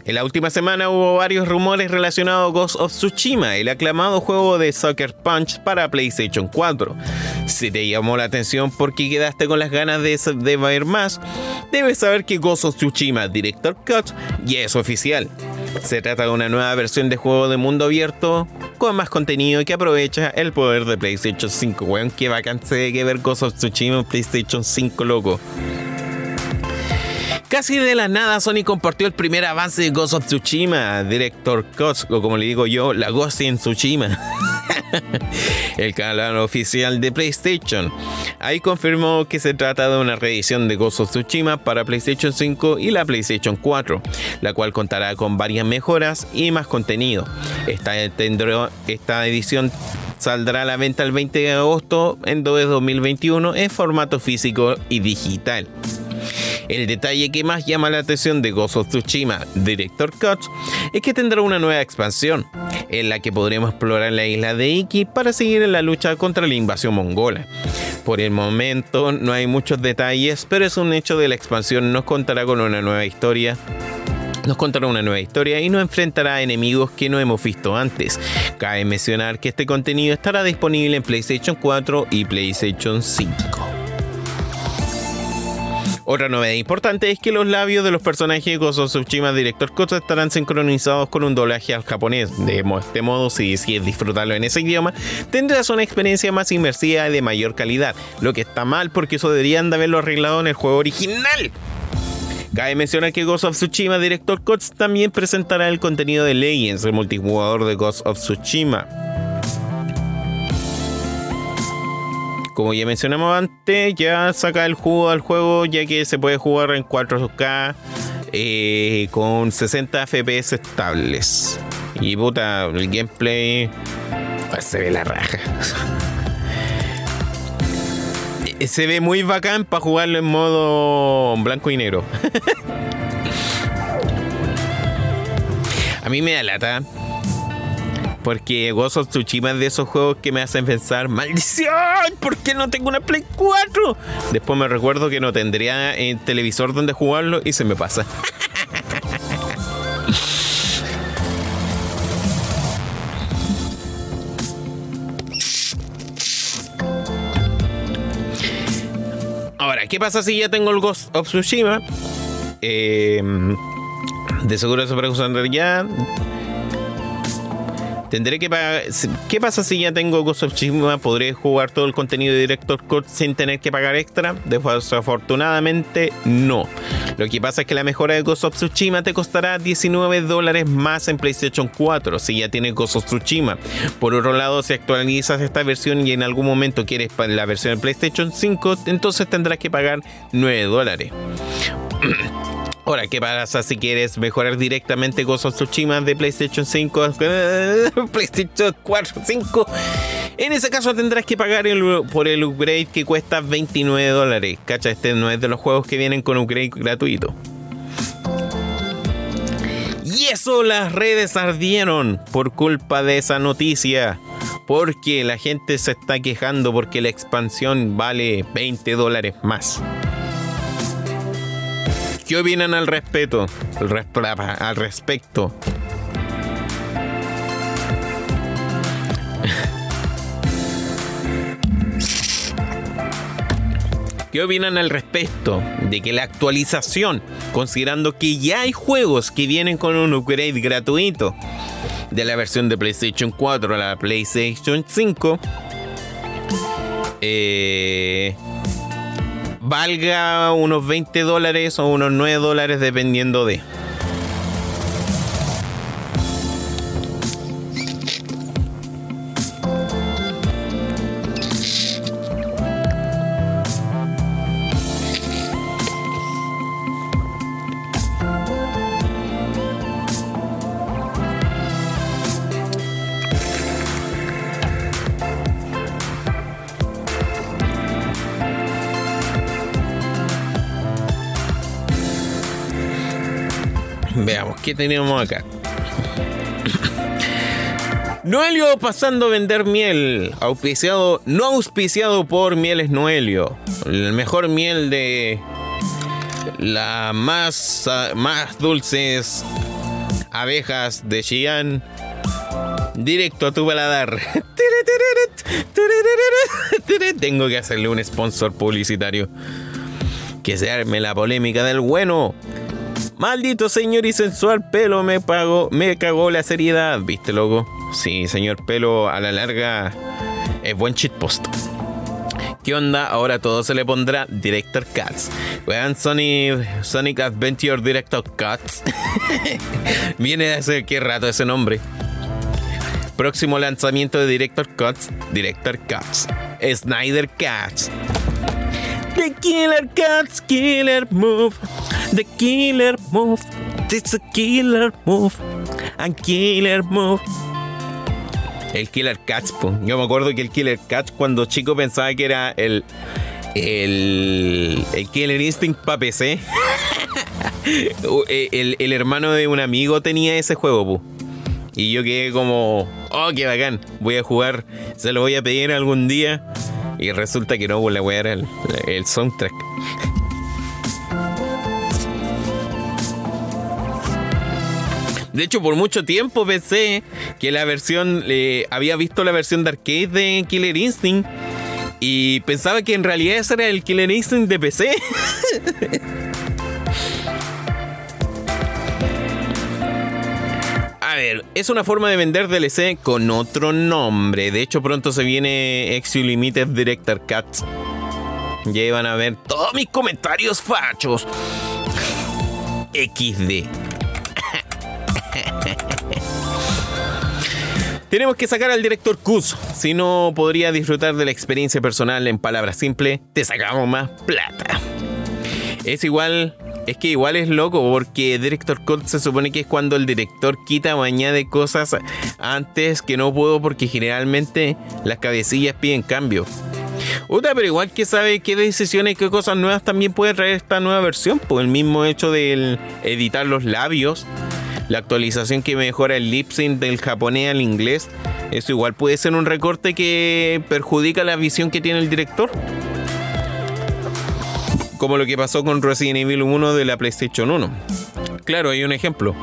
En la última semana hubo varios rumores relacionados a Ghost of Tsushima, el aclamado juego de Sucker Punch para PlayStation 4. Si te llamó la atención porque quedaste con las ganas de, de ver más, debes saber que Ghost of Tsushima Director Cut ya es oficial. Se trata de una nueva versión de juego de mundo abierto con más contenido que aprovecha el poder de PlayStation 5. Weón, que bacán se que ver Ghost of Tsushima en PlayStation 5, loco. Casi de la nada Sony compartió el primer avance de Ghost of Tsushima, Director Cuts, o como le digo yo, la Ghost in Tsushima. el canal oficial de PlayStation. Ahí confirmó que se trata de una reedición de Ghost of Tsushima para PlayStation 5 y la PlayStation 4, la cual contará con varias mejoras y más contenido. Esta, esta edición saldrá a la venta el 20 de agosto en 2021 en formato físico y digital. El detalle que más llama la atención de Ghost of Tsushima Director Cut es que tendrá una nueva expansión, en la que podremos explorar la isla de Iki para seguir en la lucha contra la invasión mongola. Por el momento no hay muchos detalles, pero es un hecho de la expansión nos contará con una nueva historia nos contará una nueva historia y nos enfrentará a enemigos que no hemos visto antes. Cabe mencionar que este contenido estará disponible en PlayStation 4 y PlayStation 5. Otra novedad importante es que los labios de los personajes of Tsushima Director Cut estarán sincronizados con un doblaje al japonés. De este modo, si decides disfrutarlo en ese idioma, tendrás una experiencia más inmersiva y de mayor calidad. Lo que está mal porque eso deberían de haberlo arreglado en el juego original. Cabe mencionar que Ghost of Tsushima Director Cuts también presentará el contenido de Legends, el multijugador de Ghost of Tsushima. Como ya mencionamos antes, ya saca el juego al juego ya que se puede jugar en 4K eh, con 60 FPS estables. Y puta, el gameplay pues, se ve la raja. se ve muy bacán para jugarlo en modo blanco y negro. A mí me da lata porque Ghost of Tsushima es de esos juegos que me hacen pensar, maldición, ¿por qué no tengo una Play 4? Después me recuerdo que no tendría el televisor donde jugarlo y se me pasa. Ahora, ¿qué pasa si ya tengo el Ghost of Tsushima? Eh, de seguro se preguntan ya Tendré que pagar. ¿Qué pasa si ya tengo Ghost of Tsushima? ¿Podré jugar todo el contenido de Director Cut sin tener que pagar extra? Desafortunadamente, no. Lo que pasa es que la mejora de Ghost of Tsushima te costará 19 dólares más en PlayStation 4 si ya tienes Ghost of Tsushima. Por otro lado, si actualizas esta versión y en algún momento quieres la versión de PlayStation 5, entonces tendrás que pagar 9 dólares. Ahora, ¿qué pasa si quieres mejorar directamente Ghost of Tsushima de PlayStation 5, PlayStation 4, 5? En ese caso tendrás que pagar por el upgrade que cuesta 29 dólares. Cacha, este no es de los juegos que vienen con upgrade gratuito. Y eso las redes ardieron por culpa de esa noticia. Porque la gente se está quejando porque la expansión vale 20 dólares más. ¿Qué opinan al respeto? Al, respecto. ¿Qué opinan al respecto de que la actualización, considerando que ya hay juegos que vienen con un upgrade gratuito de la versión de PlayStation 4 a la PlayStation 5, eh, valga unos 20 dólares o unos 9 dólares dependiendo de. ¿Qué tenemos acá? Noelio pasando a vender miel, auspiciado, no auspiciado por Mieles Noelio, el mejor miel de las más, más dulces abejas de Xi'an, directo a tu paladar. Tengo que hacerle un sponsor publicitario. Que se arme la polémica del bueno. Maldito señor y sensual pelo me pagó, me cagó la seriedad, ¿viste, loco? Sí, señor pelo, a la larga es buen shitpost. ¿Qué onda? Ahora todo se le pondrá Director Cuts. Vean Sonic, Sonic Adventure Director Cuts. Viene de hace qué rato ese nombre. Próximo lanzamiento de Director Cuts, Director Cuts. Snyder Cuts. The Killer Cuts, Killer Move. The Killer Move. It's a Killer Move. A Killer Move. El Killer Cats, Yo me acuerdo que el Killer Cats cuando chico pensaba que era el. El, el Killer Instinct para PC. Eh, el, el, hermano de un amigo tenía ese juego, pu. Y yo quedé como, oh, qué bacán, voy a jugar, se lo voy a pedir algún día. Y resulta que no, pues la weá era el, el soundtrack. De hecho, por mucho tiempo pensé que la versión. Había visto la versión de arcade de Killer Instinct. Y pensaba que en realidad ese era el Killer Instinct de PC. A ver, es una forma de vender DLC con otro nombre. De hecho, pronto se viene Exio Limited Director Cut. Ya van a ver todos mis comentarios fachos. XD. Tenemos que sacar al director Kuz. Si no podría disfrutar de la experiencia personal en palabras simples, te sacamos más plata. Es igual, es que igual es loco porque Director Cut se supone que es cuando el director quita o añade cosas antes que no puedo porque generalmente las cabecillas piden cambio. Otra, pero igual que sabe qué decisiones qué cosas nuevas también puede traer esta nueva versión. Por el mismo hecho de editar los labios la actualización que mejora el lip sync del japonés al inglés, eso igual puede ser un recorte que perjudica la visión que tiene el director. Como lo que pasó con Resident Evil 1 de la PlayStation 1. Claro, hay un ejemplo.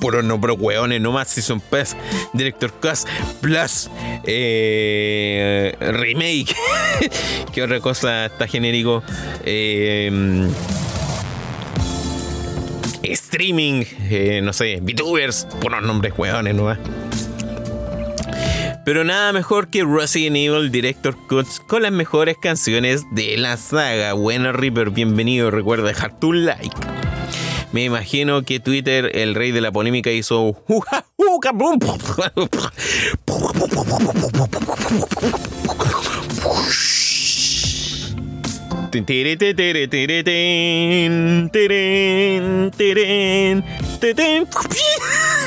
Por no, pero hueones, nomás Season Pass, Director Cast Plus, eh, Remake. ¿Qué otra cosa está genérico? Eh, streaming, eh, no sé, VTubers, unos nombres hueones, ¿no? Pero nada mejor que Resident Evil Director Cuts con las mejores canciones de la saga. Buena Reaper, bienvenido. Recuerda dejar tu like. Me imagino que Twitter, el rey de la polémica, hizo.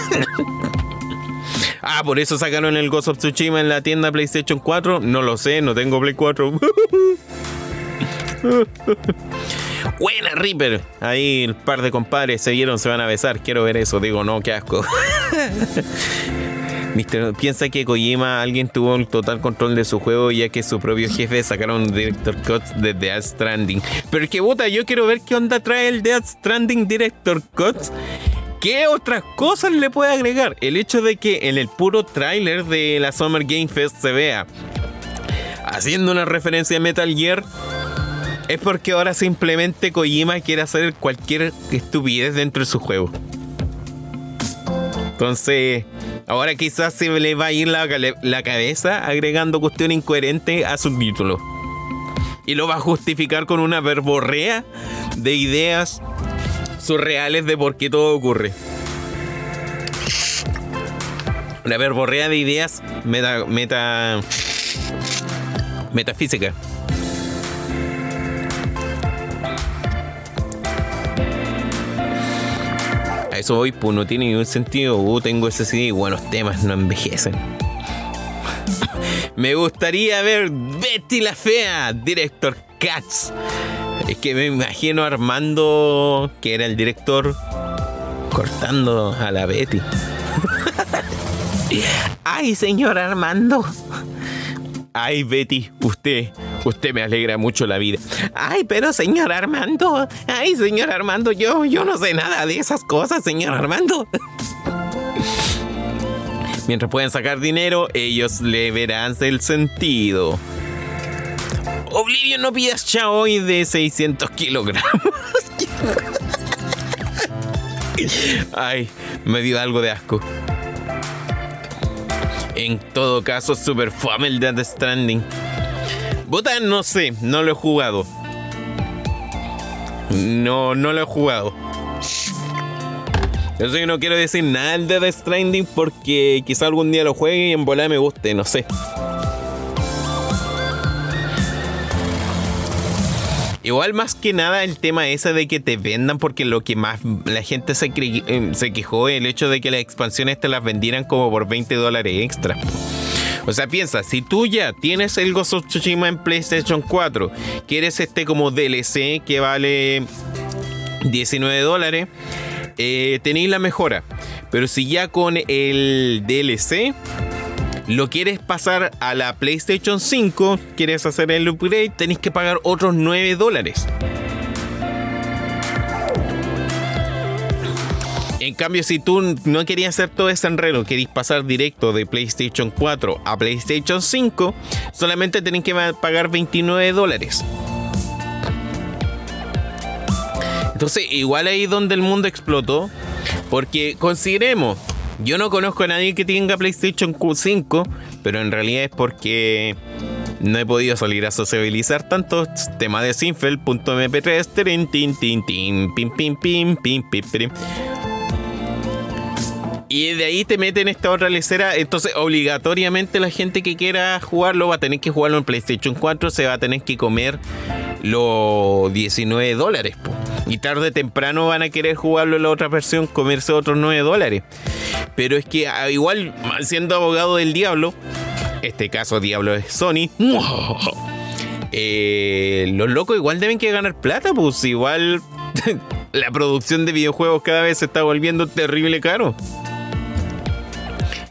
Ah, por eso sacaron el Ghost of Tsushima en la tienda PlayStation 4. No lo sé, no tengo Play 4. Buena Reaper. Ahí el par de compadres se vieron, se van a besar. Quiero ver eso. Digo, no, qué asco. piensa que Kojima alguien tuvo el total control de su juego ya que su propio jefe sacaron Director Cut de Death Stranding. Pero es que puta, yo quiero ver qué onda trae el Death Stranding Director Cut. ¿Qué otras cosas le puede agregar? El hecho de que en el puro tráiler de la Summer Game Fest se vea haciendo una referencia a Metal Gear es porque ahora simplemente Kojima quiere hacer cualquier estupidez dentro de su juego. Entonces, Ahora quizás se le va a ir la, la cabeza agregando cuestión incoherente a su título. Y lo va a justificar con una verborrea de ideas surreales de por qué todo ocurre. Una verborrea de ideas meta, meta, metafísica. Eso hoy pues no tiene ningún sentido. Uh, tengo ese CD y buenos temas no envejecen. me gustaría ver Betty la Fea, director Cats. Es que me imagino Armando, que era el director, cortando a la Betty. Ay, señor Armando. Ay, Betty, usted, usted me alegra mucho la vida. Ay, pero señor Armando, ay, señor Armando, yo, yo no sé nada de esas cosas, señor Armando. Mientras pueden sacar dinero, ellos le verán el sentido. Oblivion, no pidas hoy de 600 kilogramos. Ay, me dio algo de asco. En todo caso, super fame el Death Stranding. Botan, no sé, no lo he jugado. No, no lo he jugado. Yo sé que no quiero decir nada del Death Stranding porque quizá algún día lo juegue y en volar me guste, no sé. Igual más que nada el tema ese de que te vendan porque lo que más la gente se, eh, se quejó el hecho de que las expansiones te las vendieran como por 20 dólares extra. O sea, piensa, si tú ya tienes el Ghost of Tsushima en PlayStation 4, quieres este como DLC que vale 19 dólares, eh, tenéis la mejora. Pero si ya con el DLC lo quieres pasar a la PlayStation 5, quieres hacer el upgrade, tenéis que pagar otros 9 dólares. En cambio, si tú no querías hacer todo ese enredo, querías pasar directo de PlayStation 4 a PlayStation 5, solamente tenéis que pagar 29 dólares. Entonces, igual ahí donde el mundo explotó, porque consideremos, yo no conozco a nadie que tenga PlayStation 5, pero en realidad es porque no he podido salir a sociabilizar tanto. Tema de Sinfel.mp3, tin, tin, tin, tin, pim, pim, pim, pim, pim, pim. Y de ahí te meten esta otra lecera. Entonces, obligatoriamente la gente que quiera jugarlo va a tener que jugarlo en PlayStation 4. Se va a tener que comer los 19 dólares. Y tarde o temprano van a querer jugarlo en la otra versión, comerse otros 9 dólares. Pero es que ah, igual, siendo abogado del diablo, este caso diablo es Sony. Eh, los locos igual deben que ganar plata, pues igual la producción de videojuegos cada vez se está volviendo terrible caro.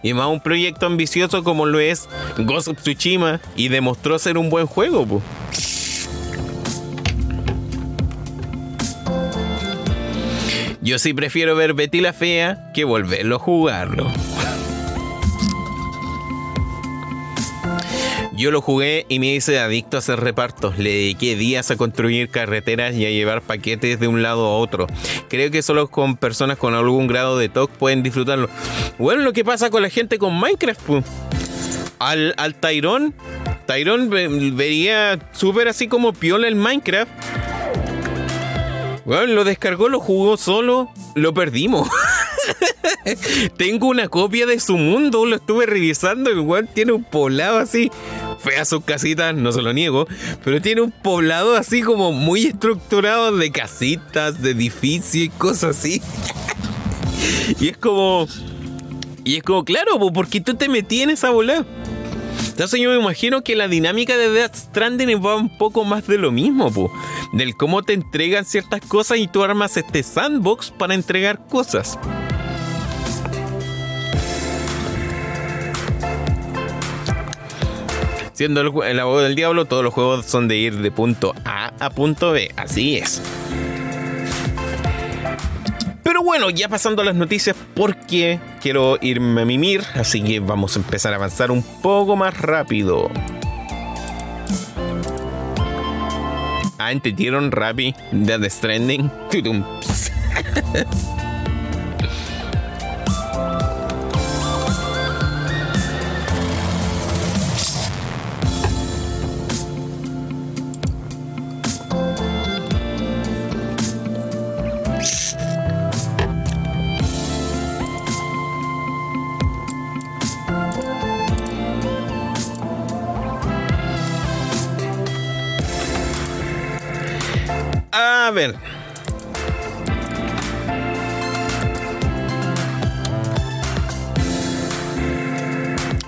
Y más un proyecto ambicioso como lo es Ghost of Tsushima y demostró ser un buen juego, pues. Yo sí prefiero ver Betty la Fea que volverlo a jugarlo. Yo lo jugué y me hice adicto a hacer repartos. Le dediqué días a construir carreteras y a llevar paquetes de un lado a otro. Creo que solo con personas con algún grado de TOC pueden disfrutarlo. Bueno, lo que pasa con la gente con Minecraft. Al, al Tyrone, Tyrone vería súper así como piola el Minecraft bueno, lo descargó, lo jugó solo, lo perdimos. Tengo una copia de su mundo, lo estuve revisando. Igual tiene un poblado así. Fea sus casitas, no se lo niego. Pero tiene un poblado así como muy estructurado de casitas, de edificios y cosas así. y es como. Y es como, claro, porque tú te metí en esa bola. Entonces yo me imagino que la dinámica de Death Stranding va un poco más de lo mismo, del cómo te entregan ciertas cosas y tú armas este sandbox para entregar cosas. Siendo el, el abogado del diablo, todos los juegos son de ir de punto A a punto B, así es. Pero bueno, ya pasando a las noticias porque quiero irme a mimir, así que vamos a empezar a avanzar un poco más rápido. Ah, ¿entendieron Rappi de The Stranding? ver.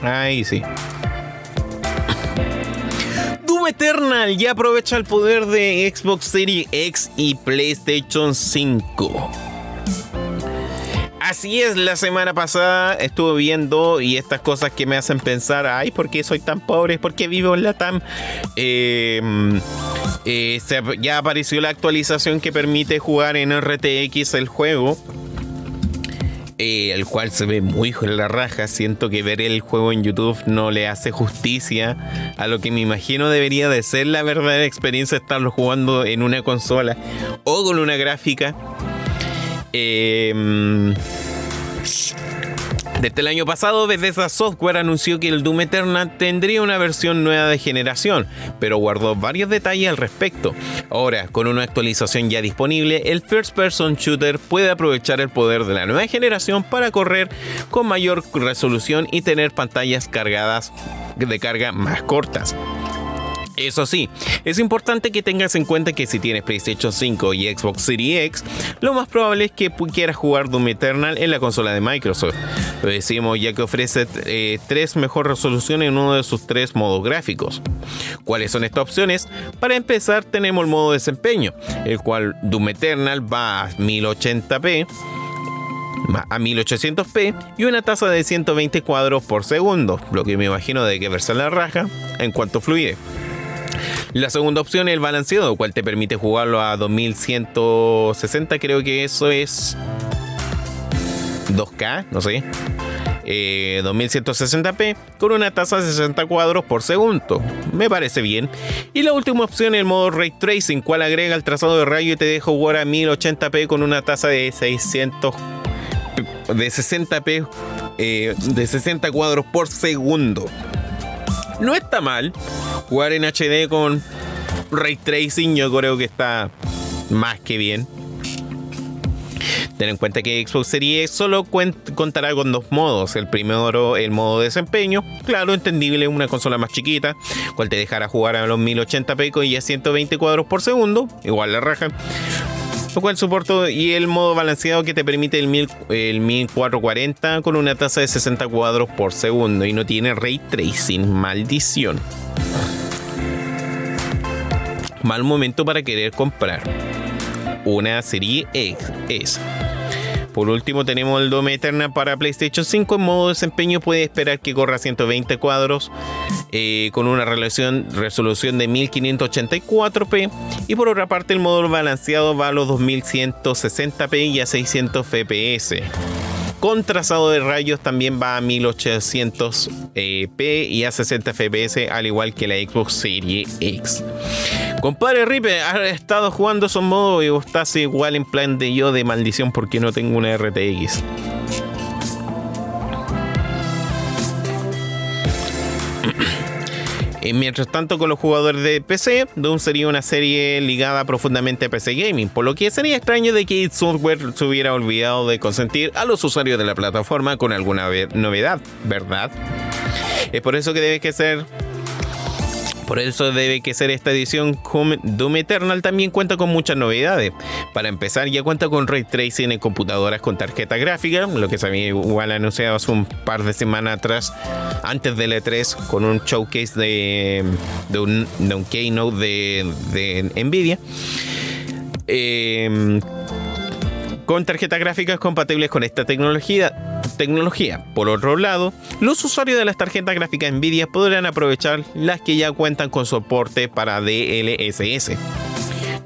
Ahí sí. Doom Eternal ya aprovecha el poder de Xbox Series X y PlayStation 5. Así es, la semana pasada estuve viendo y estas cosas que me hacen pensar, ay, ¿por qué soy tan pobre? ¿Por qué vivo en la TAM? Eh, eh, ya apareció la actualización que permite jugar en RTX el juego. Eh, el cual se ve muy en la raja. Siento que ver el juego en YouTube no le hace justicia a lo que me imagino debería de ser la verdadera experiencia estarlo jugando en una consola o con una gráfica. Eh, desde el año pasado, Bethesda Software anunció que el Doom Eternal tendría una versión nueva de generación, pero guardó varios detalles al respecto. Ahora, con una actualización ya disponible, el First Person Shooter puede aprovechar el poder de la nueva generación para correr con mayor resolución y tener pantallas cargadas de carga más cortas. Eso sí, es importante que tengas en cuenta que si tienes PlayStation 5 y Xbox Series X, lo más probable es que quieras jugar Doom Eternal en la consola de Microsoft. Lo decimos ya que ofrece eh, tres mejor resolución en uno de sus tres modos gráficos. ¿Cuáles son estas opciones? Para empezar tenemos el modo desempeño, el cual Doom Eternal va a 1080p a 1800p y una tasa de 120 cuadros por segundo, lo que me imagino de que verse la raja en cuanto fluye. La segunda opción es el balanceado, cual te permite jugarlo a 2160, creo que eso es 2K, no sé. 2160p eh, con una tasa de 60 cuadros por segundo. Me parece bien. Y la última opción el modo Ray Tracing, cual agrega el trazado de rayo y te deja jugar a 1080p con una tasa de 600 de 60p eh, de 60 cuadros por segundo. No está mal jugar en HD con ray tracing, yo creo que está más que bien. Ten en cuenta que Xbox Series solo contará con dos modos. El primero, el modo desempeño. Claro, entendible, una consola más chiquita, cual te dejará jugar a los 1080p y a 120 cuadros por segundo. Igual la raja. Lo cual soporto y el modo balanceado que te permite el, el 1440 con una tasa de 60 cuadros por segundo y no tiene ray tracing. Maldición mal momento para querer comprar una serie X. Por último tenemos el Dome Eterna para PlayStation 5 en modo desempeño puede esperar que corra 120 cuadros eh, con una resolución, resolución de 1584p y por otra parte el modo balanceado va a los 2160p y a 600 fps con trazado de rayos también va a 1800p y a 60 fps, al igual que la Xbox Series X. Compadre Ripe, ¿has estado jugando esos modos y estás igual en plan de yo de maldición porque no tengo una RTX? Y mientras tanto, con los jugadores de PC, Doom sería una serie ligada profundamente a PC Gaming, por lo que sería extraño de que id Software se hubiera olvidado de consentir a los usuarios de la plataforma con alguna novedad, ¿verdad? Es por eso que debe que ser por eso debe que ser esta edición Doom Eternal también cuenta con muchas novedades. Para empezar, ya cuenta con ray tracing en computadoras con tarjeta gráfica, lo que se había igual anunciado hace un par de semanas atrás, antes del E3, con un showcase de, un, keynote de, Nvidia. Eh, con tarjetas gráficas compatibles con esta tecnología, tecnología. Por otro lado, los usuarios de las tarjetas gráficas Nvidia podrán aprovechar las que ya cuentan con soporte para DLSS.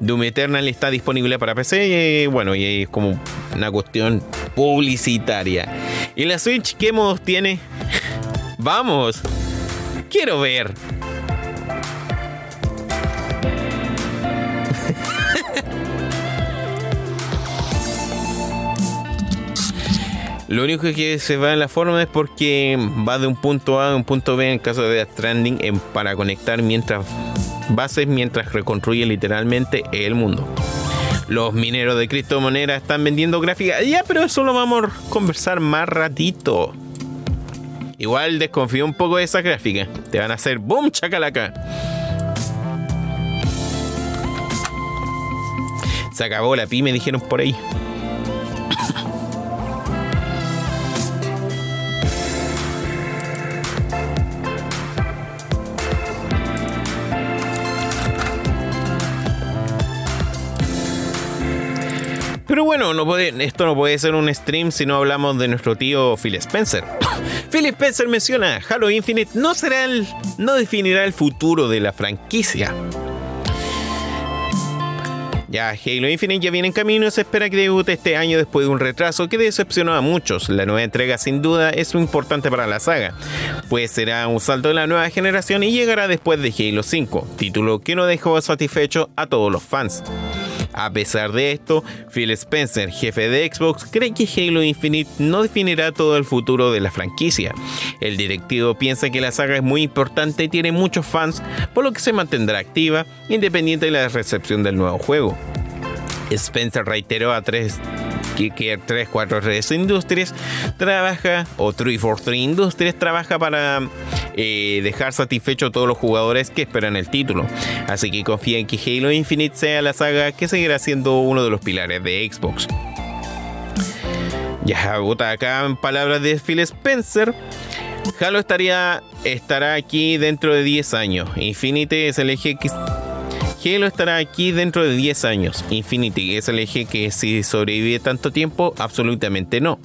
Doom Eternal está disponible para PC bueno, y es como una cuestión publicitaria. ¿Y la Switch qué modos tiene? Vamos, quiero ver. Lo único que se va en la forma es porque va de un punto A a un punto B en caso de Death Stranding para conectar mientras bases mientras reconstruye literalmente el mundo. Los mineros de criptomonedas están vendiendo gráficas. Ya, pero eso lo vamos a conversar más ratito. Igual desconfío un poco de esa gráfica. Te van a hacer boom chacalaca. Se acabó la pyme, dijeron por ahí. Pero bueno, esto no puede ser un stream si no hablamos de nuestro tío Phil Spencer. Phil Spencer menciona, Halo Infinite no será el, no definirá el futuro de la franquicia. Ya Halo Infinite ya viene en camino y se espera que debute este año después de un retraso que decepcionó a muchos. La nueva entrega sin duda es importante para la saga, pues será un salto de la nueva generación y llegará después de Halo 5, título que no dejó satisfecho a todos los fans. A pesar de esto, Phil Spencer, jefe de Xbox, cree que Halo Infinite no definirá todo el futuro de la franquicia. El directivo piensa que la saga es muy importante y tiene muchos fans, por lo que se mantendrá activa independiente de la recepción del nuevo juego. Spencer reiteró a tres que 343 Industries trabaja, o 343 Industries trabaja para eh, dejar satisfecho a todos los jugadores que esperan el título. Así que confía en que Halo Infinite sea la saga que seguirá siendo uno de los pilares de Xbox. Ya, acá en palabras de Phil Spencer. Halo estaría, estará aquí dentro de 10 años. Infinite es el eje que Halo estará aquí dentro de 10 años. Infinity es el eje que si sobrevive tanto tiempo, absolutamente no.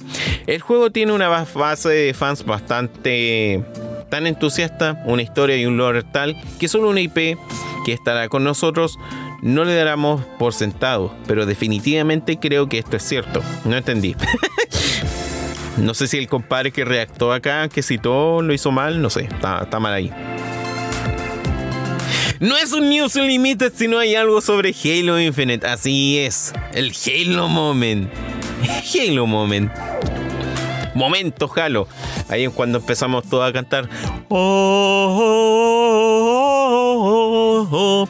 El juego tiene una base de fans bastante tan entusiasta, una historia y un lore tal que solo una IP que estará con nosotros no le daremos por sentado, pero definitivamente creo que esto es cierto. No entendí. no sé si el compadre que reactó acá, que citó, lo hizo mal, no sé, está, está mal ahí. No es un News Unlimited si no hay algo sobre Halo Infinite. Así es, el Halo Moment. Halo Moment. Momento Halo. Ahí es cuando empezamos todos a cantar. Oh, oh, oh,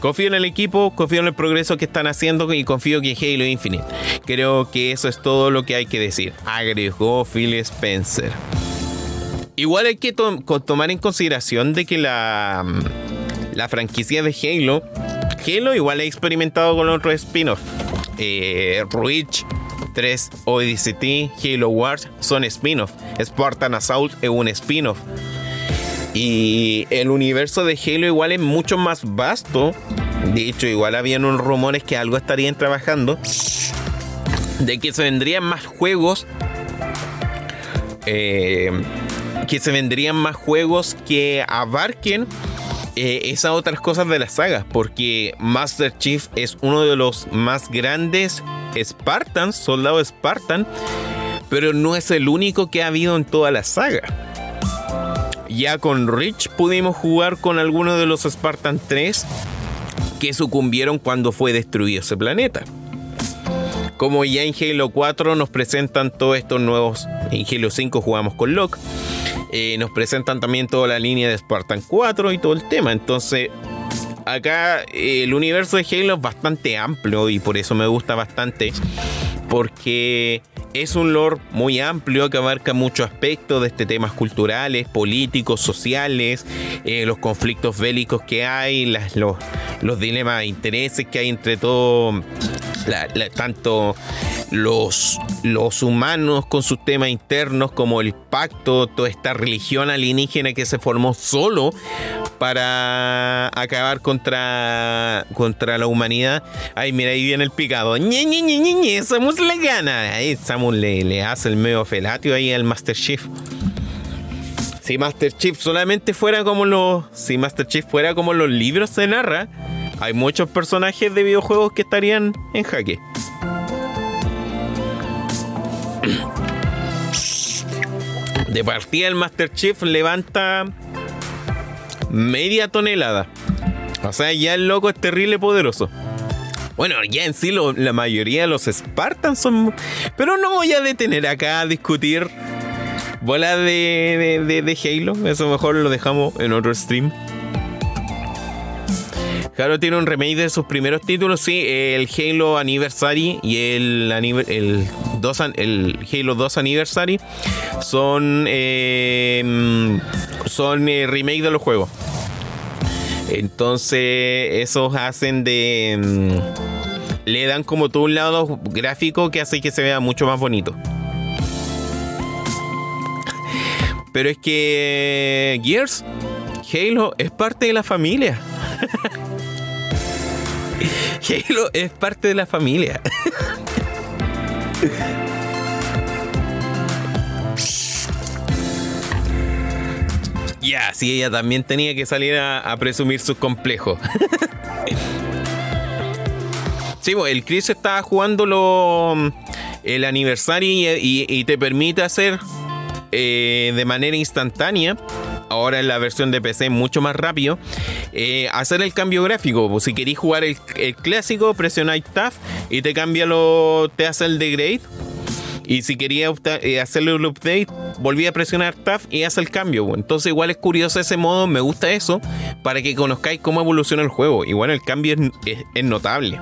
confío en el equipo, confío en el progreso que están haciendo y confío que Halo Infinite. Creo que eso es todo lo que hay que decir. Agregó Phil Spencer. Igual hay que tomar en consideración de que la, la franquicia de Halo, Halo igual ha experimentado con otros spin-offs. Eh, Reach, 3 Odyssey Halo Wars son spin-off. Spartan Assault es un spin-off. Y el universo de Halo igual es mucho más vasto. De hecho, igual habían unos rumores que algo estarían trabajando. De que se vendrían más juegos. Eh, que se vendrían más juegos que abarquen eh, esas otras cosas de la saga, porque Master Chief es uno de los más grandes Spartans, soldado Spartan, pero no es el único que ha habido en toda la saga. Ya con Rich pudimos jugar con algunos de los Spartan 3 que sucumbieron cuando fue destruido ese planeta. Como ya en Halo 4 nos presentan todos estos nuevos, en Halo 5 jugamos con Locke eh, nos presentan también toda la línea de Spartan 4 y todo el tema. Entonces, acá eh, el universo de Halo es bastante amplio y por eso me gusta bastante. Porque es un lore muy amplio que abarca muchos aspectos de este temas culturales, políticos, sociales, eh, los conflictos bélicos que hay, los, los dilemas de intereses que hay entre todo, tanto los, los humanos con sus temas internos como el pacto, toda esta religión alienígena que se formó solo para acabar contra, contra la humanidad. Ay, mira, ahí viene el picado. ñe, ñe, ñe, ñe, Le gana. Ahí Samus le, le hace el medio felatio ahí al Master Chief. Si Master Chief solamente fuera como los. Si Master Chief fuera como los libros se narra, hay muchos personajes de videojuegos que estarían en jaque. De partida el Master Chief levanta media tonelada. O sea, ya el loco es terrible poderoso. Bueno, ya en sí la mayoría de los Spartans son... Pero no voy a detener acá a discutir bola de, de, Halo. Eso mejor lo dejamos en otro stream. Claro, tiene un remake de sus primeros títulos, sí, el Halo Anniversary y el, el, el Halo 2 Anniversary son, em, son eh, remake de los juegos. Entonces, esos hacen de... Em, le dan como todo un lado gráfico que hace que se vea mucho más bonito. Pero es que Gears, Halo es parte de la familia. Halo es parte de la familia. Ya, sí, ella también tenía que salir a, presumir sus complejos. sí, pues, el Chris estaba jugando el aniversario y, te permite hacer eh, de manera instantánea ahora en la versión de PC mucho más rápido, eh, hacer el cambio gráfico. Pues, si queréis jugar el, clásico, presionáis Tab y te cambia lo. te hace el degrade. Y si quería eh, hacerle un update, volví a presionar Tab y hace el cambio. Entonces igual es curioso ese modo, me gusta eso, para que conozcáis cómo evoluciona el juego. Y bueno, el cambio es, notable.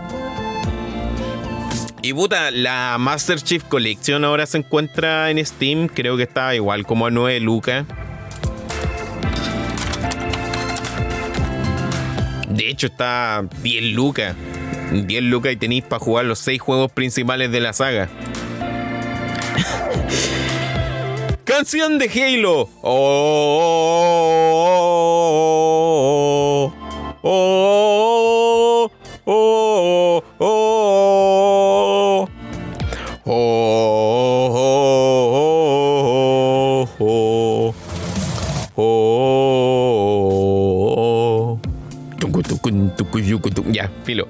Y puta, la Master Chief Collection ahora se encuentra en Steam. Creo que está igual como a 9 lucas. De hecho, está 10 lucas. 10 lucas y tenéis para jugar los 6 juegos principales de la saga. Canción de Halo. Oh, oh, oh, oh, Ya, filo.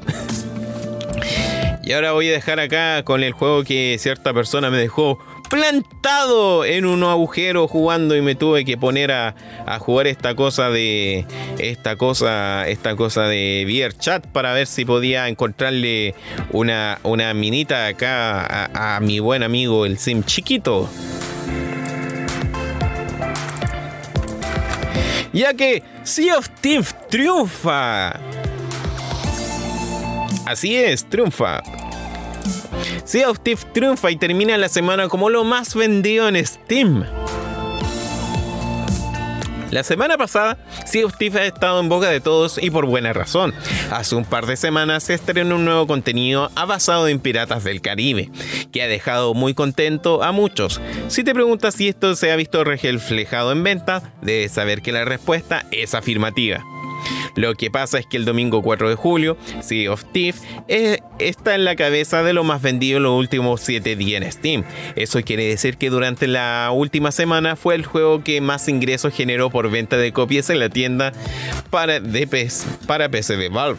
Y ahora voy a dejar acá con el juego que cierta persona me dejó plantado en un agujero jugando y me tuve que poner a, jugar esta cosa de esta cosa esta cosa de VR chat para ver si podía encontrarle una, una minita acá a, a mi buen amigo el sim chiquito. Ya que Sea of Thieves triunfa Así es, triunfa. Sea of Thieves triunfa y termina la semana como lo más vendido en Steam. La semana pasada, Sea of ha estado en boca de todos y por buena razón. Hace un par de semanas se estrenó un nuevo contenido basado en Piratas del Caribe, que ha dejado muy contento a muchos. Si te preguntas si esto se ha visto reflejado en venta, debes saber que la respuesta es afirmativa. Lo que pasa es que el domingo 4 de julio, Sea of Thieves eh, está en la cabeza de lo más vendido en los últimos 7 días en Steam. Eso quiere decir que durante la última semana fue el juego que más ingresos generó por venta de copias en la tienda para, para PC de Valve.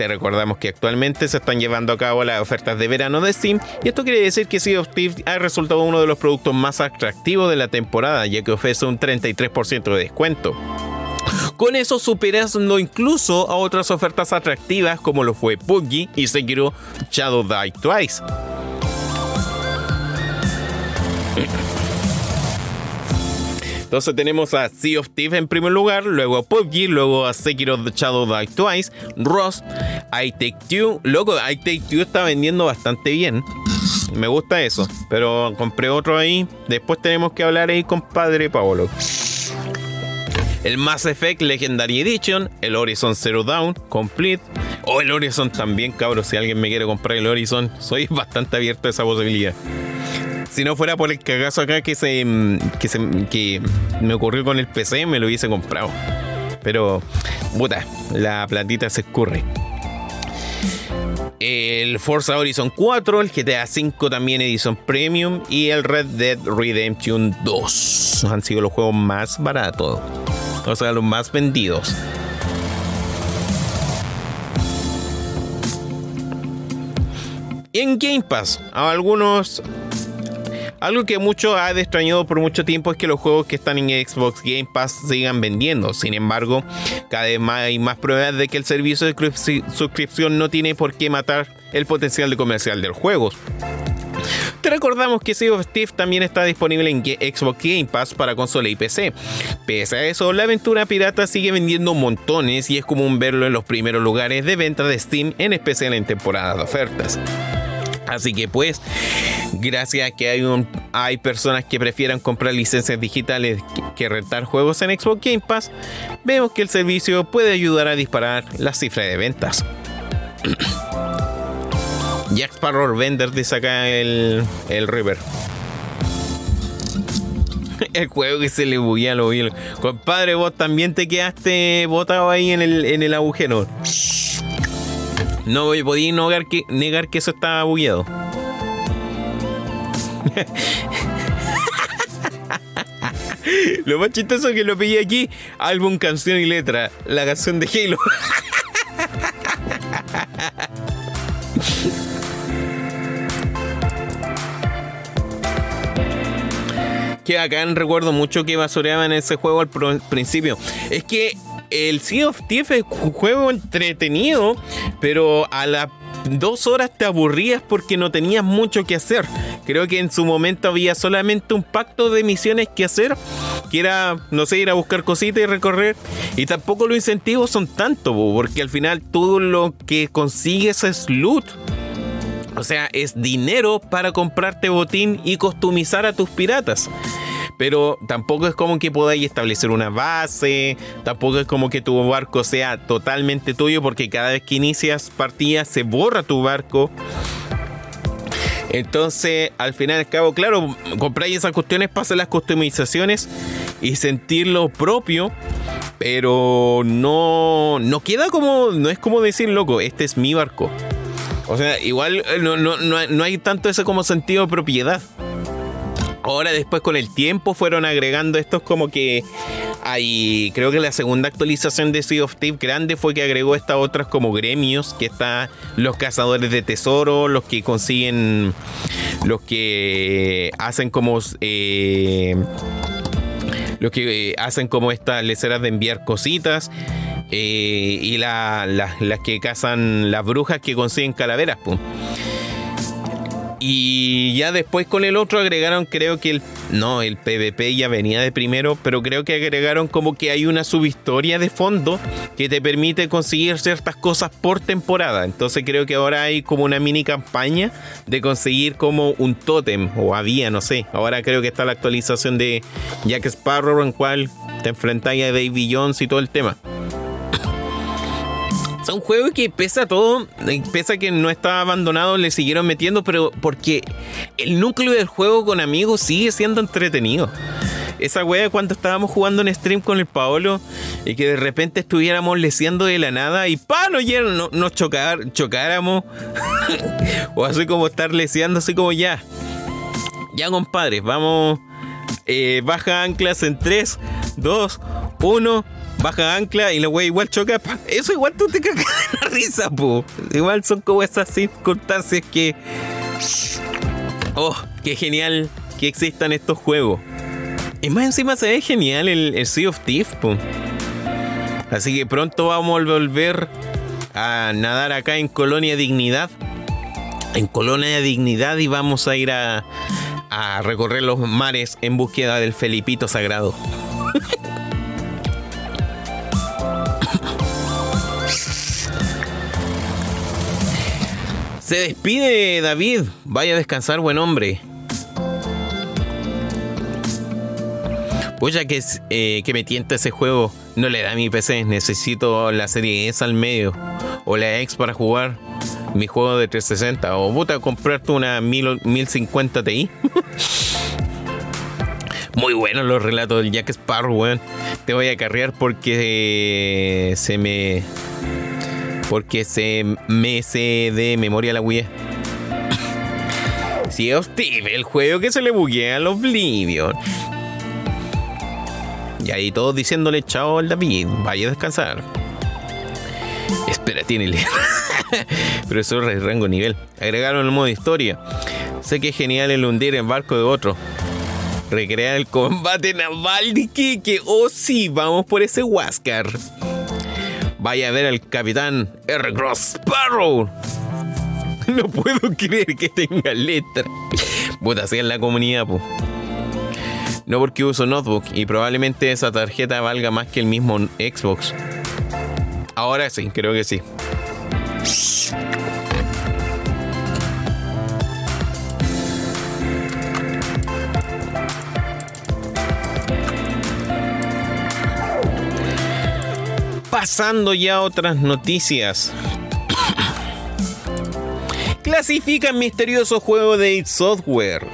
Te recordamos que actualmente se están llevando a cabo las ofertas de verano de Steam y esto quiere decir que Sea of Thieves ha resultado uno de los productos más atractivos de la temporada ya que ofrece un 33% de descuento. Con eso superando incluso a otras ofertas atractivas como lo fue PUBG y Sekiro Shadow Die Twice. Entonces tenemos a Sea of Thieves en primer lugar, luego a PUBG, luego a Sekiro Shadow Die Twice, Rust, I Take Two. Loco, I Take Two está vendiendo bastante bien. Me gusta eso, pero compré otro ahí. Después tenemos que hablar ahí con Padre Paolo el Mass Effect Legendary Edition, el Horizon Zero Dawn Complete, o el Horizon también, cabros, si alguien me quiere comprar el Horizon, soy bastante abierto a esa posibilidad. Si no fuera por el cagazo acá que se, que se que me ocurrió con el PC, me lo hubiese comprado. Pero, puta, la platita se escurre. El Forza Horizon 4, el GTA 5 también Edition Premium y el Red Dead Redemption 2 han sido los juegos más baratos o sea, los más vendidos. Y en Game Pass, a algunos algo que mucho ha extrañado por mucho tiempo es que los juegos que están en Xbox Game Pass sigan vendiendo. Sin embargo, cada vez más hay más pruebas de que el servicio de suscripción no tiene por qué matar el potencial de comercial del juego. Te recordamos que Sea of Steve también está disponible en Xbox Game Pass para consola y PC. Pese a eso, la aventura pirata sigue vendiendo montones y es común verlo en los primeros lugares de venta de Steam, en especial en temporadas de ofertas. Así que pues, gracias a que hay, un, hay personas que prefieran comprar licencias digitales que rentar juegos en Xbox Game Pass, vemos que el servicio puede ayudar a disparar las cifras de ventas. Jack Sparrow Vender dice acá el, el River. el juego que se le buguea lo vi. Compadre, vos también te quedaste botado ahí en el, en el agujero. No podía negar que, negar que eso estaba bugueado. Lo más chistoso que lo pillé aquí, álbum, canción y letra, la canción de Halo. que acá recuerdo mucho que basureaban ese juego al principio. Es que el Sea of Thieves es un juego entretenido, pero a las dos horas te aburrías porque no tenías mucho que hacer. Creo que en su momento había solamente un pacto de misiones que hacer, que era, no sé, ir a buscar cositas y recorrer. Y tampoco los incentivos son tanto, porque al final todo lo que consigues es loot. O sea, es dinero para comprarte botín y customizar a tus piratas pero tampoco es como que podáis establecer una base, tampoco es como que tu barco sea totalmente tuyo, porque cada vez que inicias partida se borra tu barco. Entonces, al final al cabo, claro, compráis esas cuestiones, pasar las customizaciones y sentir lo propio. Pero no, no queda como, no es como decir, loco, este es mi barco. O sea, igual eh, no, no, no hay tanto ese como sentido de propiedad. Ahora después con el tiempo fueron agregando estos como que hay, creo que la segunda actualización de Sea of Thieves grande fue que agregó estas otras como gremios, que están los cazadores de tesoro, los que consiguen, los que hacen como... Eh, los que hacen como estas leceras de enviar cositas. Eh, y las que cazan las brujas que consiguen calaveras. Pum. Y ya después con el otro agregaron, creo que el. No, el PvP ya venía de primero, pero creo que agregaron como que hay una subhistoria de fondo que te permite conseguir ciertas cosas por temporada. Entonces creo que ahora hay como una mini campaña de conseguir como un tótem, o había, no sé. Ahora creo que está la actualización de Jack Sparrow, en cual te enfrentáis a Davy Jones y todo el tema un juego que pesa todo, pesa que no estaba abandonado, le siguieron metiendo, pero porque el núcleo del juego con amigos sigue siendo entretenido. Esa wea cuando estábamos jugando en stream con el Paolo y que de repente estuviéramos leseando de la nada y pa, no, no, nos chocar, chocáramos. o así como estar leseando, así como ya. Ya compadres, vamos. Eh, baja anclas en 3, 2, 1 baja ancla y la wea igual choca. Eso igual tú te cagas la risa, po. Igual son como esas circunstancias que. Oh, qué genial que existan estos juegos. Y más encima se ve genial el, Sea of Thieves, po. Así que pronto vamos a volver a nadar acá en Colonia Dignidad. En Colonia Dignidad y vamos a ir a, a recorrer los mares en búsqueda del Felipito Sagrado. Se despide David. Vaya a descansar, buen hombre. Ya que, eh, que me tienta ese juego, no le da mi PC. Necesito la serie S al medio. O la X para jugar mi juego de 360. O puta, comprarte una 1050 Ti. Muy buenos los relatos del Jack Sparrow, weón. Te voy a carrear porque se me porque se me se de memoria la Wii. Si es Steve, el juego que se le buguea al Oblivion. Y ahí todos diciéndole chao al David, vaya a descansar. Espera, tiene. Pero eso es rango nivel. Agregaron el modo historia. Sé que es genial el hundir en barco de otro. Recrear el combate naval de que Oh sí, vamos por ese Huáscar. Vaya a ver al capitán R. Cross Sparrow. No puedo creer que tenga letra. Puta, así en la comunidad, po. No porque uso notebook y probablemente esa tarjeta valga más que el mismo Xbox. Ahora sí, creo que sí. Pasando ya a otras noticias. Clasifica misterioso juego de It Software,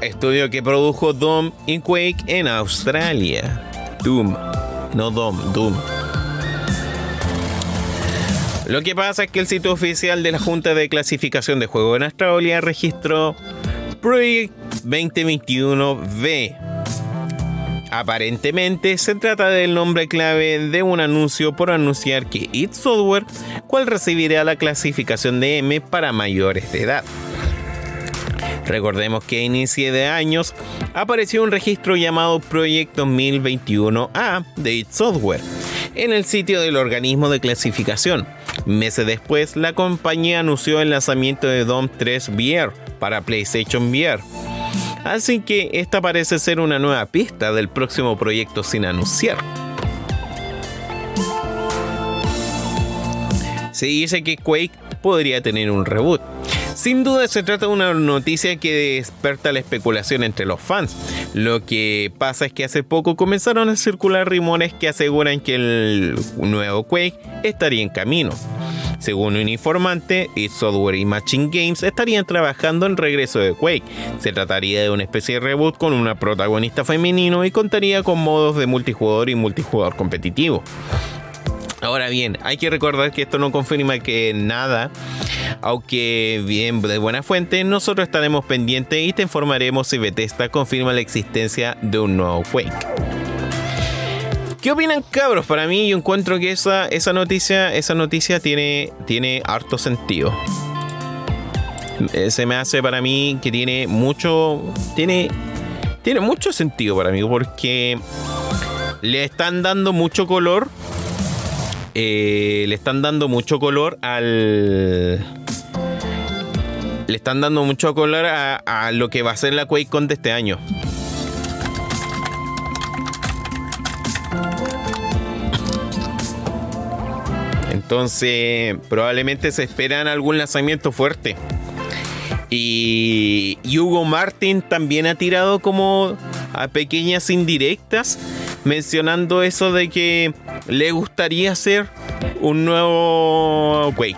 estudio que produjo Doom y Quake en Australia. Doom, no Doom, Doom. Lo que pasa es que el sitio oficial de la Junta de Clasificación de Juegos en Australia registró Project 2021V. Aparentemente se trata del nombre clave de un anuncio por anunciar que It Software, cual recibirá la clasificación de M para mayores de edad. Recordemos que a inicio de años apareció un registro llamado Project 2021A de It Software en el sitio del organismo de clasificación. Meses después, la compañía anunció el lanzamiento de DOM 3 VR para PlayStation VR. Así que esta parece ser una nueva pista del próximo proyecto sin anunciar. Se dice que Quake podría tener un reboot. Sin duda se trata de una noticia que desperta la especulación entre los fans. Lo que pasa es que hace poco comenzaron a circular rumores que aseguran que el nuevo Quake estaría en camino. Según un informante, id Software y Matching Games estarían trabajando en regreso de Quake. Se trataría de una especie de reboot con una protagonista femenino y contaría con modos de multijugador y multijugador competitivo. Ahora bien, hay que recordar que esto no confirma que nada, aunque bien de buena fuente, nosotros estaremos pendientes y te informaremos si Bethesda confirma la existencia de un nuevo Quake. ¿Qué opinan cabros? Para mí yo encuentro que esa, esa noticia, esa noticia tiene, tiene harto sentido. Se me hace para mí que tiene mucho. Tiene. Tiene mucho sentido para mí. Porque le están dando mucho color eh, le están dando mucho color al. Le están dando mucho color a, lo que va a ser la QuakeCon de este año. Entonces, probablemente se esperan algún lanzamiento fuerte. Y, Hugo Martin también ha tirado como a pequeñas indirectas mencionando eso de que le gustaría hacer un nuevo Quake.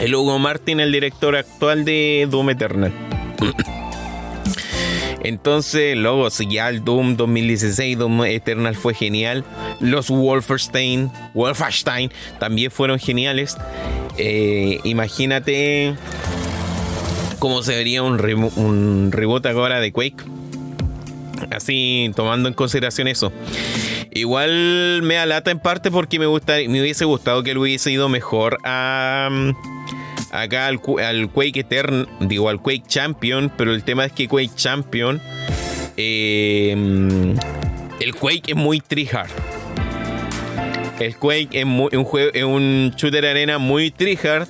El Hugo Martin, el director actual de Doom Eternal. Entonces, luego, si ya el Doom 2016, Doom Eternal fue genial. Los Wolfenstein, Wolfenstein también fueron geniales. Eh, imagínate cómo se vería un, un reboot ahora de Quake. Así, tomando en consideración eso. Igual me alata en parte porque me, gusta, me hubiese gustado que él hubiese ido mejor a, acá al, Quake Etern, digo al Quake Champion, pero el tema es que Quake Champion, em, el Quake es muy tryhard. El Quake es, un juego, es un shooter arena muy tryhard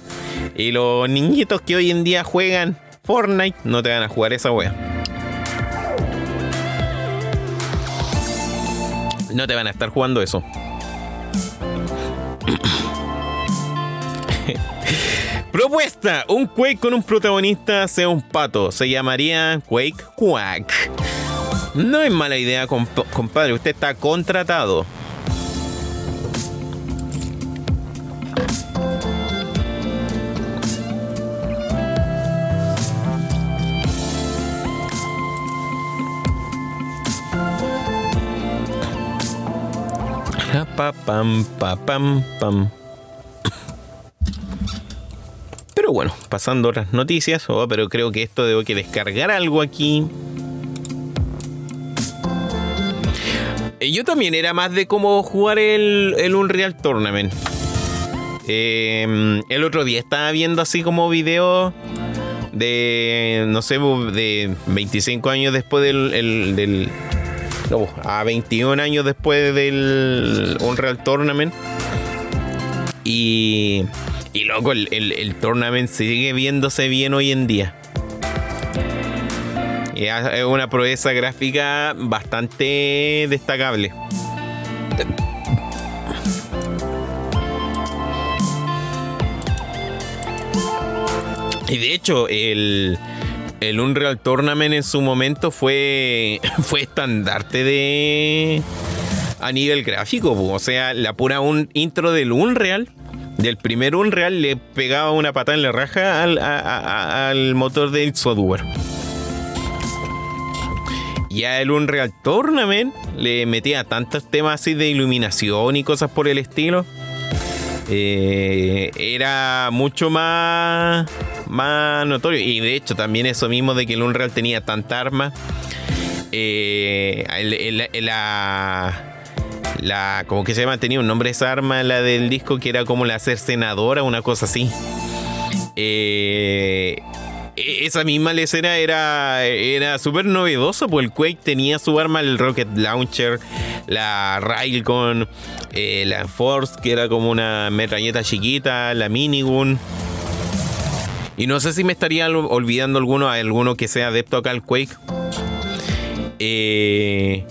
y los niñitos que hoy en día juegan Fortnite no te van a jugar esa wea. No te van a estar jugando eso. Propuesta: un Quake con un protagonista sea un pato. Se llamaría Quake Quack. No es mala idea, compadre. Usted está contratado. pam, pam, pam. Pero bueno, pasando otras noticias, oh, pero creo que esto debo que descargar algo aquí. Eh, yo también era más de cómo jugar el, el Unreal Tournament. Em, el otro día estaba viendo así como videos de, no sé, de 25 años después del a 21 años después del Unreal Tournament. Y, y loco, el, el, tournament sigue viéndose bien hoy en día. es una proeza gráfica bastante destacable. Y de hecho, el, el Unreal Tournament en su momento fue, fue estandarte de a nivel gráfico. O sea, la pura un intro del Unreal, del primer Unreal, le pegaba una patada en la raja al, motor de software. Y a el Unreal Tournament le metía tantos temas así de iluminación y cosas por el estilo. eh, era mucho más, más notorio. Y de hecho, también eso mismo de que el Unreal tenía tanta arma. Eh, la, la, como que se llama, tenía un nombre esa arma, la del disco, que era como la cercenadora, una cosa así. Eh, e-, esa misma lecera era, era súper novedosa, pues el Quake tenía su arma, el Rocket Launcher, la Railgun, eh, la Force, que era como una metralleta chiquita, la Minigun. Y no sé si me estaría olvidando alguno, alguno que sea adepto acá al Quake. Eh,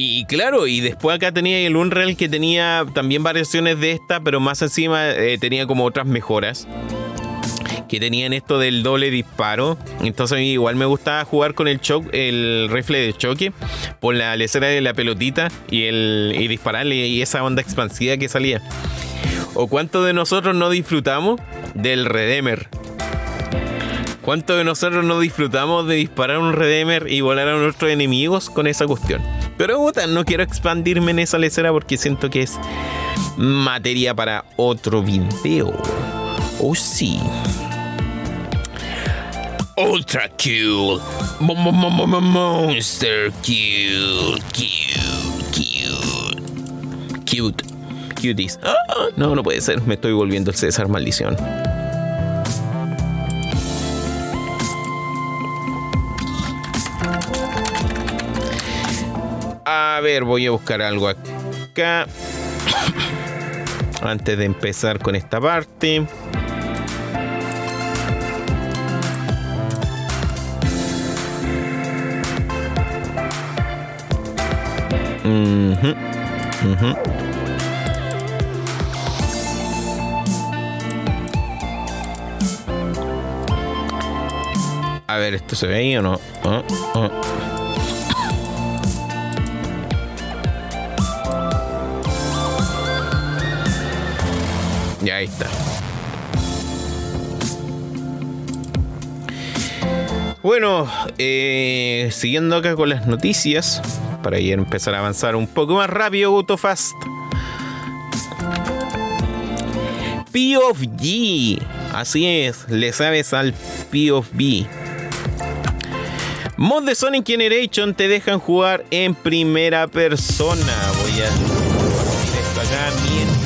y, claro, y después acá tenía el Unreal que tenía también variaciones de esta, pero más encima eh, tenía como otras mejoras que tenían esto del doble disparo. Entonces a mí igual me gustaba jugar con el el rifle de choque, por la lecera de la pelotita y, el, y dispararle y esa onda expansiva que salía. ¿O cuántos de nosotros no disfrutamos del Redeemer? ¿Cuántos de nosotros no disfrutamos de disparar un Redeemer y volar a nuestros enemigos con esa cuestión? Pero puta, no quiero expandirme en esa lecera porque siento que es materia para otro video. Oh sí. Ultra cool. Monster cute. Cute. Cute. Cute. Cuties. no, no puede ser. Me estoy volviendo el César, maldición. A ver, voy a buscar algo acá. Antes de empezar con esta parte. A ver, ¿esto se ve ahí o no? Ah, ah. Bueno, eh, siguiendo acá con las noticias para ir empezar a avanzar un poco más rápido, Autofast. P of G. Así es, le sabes al P of B. Mod de Sonic Generation te dejan jugar en primera persona. Voy a esto acá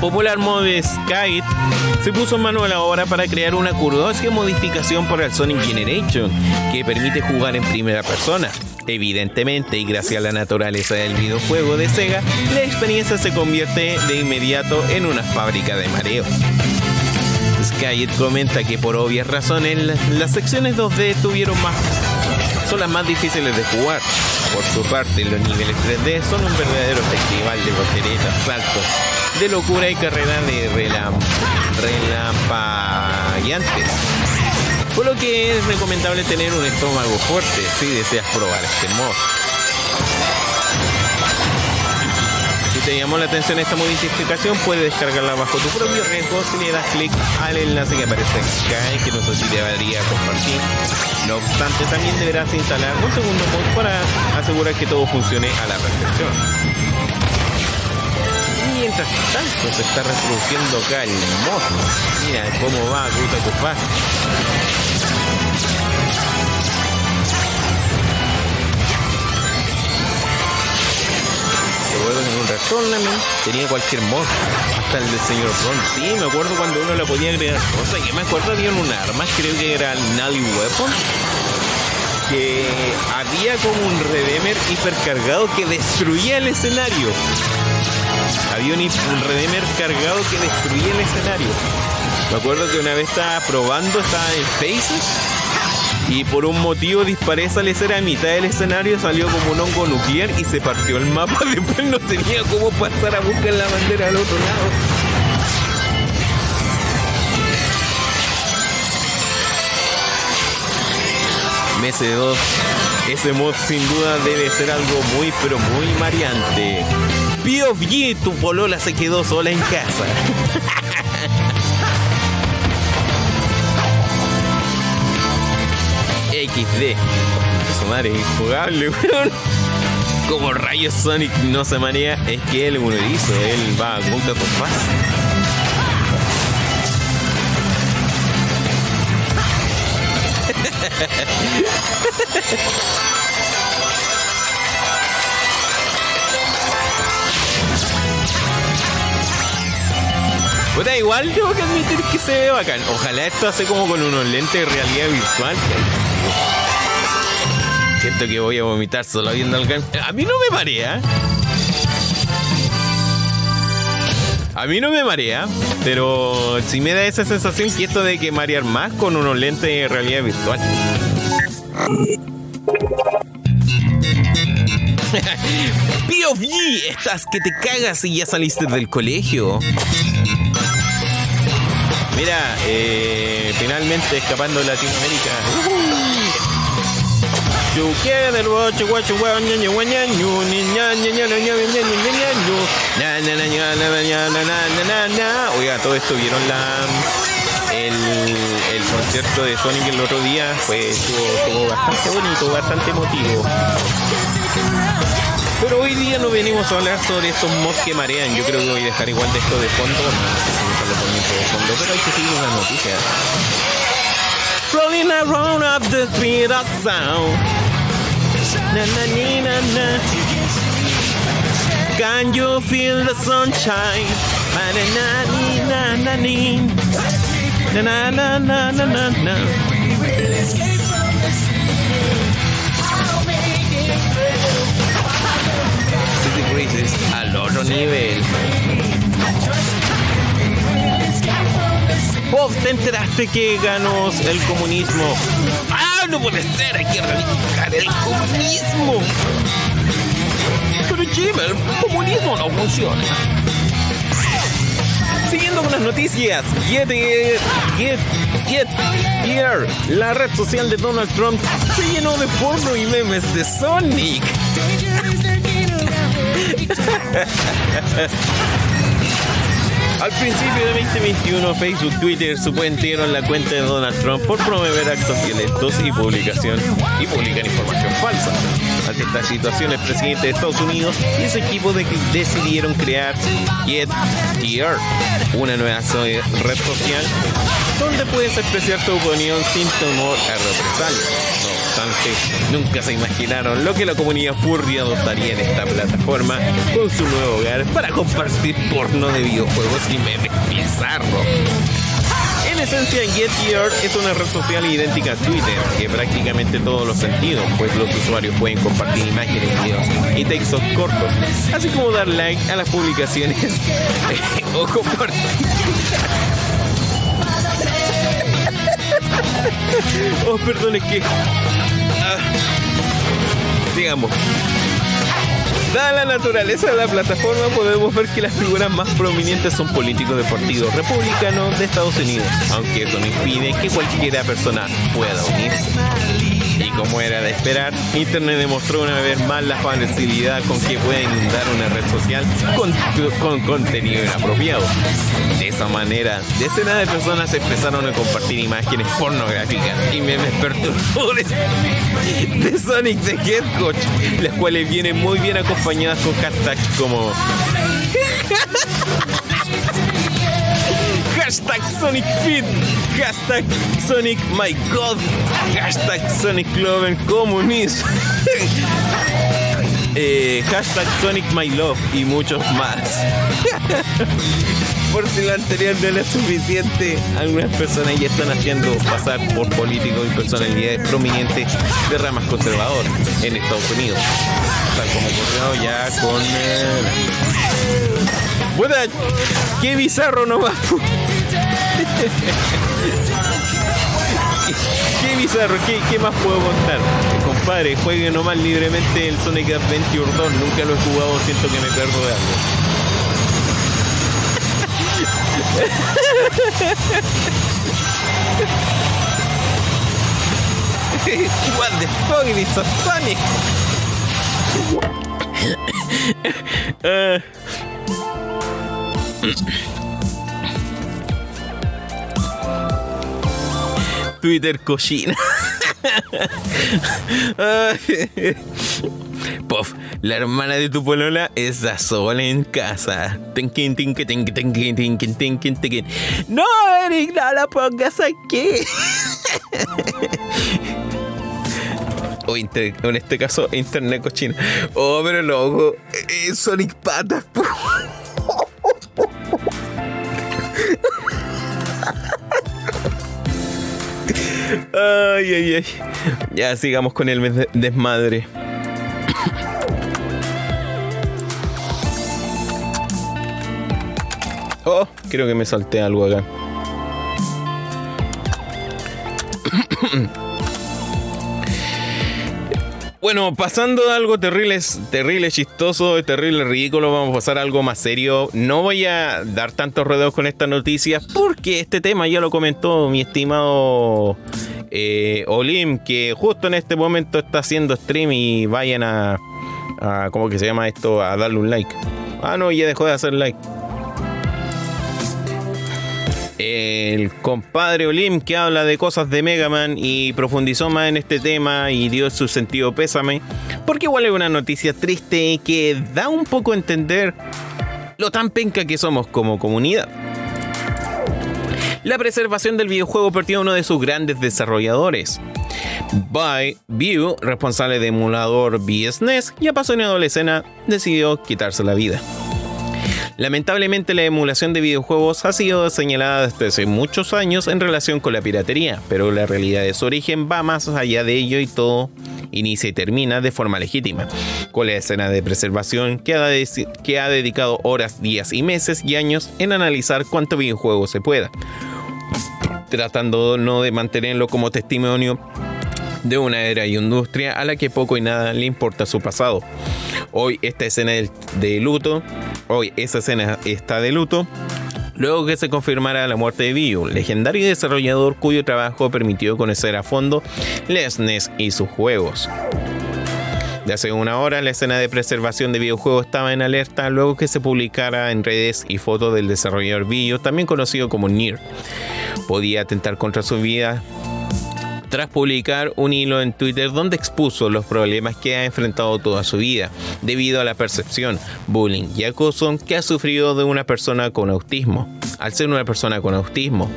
popular modo de Skype se puso en mano a la obra para crear una curiosa modificación para el Sonic Generation que permite jugar en primera persona. Evidentemente, y gracias a la naturaleza del videojuego de Sega, la experiencia se convierte de inmediato en una fábrica de mareos. Skyet comenta que por obvias razones las secciones 2D tuvieron más son las más difíciles de jugar. Por su parte, los niveles 3D son un verdadero festival de volteretas, saltos, de locura y carrera de relampagueantes. Por lo que es recomendable tener un estómago fuerte si deseas probar este mod. Si te llamó la atención esta modificación, puedes descargarla bajo tu propio riesgo si le das clic al enlace que aparece acá y que no sé si debería compartir. No obstante, también deberás instalar un segundo mod para asegurar que todo funcione a la perfección mientras tanto se está reproduciendo acá el mod. Mira cómo va Ruta Copá. Recuerdo un Tournament tenía cualquier mod, hasta el del señor Ron. Sí, me acuerdo cuando uno la podía agregar O sea, que me acuerdo había un arma, creo que era el Nally Weapon, que había como un Redeemer hipercargado que destruía el escenario. Había un, Redeemer cargado que destruía el escenario. Me acuerdo que una vez estaba probando, estaba en Faces y por un motivo disparé esa lecera a mitad del escenario, salió como un hongo nuclear y se partió el mapa. Después no tenía cómo pasar a buscar la bandera al otro lado. MS2, ese mod sin duda debe ser algo muy pero muy mareante. POV, tu polola se quedó sola en casa. XD. madre, injugable, weón. Como rayos Sonic no se marea, es que él es un erizo, él va a punta por Puta, igual tengo que admitir que se ve bacán. Ojalá esto hace como con unos lentes de realidad virtual. Siento que voy a vomitar solo viendo al gan- A mí no me marea. A mí no me marea, pero sí me da esa sensación que esto de que marear más con unos lentes de realidad virtual. POV, estás que te cagas y ya saliste del colegio. Mira, eh, finalmente escapando de Latinoamérica. Oiga, todo esto vieron la el, el concierto de Sonic el otro día fue estuvo bastante bonito, bastante emotivo. Pero hoy día no venimos a hablar sobre estos mods marean. Yo creo que voy a dejar igual de esto de fondo de fondo, pero hay que seguir. Rolling around up the street of sound. Na, na, ni, na, na. Can you feel the sunshine? Na, na, na, na, na. Na, na, na, na, na, na, na. City Races al otro nivel. Bob, ¿te enteraste que ganó el comunismo? ¡Ah, no puede ser! Hay que erradicar el comunismo. Pero Jim, el comunismo no funciona. Siguiendo con las noticias, Get, Get, Get Here, la red social de Donald Trump, se llenó de porno y memes de Sonic. Al principio de 2021, Facebook, Twitter suspendieron la cuenta de Donald Trump por promover actos violentos y publicación y publicar información falsa. Ante esta situación, el presidente de Estados Unidos y su equipo de- decidieron crear Get Here, una nueva red social donde puedes expresar tu opinión sin temor a represalias. Nunca se imaginaron lo que la comunidad furry adoptaría en esta plataforma con su nuevo hogar para compartir porno de videojuegos y memes bizarros. En esencia, Get es una red social idéntica a Twitter, que prácticamente todos los sentidos, pues los usuarios pueden compartir imágenes, videos y textos cortos, así como dar like a las publicaciones o compartir. Oh, perdón, es que. Ah. Digamos. Dada la naturaleza de la plataforma, podemos ver que las figuras más prominentes son políticos de partido republicano de Estados Unidos, aunque eso no impide que cualquiera persona pueda unirse. Como era de esperar, Internet demostró una vez más la facilidad con que puede inundar una red social con, con contenido inapropiado. De esa manera, decenas de personas empezaron a compartir imágenes pornográficas y memes perturbadores de Sonic the Hedgehog, las cuales vienen muy bien acompañadas con hashtags como Hashtag Sonic Fit, hashtag Sonic My hashtag Sonic Communism, eh, hashtag Sonic y muchos más. Por si lo anterior no era suficiente, algunas personas ya están haciendo pasar por políticos y personalidades prominentes de ramas conservadoras en Estados Unidos, tal como ocurrió ya con... eh, qué bizarro nomás. Qué bizarro, ¿Qué, qué más puedo contar? Compadre, juegue nomás libremente el Sonic Adventure 2. Nunca lo he jugado, siento que me pierdo de algo. What the fuck is a Sonic? Ah. Twitter cochina. Puff, la hermana de tu polola está sola en casa. No, Eric, no la pongas aquí. o en este caso, internet cochino. Oh, pero loco, eh, Sonic Patas. Ay, ay, ay. Ya sigamos con el desmadre. Oh, creo que me salté algo acá. Bueno, pasando de algo terrible, terrible, chistoso, terrible, ridículo, vamos a pasar a algo más serio. No voy a dar tantos rodeos con esta noticia porque este tema ya lo comentó mi estimado eh, Olim, que justo en este momento está haciendo stream y vayan a, a, ¿cómo que se llama esto? A darle un like. Ah, no, ya dejó de hacer like el compadre Olim que habla de cosas de Mega Man y profundizó más en este tema y dio su sentido pésame, porque igual es una noticia triste que da un poco a entender lo tan penca que somos como comunidad. La preservación del videojuego perdió a uno de sus grandes desarrolladores. By View, responsable de emulador BSNES y apasionado de la escena, decidió quitarse la vida. Lamentablemente la emulación de videojuegos ha sido señalada desde hace muchos años en relación con la piratería, pero la realidad de su origen va más allá de ello y todo inicia y termina de forma legítima, con la escena de preservación que ha, dedicado horas, días y meses y años en analizar cuánto videojuego se pueda, tratando no de mantenerlo como testimonio de una era y industria a la que poco y nada le importa su pasado. Hoy esta escena de luto, hoy esa escena está de luto. Luego que se confirmara la muerte de View, legendario desarrollador cuyo trabajo permitió conocer a fondo Lesnes y sus juegos. De hace una hora, la escena de preservación de videojuegos estaba en alerta luego que se publicara en redes y fotos del desarrollador View, también conocido como Nier. Podía atentar contra su vida tras publicar un hilo en Twitter donde expuso los problemas que ha enfrentado toda su vida debido a la percepción, bullying y acoso que ha sufrido de una persona con autismo, al ser una persona con autismo.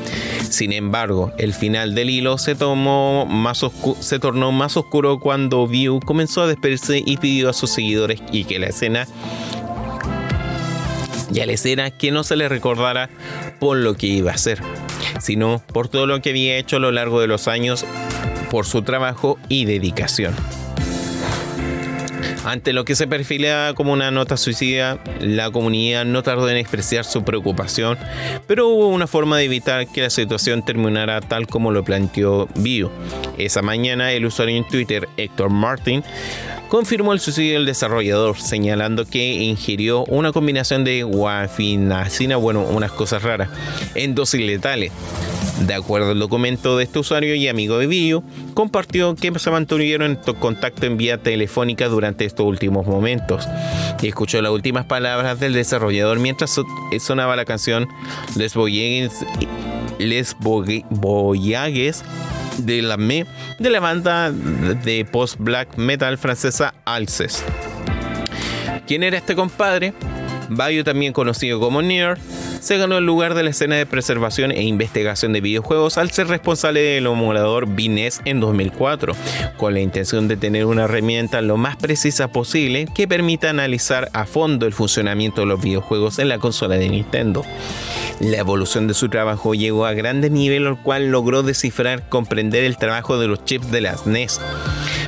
Sin embargo, el final del hilo se, tomó más se tornó más oscuro cuando View comenzó a despedirse y pidió a sus seguidores y que la escena y a la escena que no se le recordara por lo que iba a hacer, sino por todo lo que había hecho a lo largo de los años por su trabajo y dedicación. Ante lo que se perfila como una nota suicida, la comunidad no tardó en expresar su preocupación, pero hubo una forma de evitar que la situación terminara tal como lo planteó Bio. Esa mañana, el usuario en Twitter, Héctor Martin, confirmó el suicidio del desarrollador, señalando que ingirió una combinación de guafinacina, bueno, unas cosas raras, en dosis letales. De acuerdo al documento de este usuario y amigo de Bio, compartió que se mantuvieron en contacto en vía telefónica durante estos últimos momentos y escuchó las últimas palabras del desarrollador mientras sonaba la canción Les Voyages, Les Voyages de la ME de la banda de post-black metal francesa Alces. ¿Quién era este compadre? Bayo, también conocido como Nier, se ganó el lugar de la escena de preservación e investigación de videojuegos al ser responsable del emulador Vines en 2004, con la intención de tener una herramienta lo más precisa posible que permita analizar a fondo el funcionamiento de los videojuegos en la consola de Nintendo. La evolución de su trabajo llegó a grande nivel, al cual logró descifrar, comprender el trabajo de los chips de las NES,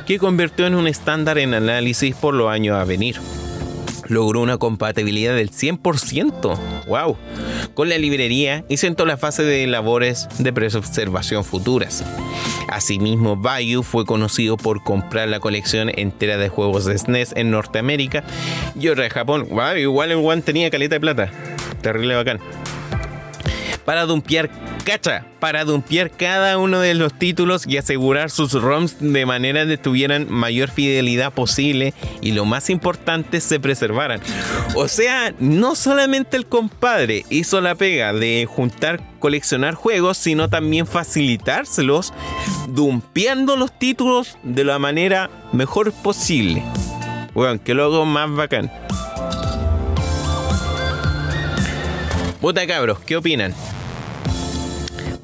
que convirtió en un estándar en análisis por los años a venir logró una compatibilidad del 100%, wow, con la librería y sentó la fase de labores de preservación futuras. Asimismo, Bayou fue conocido por comprar la colección entera de juegos de SNES en Norteamérica y otra de Japón. Wow, igual el One tenía caleta de plata. Terrible bacán. Para dumpear cacha para dumpear cada uno de los títulos y asegurar sus ROMs de manera que tuvieran mayor fidelidad posible y lo más importante se preservaran. O sea, no solamente el compadre hizo la pega de juntar, coleccionar juegos, sino también facilitárselos dumpeando los títulos de la manera mejor posible. Bueno, que luego más bacán. Puta cabros, ¿qué opinan?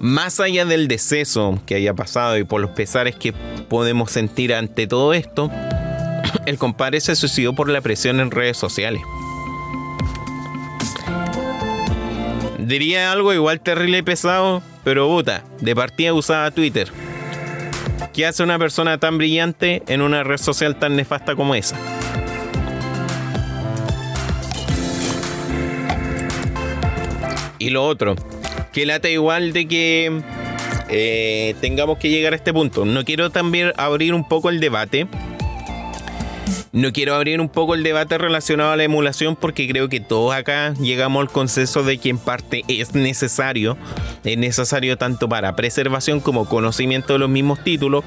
Más allá del deceso que haya pasado y por los pesares que podemos sentir ante todo esto, el compadre se suicidó por la presión en redes sociales. Diría algo igual terrible y pesado, pero puta, de partida usaba Twitter. ¿Qué hace una persona tan brillante en una red social tan nefasta como esa? Y lo otro, que lata igual de que eh, tengamos que llegar a este punto. No quiero también abrir un poco el debate. No quiero abrir un poco el debate relacionado a la emulación porque creo que todos acá llegamos al consenso de que en parte es necesario. Es necesario tanto para preservación como conocimiento de los mismos títulos.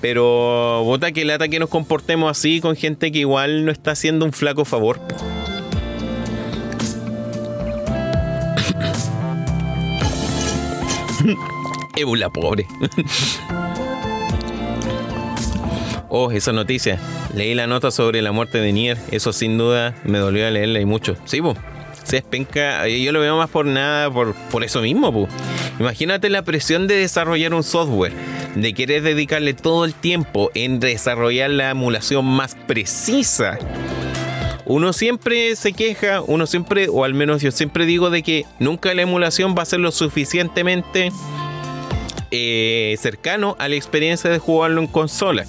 Pero vota que lata que nos comportemos así con gente que igual no está haciendo un flaco favor. Ébula, pobre. oh, esa noticia. Leí la nota sobre la muerte de Nier. Eso sin duda me dolió leerla y mucho. Sí, pues. Si es penca, yo lo veo más por nada, por, por eso mismo, pues. Imagínate la presión de desarrollar un software, de querer dedicarle todo el tiempo en desarrollar la emulación más precisa. Uno siempre se queja, uno siempre, o al menos yo siempre digo de que nunca la emulación va a ser lo suficientemente eh, cercano a la experiencia de jugarlo en consola.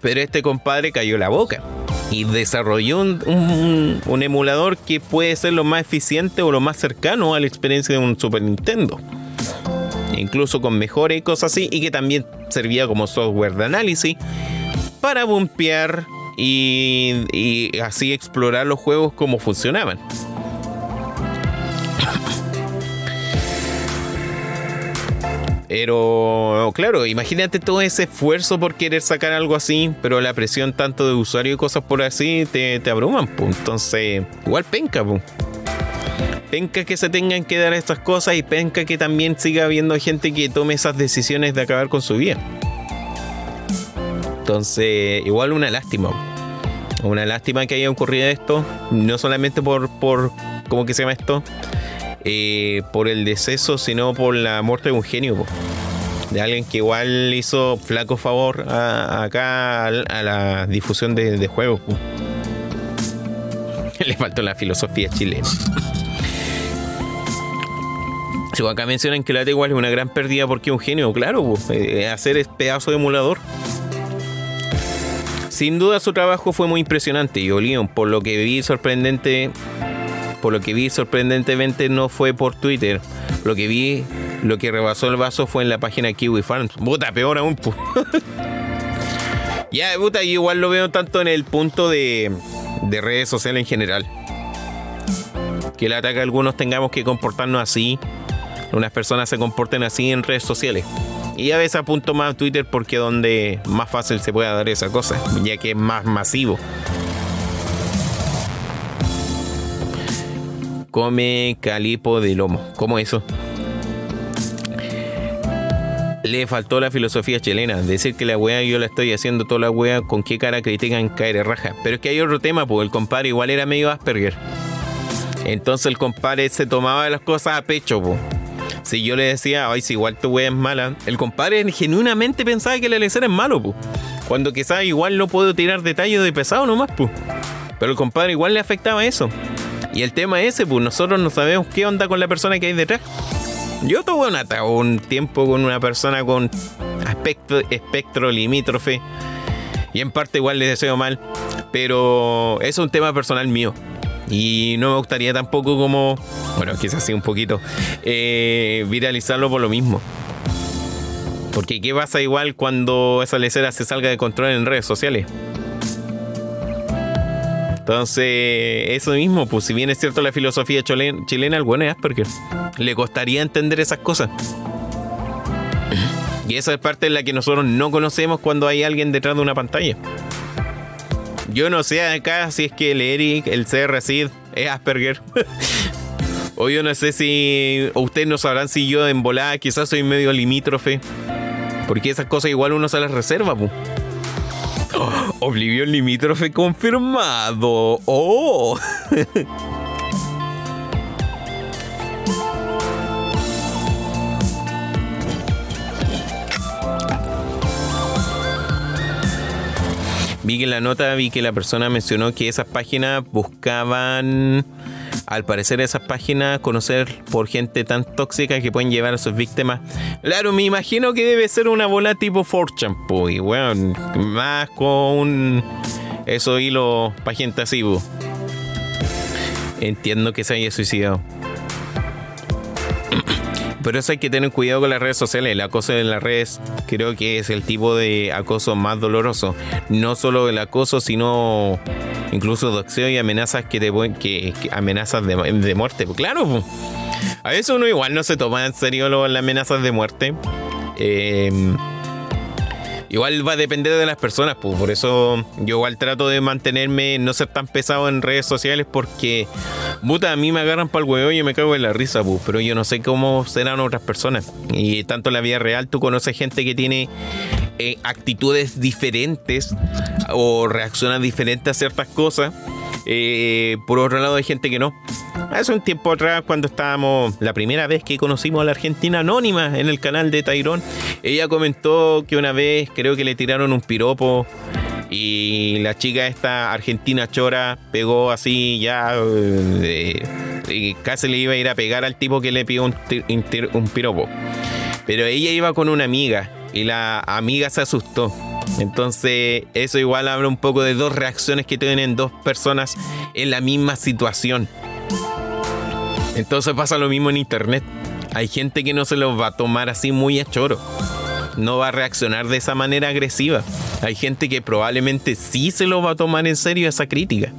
Pero este compadre cayó la boca y desarrolló un, emulador que puede ser lo más eficiente o lo más cercano a la experiencia de un Super Nintendo. Incluso con mejores cosas así, y que también servía como software de análisis para bumpear y, y así explorar los juegos como funcionaban. Pero claro, imagínate todo ese esfuerzo por querer sacar algo así, pero la presión tanto de usuario y cosas por así te, te abruman. Pues. Entonces, igual penca. Pues. Penca que se tengan que dar estas cosas y penca que también siga habiendo gente que tome esas decisiones de acabar con su vida. Entonces, igual una lástima. Una lástima que haya ocurrido esto, no solamente por, por ¿cómo que se llama esto? Eh, por el deceso, sino por la muerte de un genio. De alguien que igual hizo flaco favor acá a, la difusión de, juegos. Le faltó la filosofía chilena. Si acá mencionan que la igual es una gran pérdida porque es un genio, claro, eh, hacer es pedazo de emulador. Sin duda su trabajo fue muy impresionante y Olion, por lo que vi sorprendente por lo que vi sorprendentemente no fue por Twitter. Lo que vi, lo que rebasó el vaso fue en la página Kiwi Farms. Puta, peor aún. ya, puta, igual lo veo tanto en el punto de, de redes sociales en general. Que el ataque a algunos tengamos que comportarnos así. Unas personas se comporten así en redes sociales. Y a veces apunto más a Twitter porque es donde más fácil se puede dar esa cosa, ya que es más masivo. Come calipo de lomo. ¿Cómo eso? Le faltó la filosofía chilena. Decir que la wea yo la estoy haciendo toda la wea, con qué cara critican caer raja. Pero es que hay otro tema, pues el compadre igual era medio Asperger. Entonces el compadre se tomaba las cosas a pecho, pues. Si yo le decía, ay, si igual tu wea es mala, el compadre genuinamente pensaba que la lecera es malo, pues. Cuando quizás igual no puedo tirar detalles de pesado nomás, pues. Pero el compadre igual le afectaba eso. Y el tema ese, pues nosotros no sabemos qué onda con la persona que hay detrás. Yo tuve un tiempo con una persona con aspecto, espectro limítrofe. Y en parte igual les deseo mal. Pero es un tema personal mío. Y no me gustaría tampoco como, bueno, quizás sí un poquito, eh, viralizarlo por lo mismo. Porque ¿qué pasa igual cuando esa lecera se salga de control en redes sociales? Entonces, eso mismo, pues si bien es cierto la filosofía chilena, el bueno es Asperger. Le costaría entender esas cosas. Y esa es parte de la que nosotros no conocemos cuando hay alguien detrás de una pantalla. Yo no sé acá si es que el Eric, el CR es Asperger. o yo no sé si. Ustedes no sabrán si yo en volada quizás soy medio limítrofe. Porque esas cosas igual uno se las reserva, pu. Oblivion limítrofe confirmado. Oh. Vi que en la nota vi que la persona mencionó que esas páginas buscaban, al parecer esas páginas, conocer por gente tan tóxica que pueden llevar a sus víctimas. Claro, me imagino que debe ser una bola tipo 4 y bueno, más con eso hilo para gente así. po. Entiendo que se haya suicidado. Pero eso hay que tener cuidado con las redes sociales. El acoso en las redes creo que es el tipo de acoso más doloroso. No solo el acoso, sino incluso doxeo y amenazas que te que, que- amenazas de, de muerte. Pues claro, a veces uno igual no se toma en serio las amenazas de muerte. Eh, Igual va a depender de las personas, pues por eso yo igual trato de mantenerme, no ser tan pesado en redes sociales porque, puta, a mí me agarran para el huevo y me cago en la risa, pues, pero yo no sé cómo serán otras personas. Y tanto en la vida real tú conoces gente que tiene eh, actitudes diferentes o reacciona diferente a ciertas cosas. Eh, por otro lado hay gente que no. Hace un tiempo atrás, cuando estábamos, la primera vez que conocimos a la Argentina Anónima en el canal de Tyrone, ella comentó que una vez creo que le tiraron un piropo y la chica esta argentina chora pegó así ya eh, y casi le iba a ir a pegar al tipo que le pidió un, un piropo. Pero ella iba con una amiga y la amiga se asustó. Entonces, eso igual habla un poco de dos reacciones que tienen dos personas en la misma situación. Entonces pasa lo mismo en internet. Hay gente que no se los va a tomar así muy a choro. No va a reaccionar de esa manera agresiva. Hay gente que probablemente sí se lo va a tomar en serio esa crítica.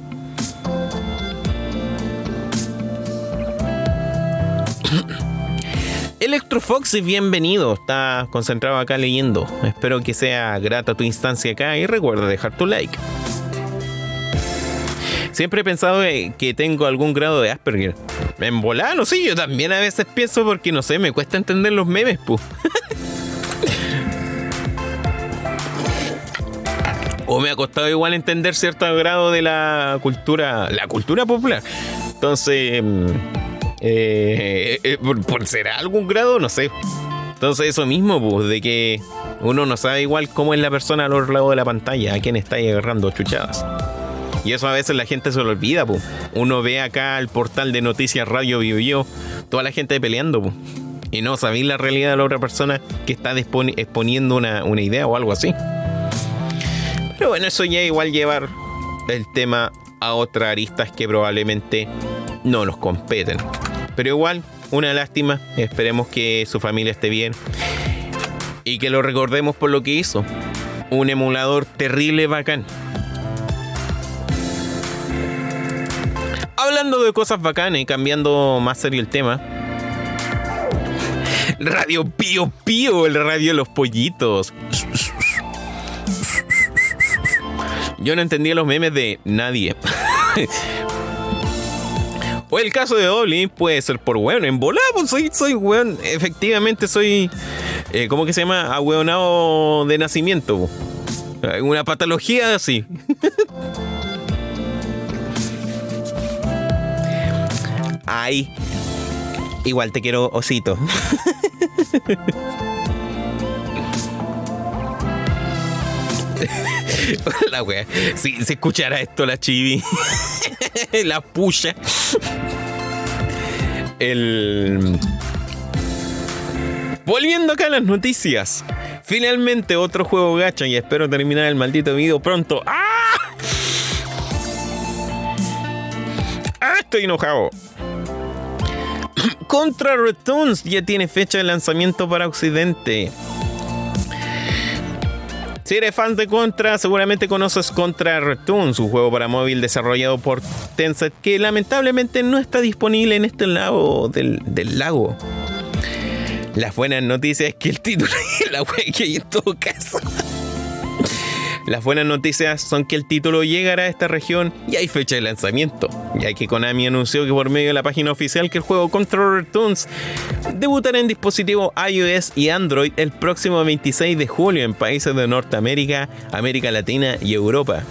Electrofox, bienvenido. Está concentrado acá leyendo. Espero que sea grata tu instancia acá y recuerda dejar tu like. Siempre he pensado eh, que tengo algún grado de Asperger. En volar, no sé, yo también a veces pienso porque no sé, me cuesta entender los memes, pu. o me ha costado igual entender cierto grado de la cultura, la cultura popular. Entonces, mm, eh, eh, por, por ser algún grado, no sé. Entonces, eso mismo, pues, de que uno no sabe igual cómo es la persona al otro lado de la pantalla, a quién está agarrando chuchadas. Y eso a veces la gente se lo olvida. Uno ve acá el portal de noticias Radio Bio toda la gente peleando. Y no sabéis la realidad de la otra persona que está exponiendo una, una idea o algo así. Pero bueno, eso ya igual llevar el tema a otras aristas que probablemente no nos competen. Pero igual, una lástima. Esperemos que su familia esté bien. Y que lo recordemos por lo que hizo. Un emulador terrible bacán. Hablando de cosas bacanas y cambiando más serio el tema. Radio Pío Pío, el radio de los pollitos. Yo no entendía los memes de nadie. o el caso de Oli puede ser por weón. En volada, pues soy, soy weón. Efectivamente soy. eh, ¿Cómo que se llama? Ahueonado de nacimiento. Una patología así. Ay. Igual te quiero, osito. la wea. Si se escuchara esto, la chivi. la puya. El. Volviendo acá a las noticias. Finalmente otro juego gacha y espero terminar el maldito video pronto. ¡Ah! ¡Ah! Estoy enojado. Contra Returns ya tiene fecha de lanzamiento para Occidente. Si eres fan de Contra, seguramente conoces Contra Returns, un juego para móvil desarrollado por Tencent que lamentablemente no está disponible en este lado del, del lago. Las buenas noticias es que el título es la wea que hay en todo caso. Las buenas noticias son que el título llegará a esta región y hay fecha de lanzamiento, ya que Konami anunció que por medio de la página oficial que el juego Controller Toons debutará en dispositivos iOS y Android el próximo 26 de julio en países de Norteamérica, América Latina y Europa.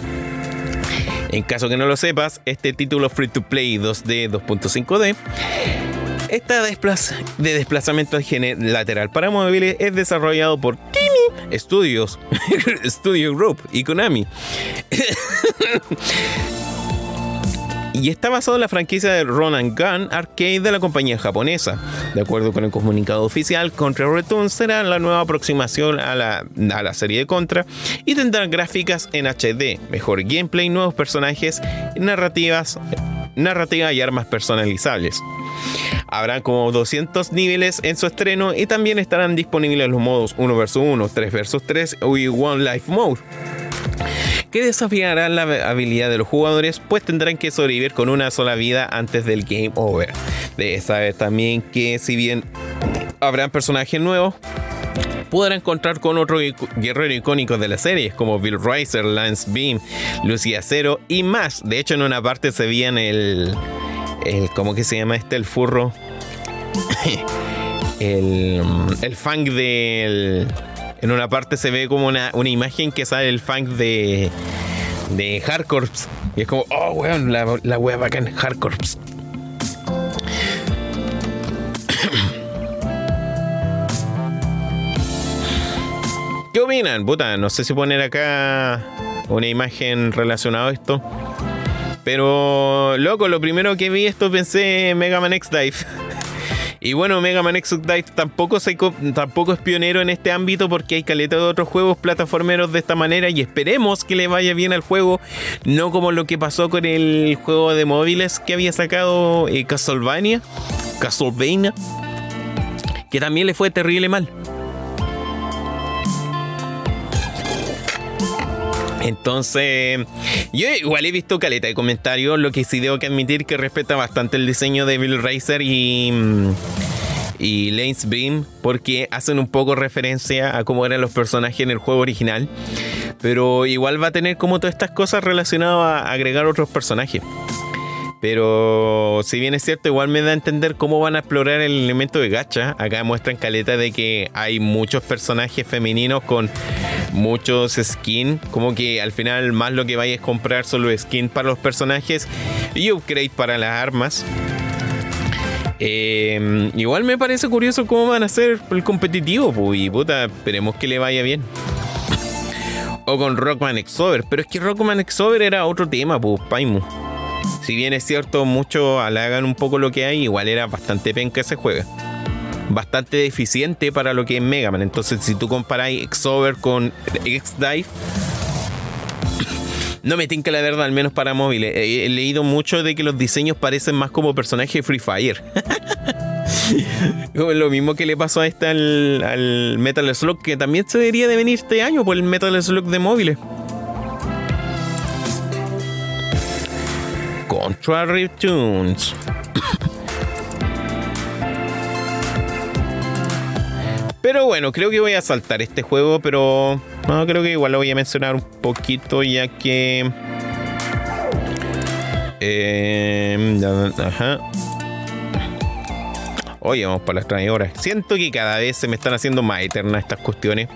En caso que no lo sepas, este título free to play 2D 2.5D esta de desplazamiento lateral para móviles es desarrollado por Timmy Studios, Studio Group y Konami. Y está basado en la franquicia de Ronan Gun Arcade de la compañía japonesa. De acuerdo con el comunicado oficial, Contra Return será la nueva aproximación a la, a la serie de Contra y tendrá gráficas en HD, mejor gameplay, nuevos personajes, narrativas, narrativa y armas personalizables. Habrá como 200 niveles en su estreno y también estarán disponibles los modos 1 vs 1, 3 vs 3 y One Life Mode que desafiarán la habilidad de los jugadores, pues tendrán que sobrevivir con una sola vida antes del game over. De saber también que si bien habrán personajes nuevos, podrán encontrar con otros guerreros icónicos de la serie, como Bill Riser, Lance Beam, Lucia Cero y más. De hecho, en una parte se veían el. el ¿Cómo que se llama este? El furro. el, el fang del. En una parte se ve como una, imagen que sale el fang de. de Hardcore. Y es como, oh, weón, la, la wea bacán, Hardcore. ¿Qué opinan? Puta, no sé si poner acá una imagen relacionada a esto. Pero, loco, lo primero que vi esto pensé en Mega Man X Dive. Y bueno, Mega Man X Dive tampoco, tampoco es pionero en este ámbito porque hay caleta de otros juegos plataformeros de esta manera y esperemos que le vaya bien al juego, no como lo que pasó con el juego de móviles que había sacado eh, Castlevania, Castlevania, que también le fue terrible mal. Entonces, yo igual he visto caleta de comentarios, lo que sí debo que admitir que respeta bastante el diseño de Bill Racer y, y Lance Beam, porque hacen un poco referencia a cómo eran los personajes en el juego original. Pero igual va a tener como todas estas cosas relacionadas a agregar otros personajes. Pero si bien es cierto, igual me da a entender cómo van a explorar el elemento de gacha. Acá muestran caleta de que hay muchos personajes femeninos con muchos skins. Como que al final más lo que vayas a comprar son los skins para los personajes y upgrade para las armas. Eh, igual me parece curioso cómo van a ser el competitivo, pues, y puta, esperemos que le vaya bien. o con Rockman X-Over, pero es que Rockman X-Over era otro tema, pues, Paimu. Si bien es cierto, muchos halagan un poco lo que hay, igual era bastante penca ese juego. Bastante deficiente para lo que es Mega Man. Entonces, si tú comparáis X-Over con X-Dive, no me tinca la verdad, al menos para móviles. He, leído mucho de que los diseños parecen más como personajes de Free Fire. lo mismo que le pasó a este al, al, Metal Slug, que también se debería de venir este año por el Metal Slug de móviles. Contrary Tunes. Pero bueno, creo que voy a saltar este juego, pero no, creo que igual lo voy a mencionar un poquito ya que... Eh, ajá. Oye, vamos para las traidores. Siento que cada vez se me están haciendo más eternas estas cuestiones.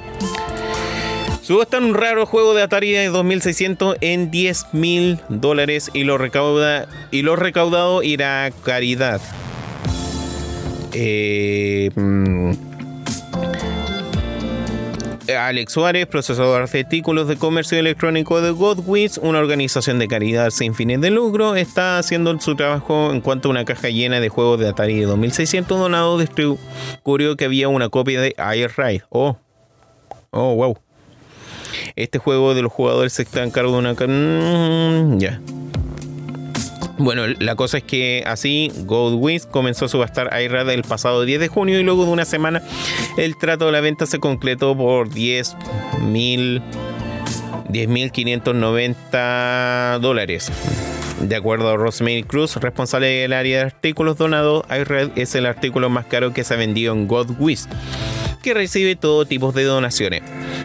Subastan un raro juego de Atari de 2600 en 10 mil dólares y lo, recauda, y lo recaudado irá a caridad. Eh, mm, Alex Suárez, procesador de artículos de comercio electrónico de Godwiz, una organización de caridad sin fines de lucro, está haciendo su trabajo en cuanto a una caja llena de juegos de Atari de 2600 donados. Descubrió que había una copia de Air Ride. Oh, oh, wow. Este juego de los jugadores se está en cargo de una... Mm, ya. Bueno, la cosa es que así Goldwiz comenzó a subastar iRad el pasado 10 de junio y luego de una semana el trato de la venta se concretó por 10.000 10.590 dólares. De acuerdo a Rosemary Cruz, responsable del área de artículos donados, iRed es el artículo más caro que se ha vendido en Godwiz que recibe todo tipo de donaciones.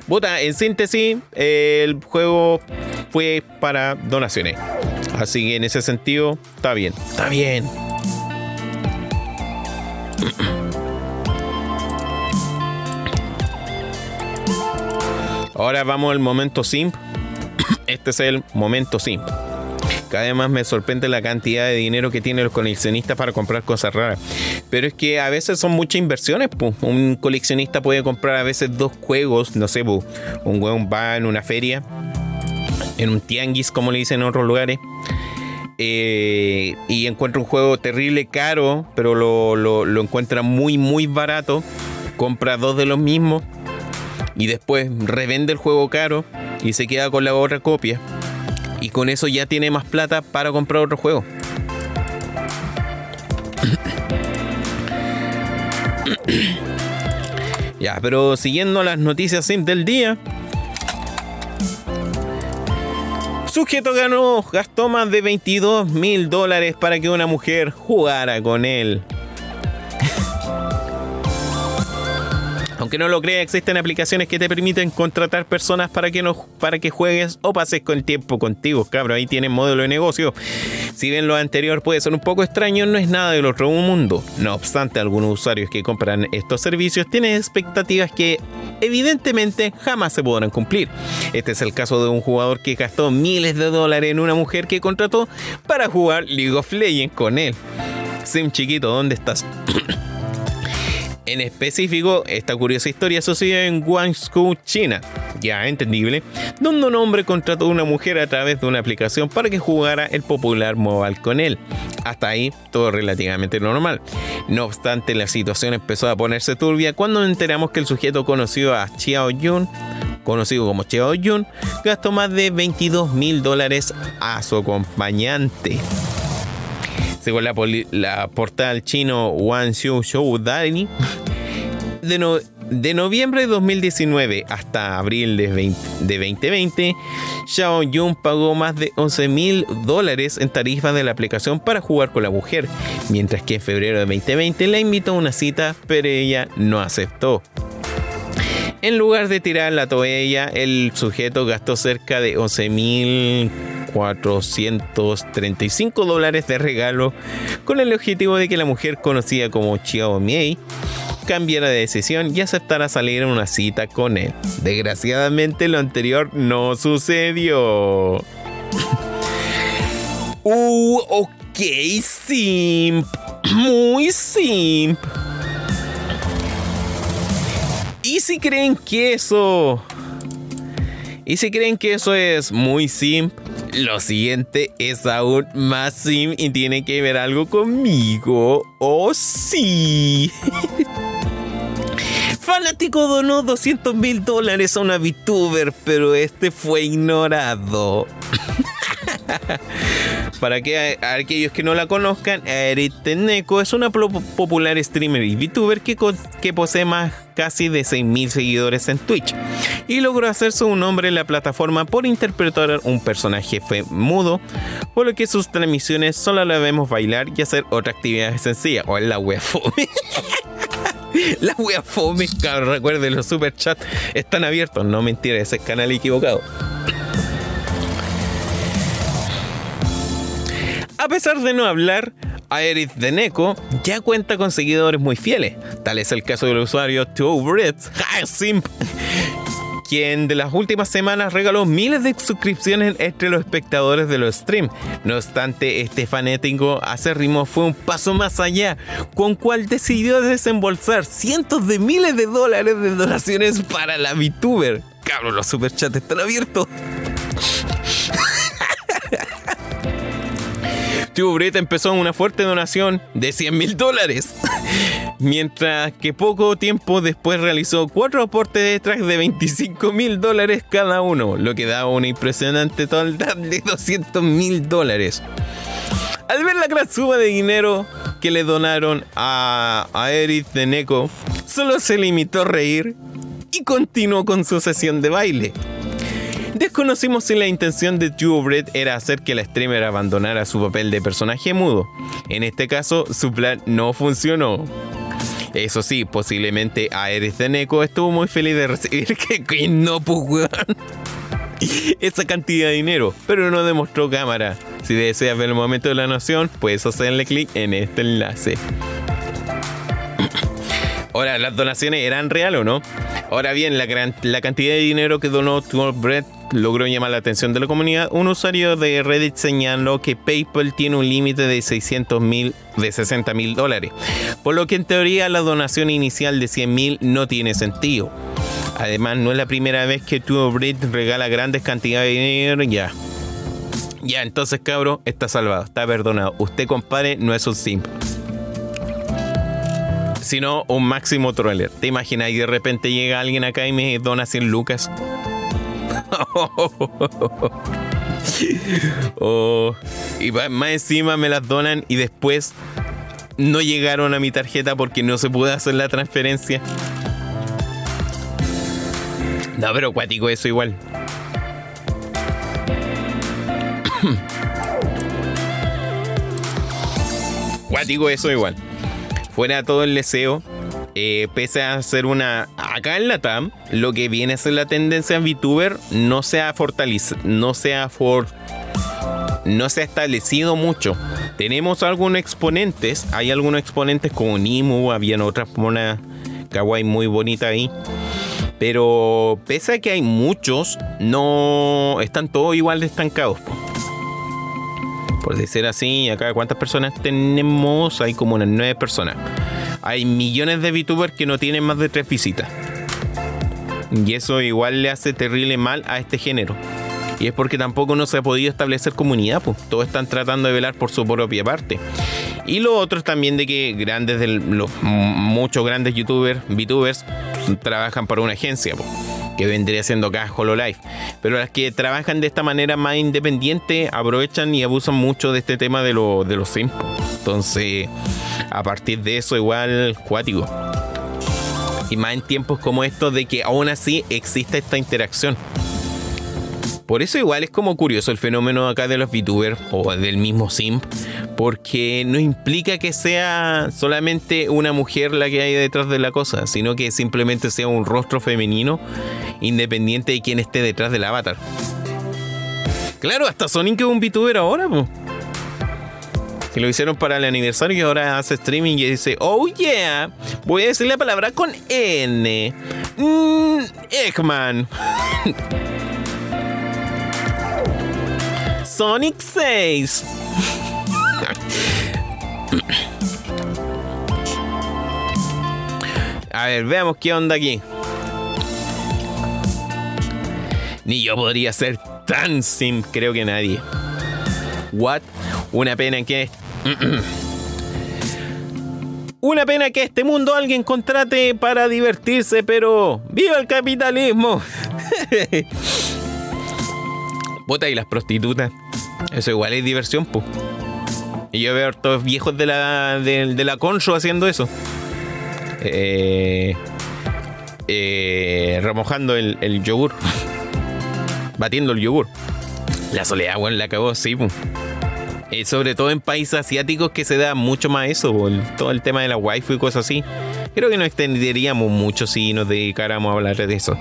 Puta, en síntesis, el juego fue para donaciones. Así que en ese sentido, está bien. Está bien. Ahora vamos al momento simp. Este es el momento simp. Cada vez más me sorprende la cantidad de dinero que tienen los coleccionistas para comprar cosas raras. Pero es que a veces son muchas inversiones. Un coleccionista puede comprar a veces dos juegos, no sé, un hueón va en una feria, en un tianguis, como le dicen en otros lugares. Eh, y encuentra un juego terrible caro, pero lo, lo encuentra muy, muy barato. Compra dos de los mismos y después revende el juego caro y se queda con la otra copia y con eso ya tiene más plata para comprar otro juego. ya, pero siguiendo las noticias del día. Sujeto ganó, gastó más de 22 mil dólares para que una mujer jugara con él. Aunque no lo crea, existen aplicaciones que te permiten contratar personas para que, no, para que juegues o pases con tiempo contigo, cabrón. Ahí tienen modelo de negocio. Si bien lo anterior puede ser un poco extraño, no es nada del otro mundo. No obstante, algunos usuarios que compran estos servicios tienen expectativas que evidentemente jamás se podrán cumplir. Este es el caso de un jugador que gastó miles de dólares en una mujer que contrató para jugar League of Legends con él. Sim chiquito, ¿dónde estás? En específico, esta curiosa historia sucedió en Guangzhou, China, ya entendible, donde un hombre contrató a una mujer a través de una aplicación para que jugara el popular mobile con él. Hasta ahí todo relativamente normal. No obstante, la situación empezó a ponerse turbia cuando enteramos que el sujeto conocido a Xiao Yun conocido como Xiao Yun, gastó más de 22 mil dólares a su acompañante. Según la, portal chino Wanxiu Shou Dani, de, de, noviembre de 2019 hasta abril de, 2020, Xiao Yun pagó más de 11 mil dólares en tarifas de la aplicación para jugar con la mujer, mientras que en febrero de 2020 la invitó a una cita, pero ella no aceptó. En lugar de tirar la toalla, el sujeto gastó cerca de 11 mil 435 dólares de regalo con el objetivo de que la mujer conocida como Chiao Miei cambiara de decisión y aceptara salir en una cita con él. Desgraciadamente lo anterior no sucedió. uh, ok, simp. Muy simp. ¿Y si creen que eso... ¿Y si creen que eso es muy simp? Lo siguiente es aún más sim y tiene que ver algo conmigo. ¡Oh, sí! Fanático donó 200 mil dólares a una VTuber, pero este fue ignorado. Para que aquellos que no la conozcan, Eric Teneko es una popular streamer y VTuber que, posee más casi de 6.000 seguidores en Twitch y logró hacerse un nombre en la plataforma por interpretar un personaje mudo, por lo que sus transmisiones solo la vemos bailar y hacer otra actividad sencilla, o en la fome. la wea fome, recuerden los super chats están abiertos, no mentira, ese es canal equivocado. A pesar de no hablar, Aerith de Neko ya cuenta con seguidores muy fieles. Tal es el caso del usuario TwoBrits, Simp, quien de las últimas semanas regaló miles de suscripciones entre los espectadores de los streams. No obstante, este fanático acérrimo fue un paso más allá, con cual decidió desembolsar cientos de miles de dólares de donaciones para la VTuber. Los superchats están abiertos. Brett empezó una fuerte donación de 100 mil dólares, mientras que poco tiempo después realizó cuatro aportes de tracks de 25 mil dólares cada uno, lo que da una impresionante total de 200 mil dólares. Al ver la gran suma de dinero que le donaron a, a Eric de Neko, solo se limitó a reír y continuó con su sesión de baile. Desconocimos si la intención de Bread era hacer que la streamer abandonara su papel de personaje mudo. En este caso, su plan no funcionó. Eso sí, posiblemente Aeris de Neko estuvo muy feliz de recibir que Queen no pues esa cantidad de dinero, pero no demostró cámara. Si deseas ver el momento de la noción, puedes hacerle clic en este enlace. Ahora, ¿las donaciones eran real o no? Ahora bien, la, la cantidad de dinero que donó Brett logró llamar la atención de la comunidad. Un usuario de Reddit señaló que PayPal tiene un límite de 600 mil, de 60 mil dólares, por lo que en teoría la donación inicial de 100 mil no tiene sentido. Además, no es la primera vez que TubeBreed regala grandes cantidades de dinero. Ya. Ya, entonces, cabro, está salvado, está perdonado. Usted, compadre, no es un simp sino un máximo troller. ¿Te imaginas? Y de repente llega alguien acá y me dona 100 lucas. oh, y más encima me las donan y después no llegaron a mi tarjeta porque no se pudo hacer la transferencia. No, pero cuático eso igual. cuático eso igual fuera todo el deseo, eh, pese a ser una. Acá en la TAM, lo que viene a ser la tendencia VTuber no se ha fortalecido, no se ha, for, no se ha establecido mucho. Tenemos algunos exponentes, hay algunos exponentes como Nimu, habían otras una kawaii muy bonita ahí. Pero pese a que hay muchos, no están todos igual de estancados por decir así, acá cuántas personas tenemos, hay como unas nueve personas. Hay millones de VTubers que no tienen más de tres visitas. Y eso igual le hace terrible mal a este género. Y es porque tampoco no se ha podido establecer comunidad, pues todos están tratando de velar por su propia parte. Y lo otro es también de que grandes de los muchos grandes youtubers, VTubers, trabajan para una agencia. Pues que vendría siendo acá Hololive. Pero las que trabajan de esta manera más independiente aprovechan y abusan mucho de este tema de, de los sims. Entonces, a partir de eso, igual cuático. Y más en tiempos como estos de que aún así existe esta interacción. Por eso igual es como curioso el fenómeno acá de los VTubers o del mismo simp, porque no implica que sea solamente una mujer la que hay detrás de la cosa, sino que simplemente sea un rostro femenino independiente de quién esté detrás del avatar. Claro, hasta Sonic es un VTuber ahora, pues. Que lo hicieron para el aniversario y ahora hace streaming y dice, oh yeah, voy a decir la palabra con N. Mm, Eggman. Sonic 6. A ver, veamos qué onda aquí. Ni yo podría ser tan sim, creo que nadie. What? Una pena que. Una pena que este mundo alguien contrate para divertirse, pero ¡viva el capitalismo! Bota y las prostitutas. Eso igual es diversión, pues. Y yo veo a todos viejos de la, de, la Concho haciendo eso. Eh, eh, remojando el, yogur. Batiendo el yogur. La soledad, bueno, la acabó, sí, pues. sobre todo en países asiáticos que se da mucho más eso, todo el tema de la wifi y cosas así. Creo que nos extenderíamos mucho si nos dedicáramos a hablar de eso.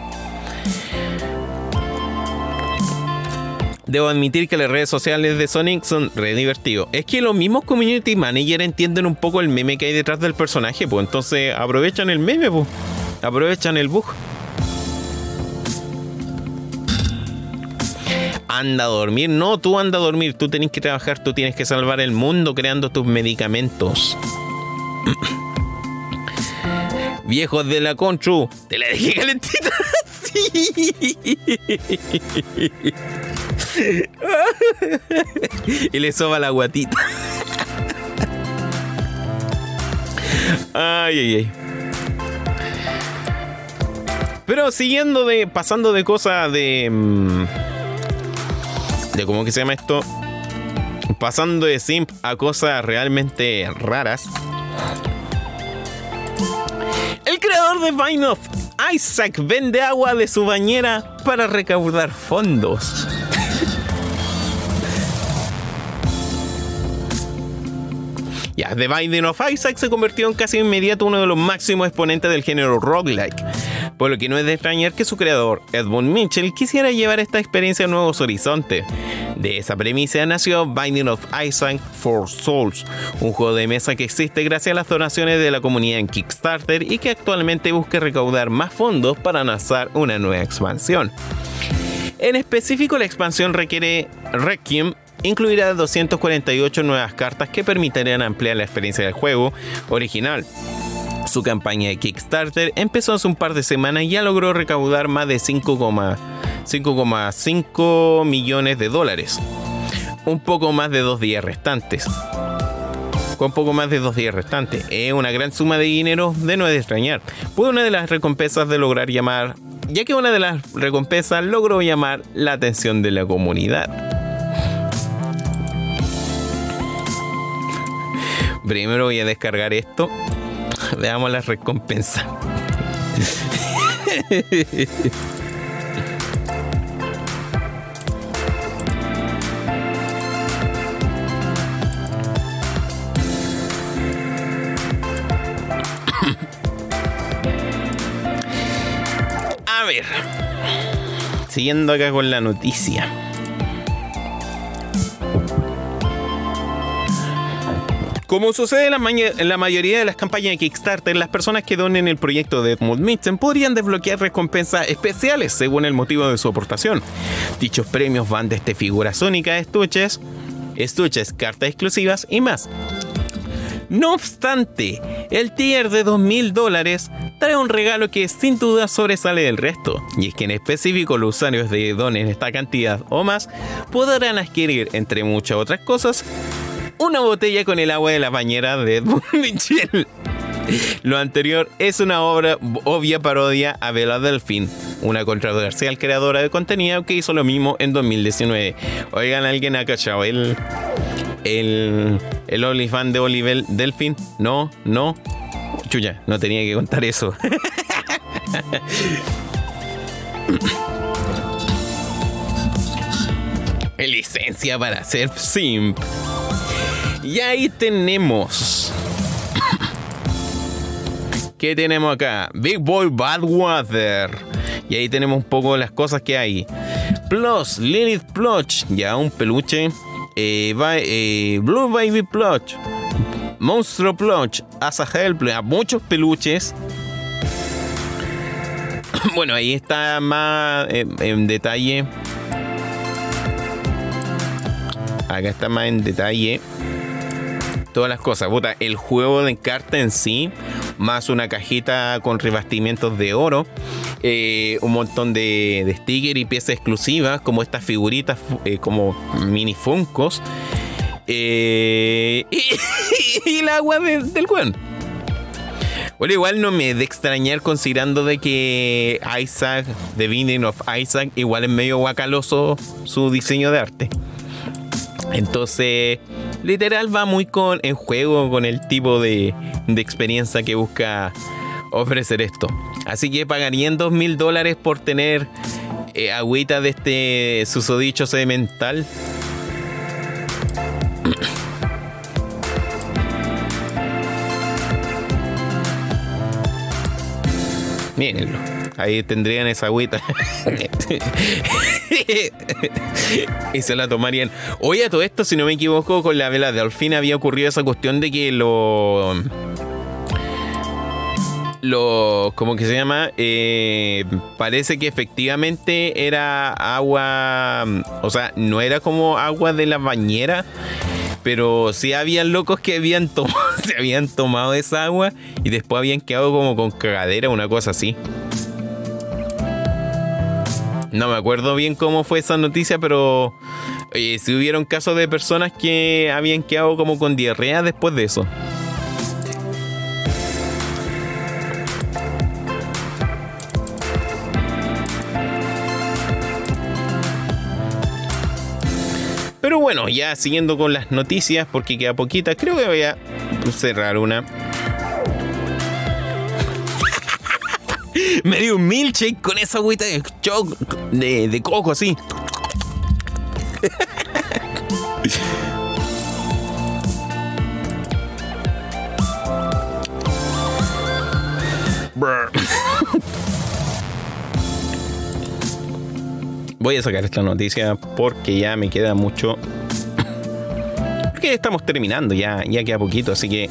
Debo admitir que las redes sociales de Sonic son re divertidos. Es que los mismos community managers entienden un poco el meme que hay detrás del personaje, pues entonces aprovechan el meme, pues. Aprovechan el bug. Anda a dormir. No, tú anda a dormir. Tú tienes que trabajar. Tú tienes que salvar el mundo creando tus medicamentos. Viejos de la Conchu. Te la dejé calentita. sí. y le soba la guatita. ay, ay, ay. Pero siguiendo de. pasando de cosas de. Mm, de cómo que se llama esto. Pasando de simp a cosas realmente raras. El creador de Vine of Isaac vende agua de su bañera para recaudar fondos. Ya, The Binding of Isaac se convirtió en casi inmediato uno de los máximos exponentes del género roguelike, por lo que no es de extrañar que su creador, Edmund Mitchell, quisiera llevar esta experiencia a nuevos horizontes. De esa premisa nació Binding of Isaac for Souls, un juego de mesa que existe gracias a las donaciones de la comunidad en Kickstarter y que actualmente busca recaudar más fondos para lanzar una nueva expansión. En específico, la expansión requiere Requiem incluirá 248 nuevas cartas que permitirán ampliar la experiencia del juego original. Su campaña de Kickstarter empezó hace un par de semanas y ya logró recaudar más de 5,5 millones de dólares. Un poco más de dos días restantes. Con poco más de dos días restantes. Es una gran suma de dinero de no extrañar. Fue una de las recompensas de lograr llamar, ya que una de las recompensas logró llamar la atención de la comunidad. Primero voy a descargar esto. Veamos la recompensa. A ver. Siguiendo acá con la noticia. Como sucede en la, mayoría de las campañas de Kickstarter, las personas que donen el proyecto de Edmund Mitchell podrían desbloquear recompensas especiales según el motivo de su aportación. Dichos premios van desde figuras únicas, estuches, estuches, cartas exclusivas y más. No obstante, el tier de 2.000 dólares trae un regalo que sin duda sobresale del resto, y es que en específico los usuarios de donen esta cantidad o más podrán adquirir, entre muchas otras cosas, una botella con el agua de la bañera de Edmund Mitchell. Lo anterior es una obra obvia parodia a Bella Delfin, una controversial creadora de contenido que hizo lo mismo en 2019. Oigan, ¿alguien ha cachado el, el, el OnlyFans de Oliver Delfin? No, no. Chuya, no tenía que contar eso. licencia para ser simp. Y ahí tenemos. ¿Qué tenemos acá? Big Boy Badwater. Y ahí tenemos un poco las cosas que hay. Plus, Lilith Plush. Ya un peluche. Eh, eh, Blue Baby Plush. Monstruo Plush. Asa Help. Muchos peluches. bueno, ahí está más eh, en detalle. Acá está más en detalle todas las cosas. Puta, el juego de carta en sí, más una cajita con revestimientos de oro, eh, un montón de, stickers y piezas exclusivas, como estas figuritas, eh, como mini funcos. Eh, y, el agua del juego. Bueno, igual no me de extrañar considerando de que Isaac, The Binding of Isaac, igual es medio guacaloso su diseño de arte. Entonces, literal va muy con en juego con el tipo de, experiencia que busca ofrecer esto. Así que pagarían dos mil dólares por tener eh, agüita de este susodicho sedimental. Mírenlo. Ahí tendrían esa agüita. y se la tomarían. Oye, a todo esto, si no me equivoco, con la vela de Alfin había ocurrido esa cuestión de que lo. Lo. ¿Cómo que se llama? Eh, parece que efectivamente era agua. O sea, no era como agua de la bañera. Pero sí habían locos que habían tomado, se habían tomado esa agua y después habían quedado como con cagadera, una cosa así. No me acuerdo bien cómo fue esa noticia, pero si hubieron casos de personas que habían quedado como con diarrea después de eso. bueno, ya siguiendo con las noticias, porque queda poquita, creo que voy a cerrar una. Me dio un milkshake con esa agüita de, choc de, de coco así. Brr. Voy a sacar esta noticia porque ya me queda mucho. Porque estamos terminando, ya, ya queda poquito, así que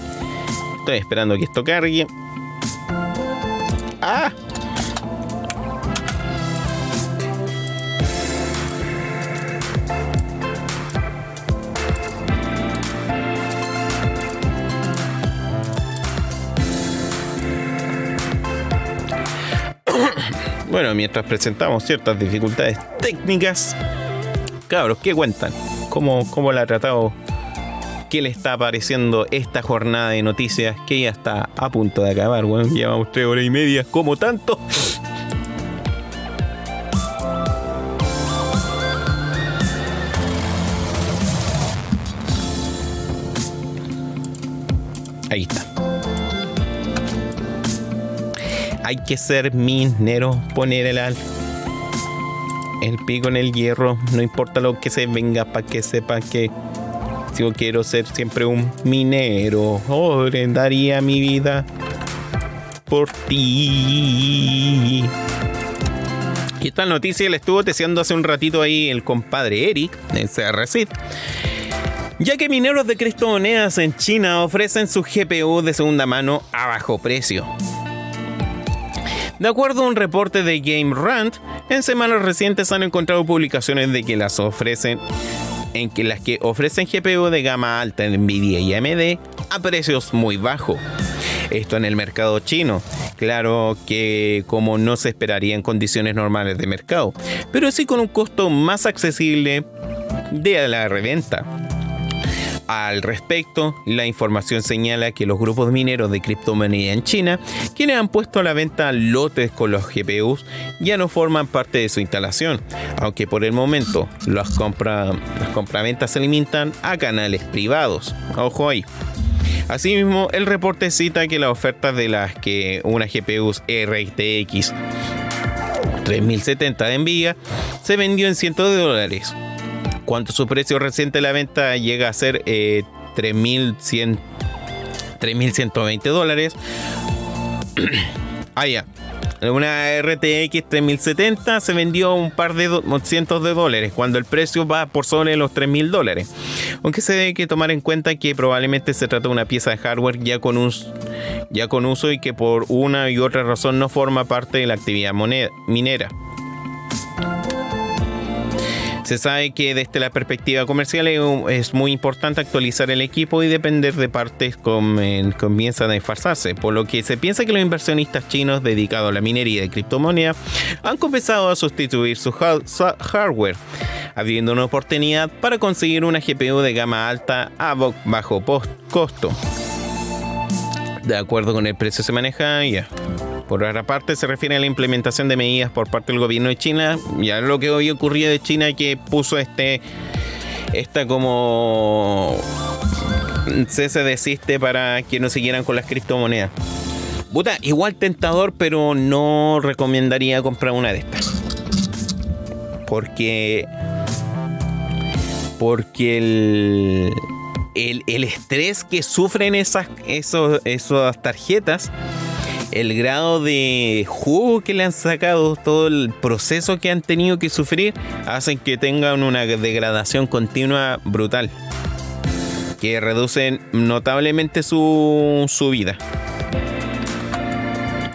estoy esperando que esto cargue. ¡Ah! Bueno, mientras presentamos ciertas dificultades técnicas, cabros, ¿qué cuentan? ¿Cómo, cómo la ha tratado? ¿Qué le está pareciendo esta jornada de noticias que ya está a punto de acabar? Bueno, llevamos tres horas y media, como tanto. Ahí está. Hay que ser minero, poner el, el pico en el hierro, no importa lo que se venga, para que sepa que yo quiero ser siempre un minero, oh, daría mi vida por ti. Y esta noticia le estuvo deseando hace un ratito ahí el compadre Eric de CRC. Ya que mineros de criptomonedas en China ofrecen su GPU de segunda mano a bajo precio. De acuerdo a un reporte de Game Rant, en semanas recientes han encontrado publicaciones de que las ofrecen en que las que ofrecen GPU de gama alta en Nvidia y AMD a precios muy bajos. Esto en el mercado chino. Claro que como no se esperaría en condiciones normales de mercado, pero sí con un costo más accesible de la reventa. Al respecto, la información señala que los grupos mineros de criptomoneda en China, quienes han puesto a la venta lotes con los GPUs, ya no forman parte de su instalación, aunque por el momento las, compra, las compraventas se limitan a canales privados. Ojo ahí. Asimismo, el reporte cita que las ofertas de las que una GPU RTX 3070 de Nvidia se vendió en cientos de dólares cuando su precio reciente de la venta llega a ser 3.100 eh, 3.120 dólares. ah. Una RTX 3070 se vendió un par de cientos de dólares cuando el precio va por sobre los 3.000 dólares. Aunque se debe que tomar en cuenta que probablemente se trata de una pieza de hardware ya con, ya con uso y que por una y otra razón no forma parte de la actividad minera. Se sabe que desde la perspectiva comercial es muy importante actualizar el equipo y depender de partes que comienzan a disfrazarse, por lo que se piensa que los inversionistas chinos dedicados a la minería de criptomonedas han comenzado a sustituir su hardware, habiendo una oportunidad para conseguir una GPU de gama alta a bajo costo. De acuerdo con el precio se maneja ya. Por otra parte, se refiere a la implementación de medidas por parte del gobierno de China. Ya lo que hoy ocurrió de China que puso este esta como cese desiste para que no siguieran con las criptomonedas. Puta, igual tentador, pero no recomendaría comprar una de estas. Porque. Porque el. El, estrés que sufren esas, esos, esas tarjetas el grado de jugo que le han sacado, todo el proceso que han tenido que sufrir, hacen que tengan una degradación continua brutal. Que reducen notablemente su, su vida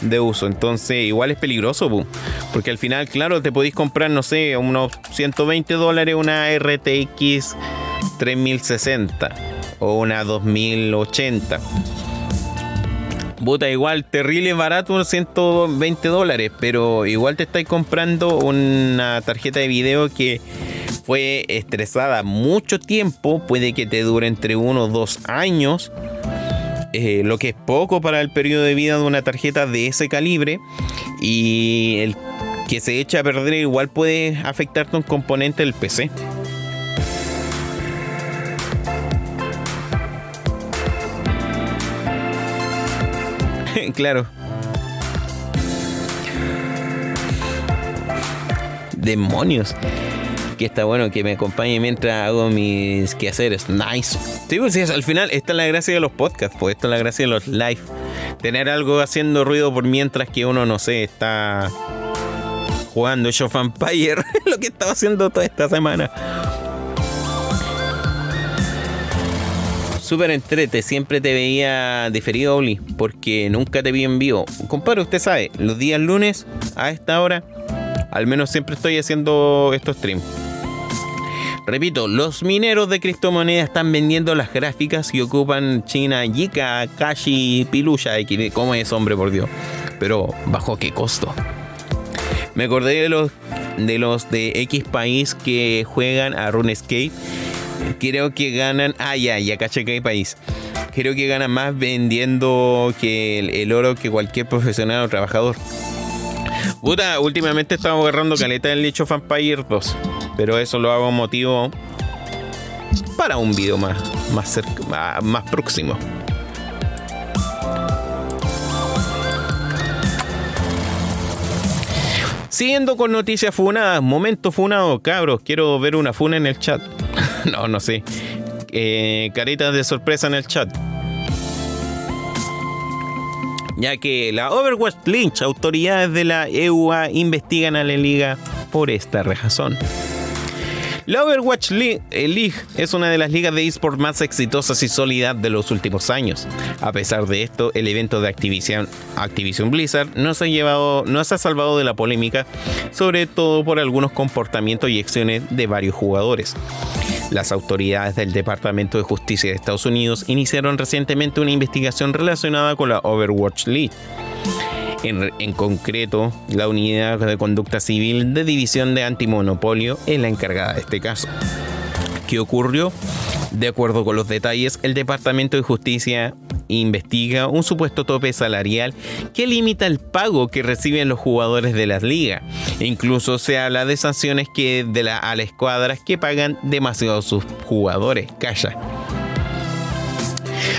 de uso. Entonces, igual es peligroso, porque al final, claro, te podéis comprar, no sé, unos 120 dólares una RTX 3060 o una 2080 Puta, igual, terrible barato, 120 dólares, pero igual te estáis comprando una tarjeta de video que fue estresada mucho tiempo, puede que te dure entre uno o dos años, eh, lo que es poco para el periodo de vida de una tarjeta de ese calibre, y el que se echa a perder igual puede afectarte un componente del PC. Claro. Demonios. Que está bueno que me acompañe mientras hago mis quehaceres. Nice. Sí, pues al final esta es la gracia de los podcasts, pues esta es la gracia de los live. Tener algo haciendo ruido por mientras que uno, no sé, está jugando Show Empire, lo que estaba haciendo toda esta semana. Súper entrete, siempre te veía diferido, Oli, porque nunca te vi en vivo. Compadre, usted sabe, los días lunes a esta hora, al menos siempre estoy haciendo estos streams. Repito, los mineros de criptomonedas están vendiendo las gráficas y ocupan China, Yika, Kashi, Piluya, ¿cómo es hombre por Dios? Pero ¿bajo qué costo? Me acordé de los de los de X país que juegan a RuneScape creo que ganan. Ah, ya, ya caché que hay país. Creo que ganan más vendiendo que el, oro que cualquier profesional o trabajador. Puta, últimamente estamos agarrando caleta del nicho Vampire 2. Pero eso lo hago motivo para un video más, cerca, más próximo. Siguiendo con noticias funadas, momento funado, cabros, quiero ver una funa en el chat. no, no sé. Eh, caritas de sorpresa en el chat. Ya que la Overwatch Lynch, autoridades de la EUA investigan a la liga por esta razón. La Overwatch eh, League, es una de las ligas de esports más exitosas y sólidas de los últimos años. A pesar de esto, el evento de Activision, Activision Blizzard no se, ha llevado, no se ha salvado de la polémica, sobre todo por algunos comportamientos y acciones de varios jugadores. Las autoridades del Departamento de Justicia de Estados Unidos iniciaron recientemente una investigación relacionada con la Overwatch League en, concreto, la Unidad de Conducta Civil de División de Antimonopolio es la encargada de este caso. ¿Qué ocurrió? De acuerdo con los detalles, el Departamento de Justicia investiga un supuesto tope salarial que limita el pago que reciben los jugadores de las ligas. Incluso se habla de sanciones que de la, a las escuadras que pagan demasiado sus jugadores. Calla.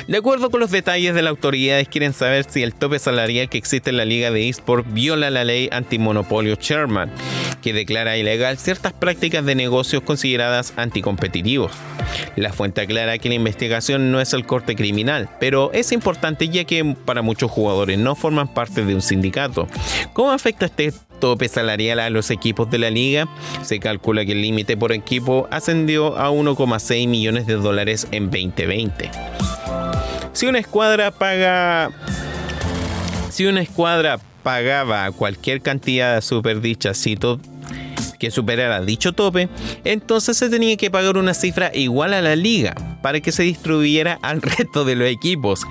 De acuerdo con los detalles de las autoridades, quieren saber si el tope salarial que existe en la Liga de eSport viola la ley antimonopolio Sherman, que declara ilegal ciertas prácticas de negocios consideradas anticompetitivos. La fuente aclara que la investigación no es el corte criminal, pero es importante ya que para muchos jugadores no forman parte de un sindicato. ¿Cómo afecta este tope salarial a los equipos de la liga? Se calcula que el límite por equipo ascendió a 1,6 millones de dólares en 2020. Si una escuadra paga. Si una escuadra pagaba cualquier cantidad de superdichas que superara dicho tope, entonces se tenía que pagar una cifra igual a la liga para que se distribuyera al resto de los equipos.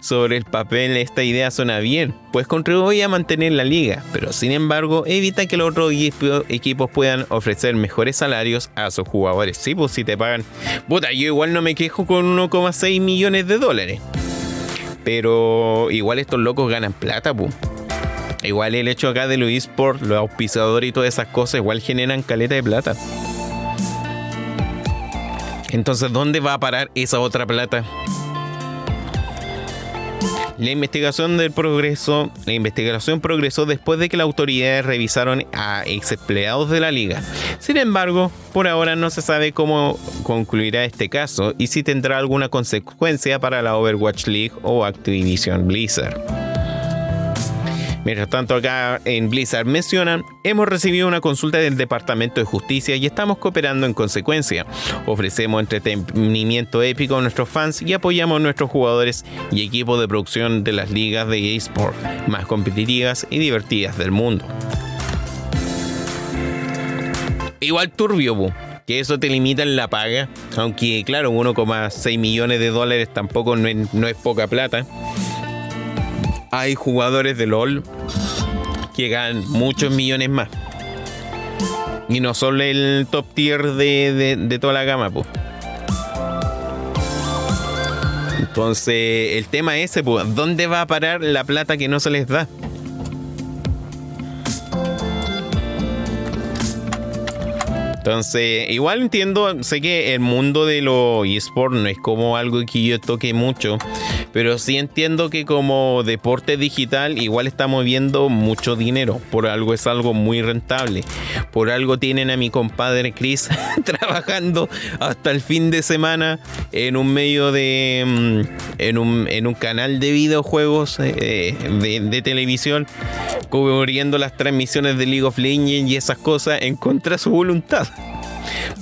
Sobre el papel esta idea suena bien, pues contribuye a mantener la liga, pero sin embargo evita que los otros equipos puedan ofrecer mejores salarios a sus jugadores. Sí, pues si te pagan, puta, yo igual no me quejo con 1,6 millones de dólares. Pero igual estos locos ganan plata, pues. Igual el hecho acá de los eSports, los auspiciadores y todas esas cosas, igual generan caleta de plata. Entonces, ¿dónde va a parar esa otra plata? La investigación del progreso, la investigación progresó después de que las autoridades revisaron a ex empleados de la liga. Sin embargo, por ahora no se sabe cómo concluirá este caso y si tendrá alguna consecuencia para la Overwatch League o Activision Blizzard. Mientras tanto, acá en Blizzard mencionan, hemos recibido una consulta del Departamento de Justicia y estamos cooperando en consecuencia. Ofrecemos entretenimiento épico a nuestros fans y apoyamos a nuestros jugadores y equipos de producción de las ligas de eSport más competitivas y divertidas del mundo. Igual turbio, que eso te limita en la paga, aunque claro, 1,6 millones de dólares tampoco no es poca plata hay jugadores de LOL que ganan muchos millones más. Y no solo el top tier de, toda la gama, pues. Entonces, el tema es ese, pues, ¿dónde va a parar la plata que no se les da? Entonces, igual entiendo, sé que el mundo de los eSports no es como algo que yo toque mucho, Pero sí entiendo que como deporte digital igual está moviendo mucho dinero. Por algo es algo muy rentable. Por algo tienen a mi compadre Chris trabajando hasta el fin de semana en un medio de... Mm, en un, en un canal de videojuegos eh, de, de televisión cubriendo las transmisiones de League of Legends y esas cosas en contra de su voluntad.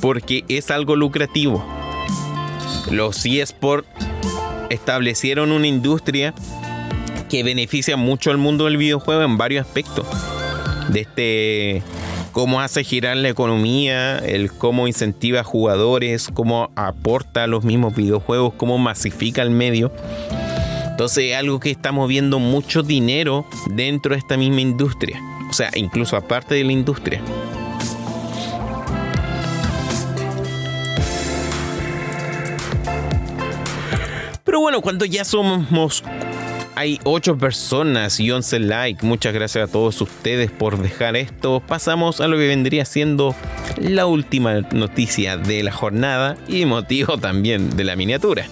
Porque es algo lucrativo. Los eSports establecieron una industria que beneficia mucho al mundo del videojuego en varios aspectos. De este cómo hace girar la economía, el cómo incentiva a jugadores, cómo aporta los mismos videojuegos, cómo masifica el medio. Entonces es algo que está moviendo mucho dinero dentro de esta misma industria. O sea, incluso aparte de la industria. Pero bueno, cuando ya somos hay 8 personas y 11 likes. Muchas gracias a todos ustedes por dejar esto. Pasamos a lo que vendría siendo la última noticia de la jornada y motivo también de la miniatura.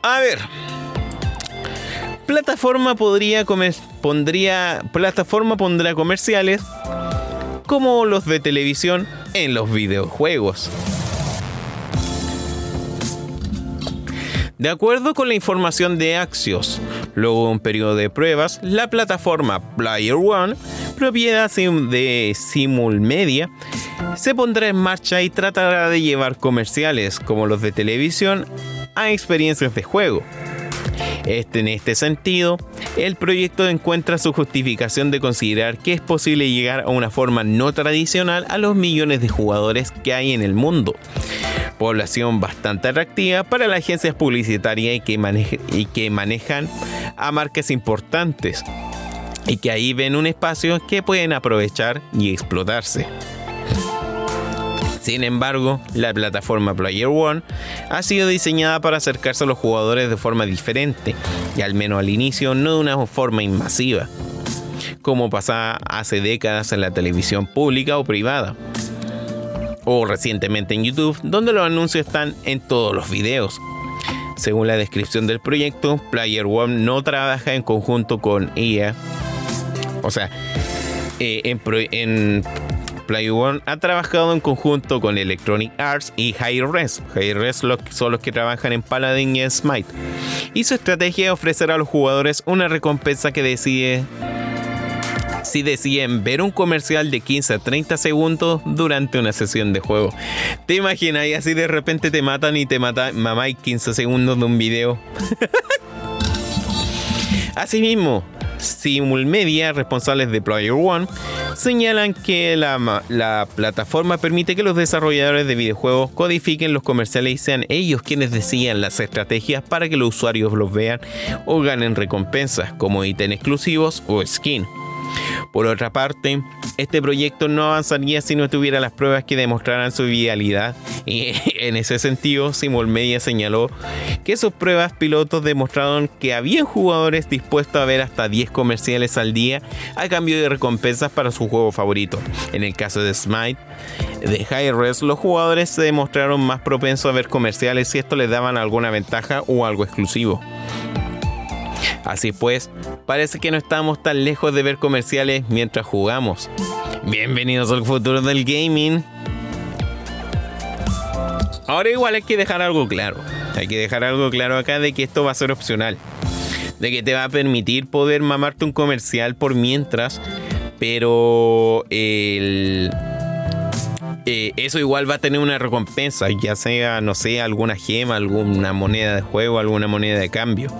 A ver. Plataforma podría comer, pondría plataforma pondrá comerciales como los de televisión en los videojuegos. De acuerdo con la información de Axios, luego de un periodo de pruebas, la plataforma Player One, propiedad de Simul Media, se pondrá en marcha y tratará de llevar comerciales como los de televisión a experiencias de juego. Este, en este sentido, el proyecto encuentra su justificación de considerar que es posible llegar a una forma no tradicional a los millones de jugadores que hay en el mundo, población bastante atractiva para las agencias publicitarias y que, y que manejan a marcas importantes y que ahí ven un espacio que pueden aprovechar y explotarse. Sin embargo, la plataforma Player One ha sido diseñada para acercarse a los jugadores de forma diferente, y al menos al inicio no de una forma invasiva, como pasaba hace décadas en la televisión pública o privada o recientemente en YouTube, donde los anuncios están en todos los videos. Según la descripción del proyecto, Player One no trabaja en conjunto con EA. O sea, eh, en, Player One ha trabajado en conjunto con Electronic Arts y Hi-Res. Hi-Res son los que trabajan en Paladin y Smite. Y su estrategia es ofrecer a los jugadores una recompensa que decide si deciden ver un comercial de 15 a 30 segundos durante una sesión de juego. ¿Te imaginas? Y así de repente te matan y te matan mamá y 15 segundos de un video. Asimismo, Simulmedia, responsables de Player One, señalan que la, la, plataforma permite que los desarrolladores de videojuegos codifiquen los comerciales y sean ellos quienes decidan las estrategias para que los usuarios los vean o ganen recompensas como ítems exclusivos o skin. Por otra parte, este proyecto no avanzaría si no tuviera las pruebas que demostraran su viabilidad y en ese sentido Simul Media señaló que sus pruebas pilotos demostraron que había jugadores dispuestos a ver hasta 10 comerciales al día a cambio de recompensas para su juego favorito. En el caso de Smite, de High Res, los jugadores se demostraron más propensos a ver comerciales si esto les daban alguna ventaja o algo exclusivo. Así pues, parece que no estamos tan lejos de ver comerciales mientras jugamos. Bienvenidos al futuro del gaming. Ahora igual hay que dejar algo claro. Hay que dejar algo claro acá de que esto va a ser opcional. De que te va a permitir poder mamarte un comercial por mientras. Pero. Eh, eso igual va a tener una recompensa, ya sea, no sé, alguna gema, alguna moneda de juego, alguna moneda de cambio.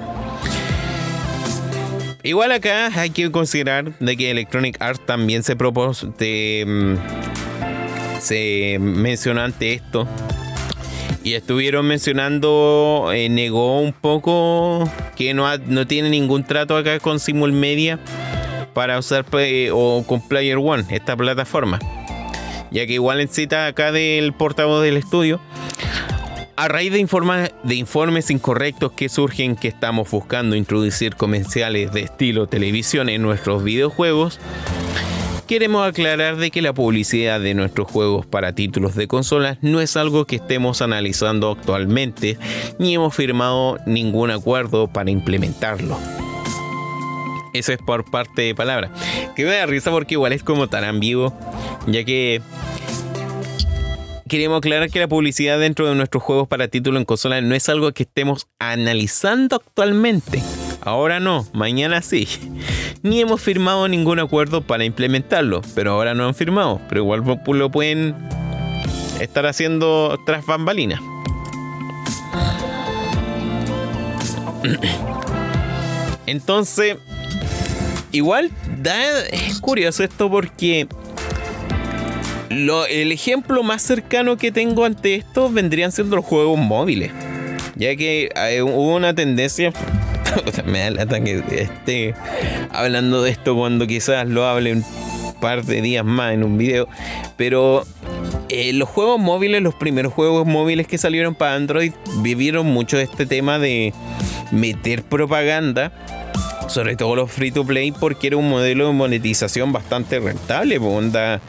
Igual acá hay que considerar de que Electronic Arts también se propuso, mm, se mencionó ante esto y estuvieron mencionando, eh, negó un poco que no, no tiene ningún trato acá con Simul Media para usar eh, o con Player One, esta plataforma. Ya que igual en cita acá del portavoz del estudio, a raíz de, informes incorrectos que surgen que estamos buscando introducir comerciales de estilo televisión en nuestros videojuegos, queremos aclarar de que la publicidad de nuestros juegos para títulos de consolas no es algo que estemos analizando actualmente, ni hemos firmado ningún acuerdo para implementarlo. Eso es por parte de palabra. Que me da risa porque igual es como tan ambiguo, ya que queremos aclarar que la publicidad dentro de nuestros juegos para título en consola no es algo que estemos analizando actualmente. Ahora no, mañana sí. Ni hemos firmado ningún acuerdo para implementarlo, pero ahora no han firmado. Pero igual lo pueden estar haciendo tras bambalinas. Entonces, igual da, es curioso esto porque el ejemplo más cercano que tengo ante esto vendrían siendo los juegos móviles. Ya que eh, hubo una tendencia. me da lata que esté hablando de esto cuando quizás lo hable un par de días más en un video. Pero eh, los juegos móviles, los primeros juegos móviles que salieron para Android, vivieron mucho este tema de meter propaganda sobre todo los free to play porque era un modelo de monetización bastante rentable. Onda,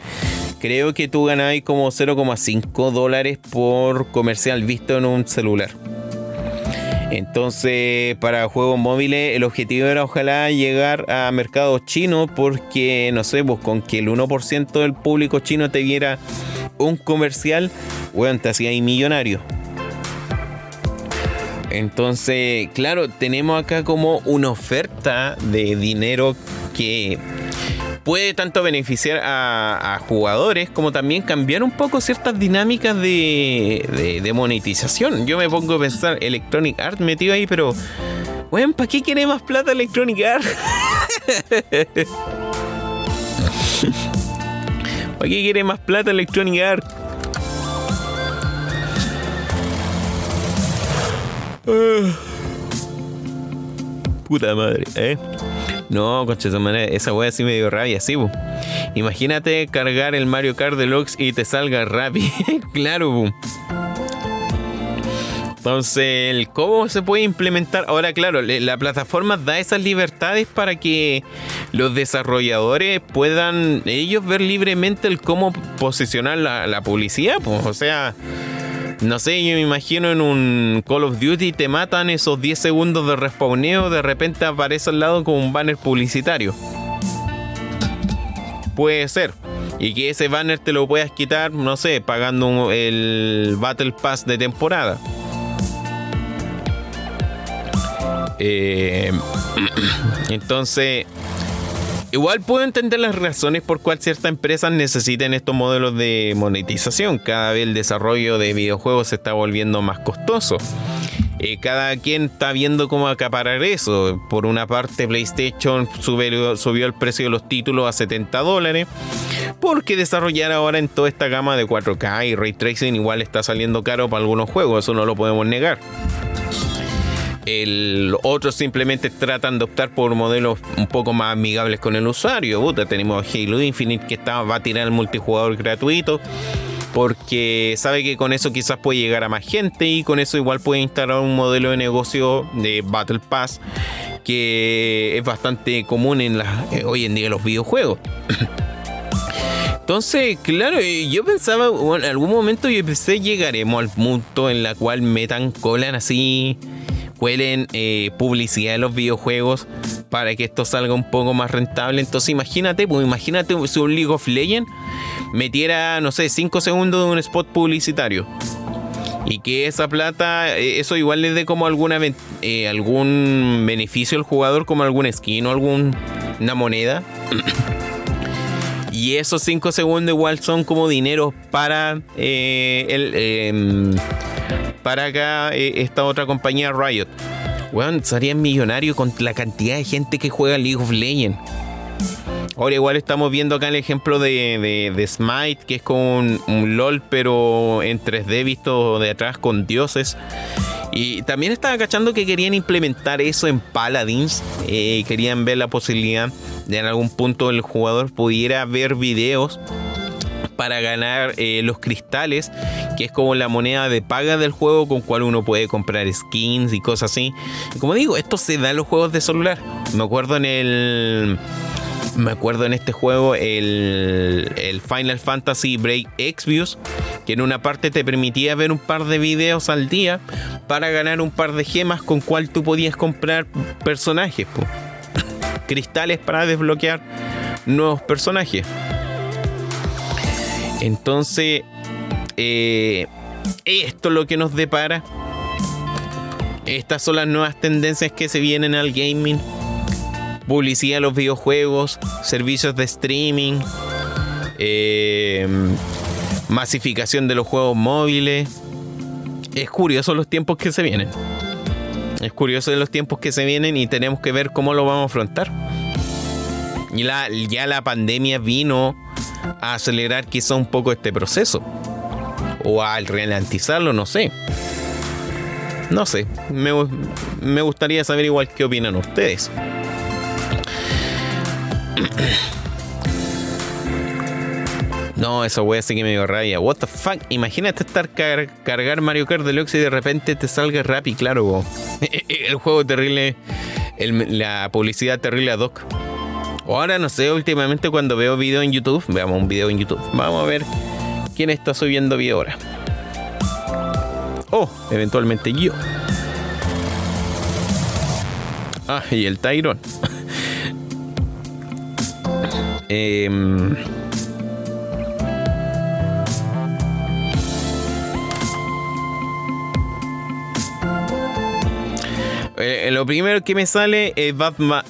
creo que tú ganabas como 0,5 dólares por comercial visto en un celular. Entonces, para juegos móviles, el objetivo era ojalá llegar a mercados chinos, porque no sé, pues con que el 1% del público chino te viera un comercial, bueno, te hacía millonario. Entonces, claro, tenemos acá como una oferta de dinero que puede tanto beneficiar a, jugadores como también cambiar un poco ciertas dinámicas de, monetización. Yo me pongo a pensar Electronic Art metido ahí, pero, bueno, ¿para qué quiere más plata Electronic Art? ¿Para qué quiere más plata Electronic Art? Ah. Puta madre, ¿eh? No, concha de esa wea sí me dio rabia, sí, Imagínate cargar el Mario Kart Deluxe y te salga rápido. claro, Entonces, ¿cómo se puede implementar? Ahora, claro, la plataforma da esas libertades para que los desarrolladores puedan ellos ver libremente el cómo posicionar la publicidad. Pues, o sea, no sé, yo me imagino en un Call of Duty te matan esos 10 segundos de respawneo, de repente aparece al lado como un banner publicitario. Puede ser. Y que ese banner te lo puedas quitar, no sé, pagando el Battle Pass de temporada. Eh, entonces, Igual puedo entender las razones por cual ciertas empresas necesiten estos modelos de monetización. Cada vez el desarrollo de videojuegos se está volviendo más costoso. Eh, cada quien está viendo cómo acaparar eso. Por una parte, PlayStation subió, subió el precio de los títulos a 70 dólares. Porque desarrollar ahora en toda esta gama de 4K y ray tracing igual está saliendo caro para algunos juegos, eso no lo podemos negar. El, otros simplemente tratan de optar por modelos un poco más amigables con el usuario. tenemos Halo Infinite que está, va a tirar el multijugador gratuito porque sabe que con eso quizás puede llegar a más gente y con eso igual puede instalar un modelo de negocio de Battle Pass que es bastante común en eh, hoy en día en los videojuegos. Entonces, claro, eh, yo pensaba, en algún momento yo pensé llegaremos al punto en la cual metan colan así cuelen eh, publicidad de los videojuegos para que esto salga un poco más rentable. Entonces imagínate, pues imagínate si un League of Legends metiera, no sé, 5 segundos de un spot publicitario. Y que esa plata, eh, eso igual le dé como alguna, eh, algún beneficio al jugador, como algún skin o alguna moneda. y esos 5 segundos igual son como dinero para el em, para acá eh, esta otra compañía Riot. Weón, serían millonarios con la cantidad de gente que juega League of Legends. Ahora igual estamos viendo acá el ejemplo de, de, Smite, que es como un, LOL, pero en 3D visto de atrás con dioses. Y también estaba cachando que querían implementar eso en Paladins. Eh, querían ver la posibilidad de en algún punto el jugador pudiera ver videos para ganar eh, los cristales, que es como la moneda de paga del juego con cual uno puede comprar skins y cosas así. Como digo, esto se da en los juegos de celular. Me acuerdo en el me acuerdo en este juego el, Final Fantasy Break Exvius, que en una parte te permitía ver un par de videos al día para ganar un par de gemas con cual tú podías comprar personajes, cristales para desbloquear nuevos personajes. Entonces, eh, esto es lo que nos depara. Estas son las nuevas tendencias que se vienen al gaming. Publicidad de los videojuegos, servicios de streaming, eh, masificación de los juegos móviles. Es curioso los tiempos que se vienen. Es curioso los tiempos que se vienen y tenemos que ver cómo lo vamos a afrontar. Y la, ya la pandemia vino a acelerar quizá un poco este proceso. O a ralentizarlo, no sé. No sé. Me, me gustaría saber igual qué opinan ustedes. No, esa wea sí que me dio rabia. What the fuck? Imagínate estar car cargar Mario Kart Deluxe y de repente te salga rap y claro, el juego terrible, la publicidad terrible ad hoc. Ahora no sé, últimamente cuando veo video en YouTube, veamos un video en YouTube. Vamos a ver quién está subiendo video ahora. Oh, eventualmente yo. Ah, y el Tyron. eh, Eh, lo primero que me sale es Batman,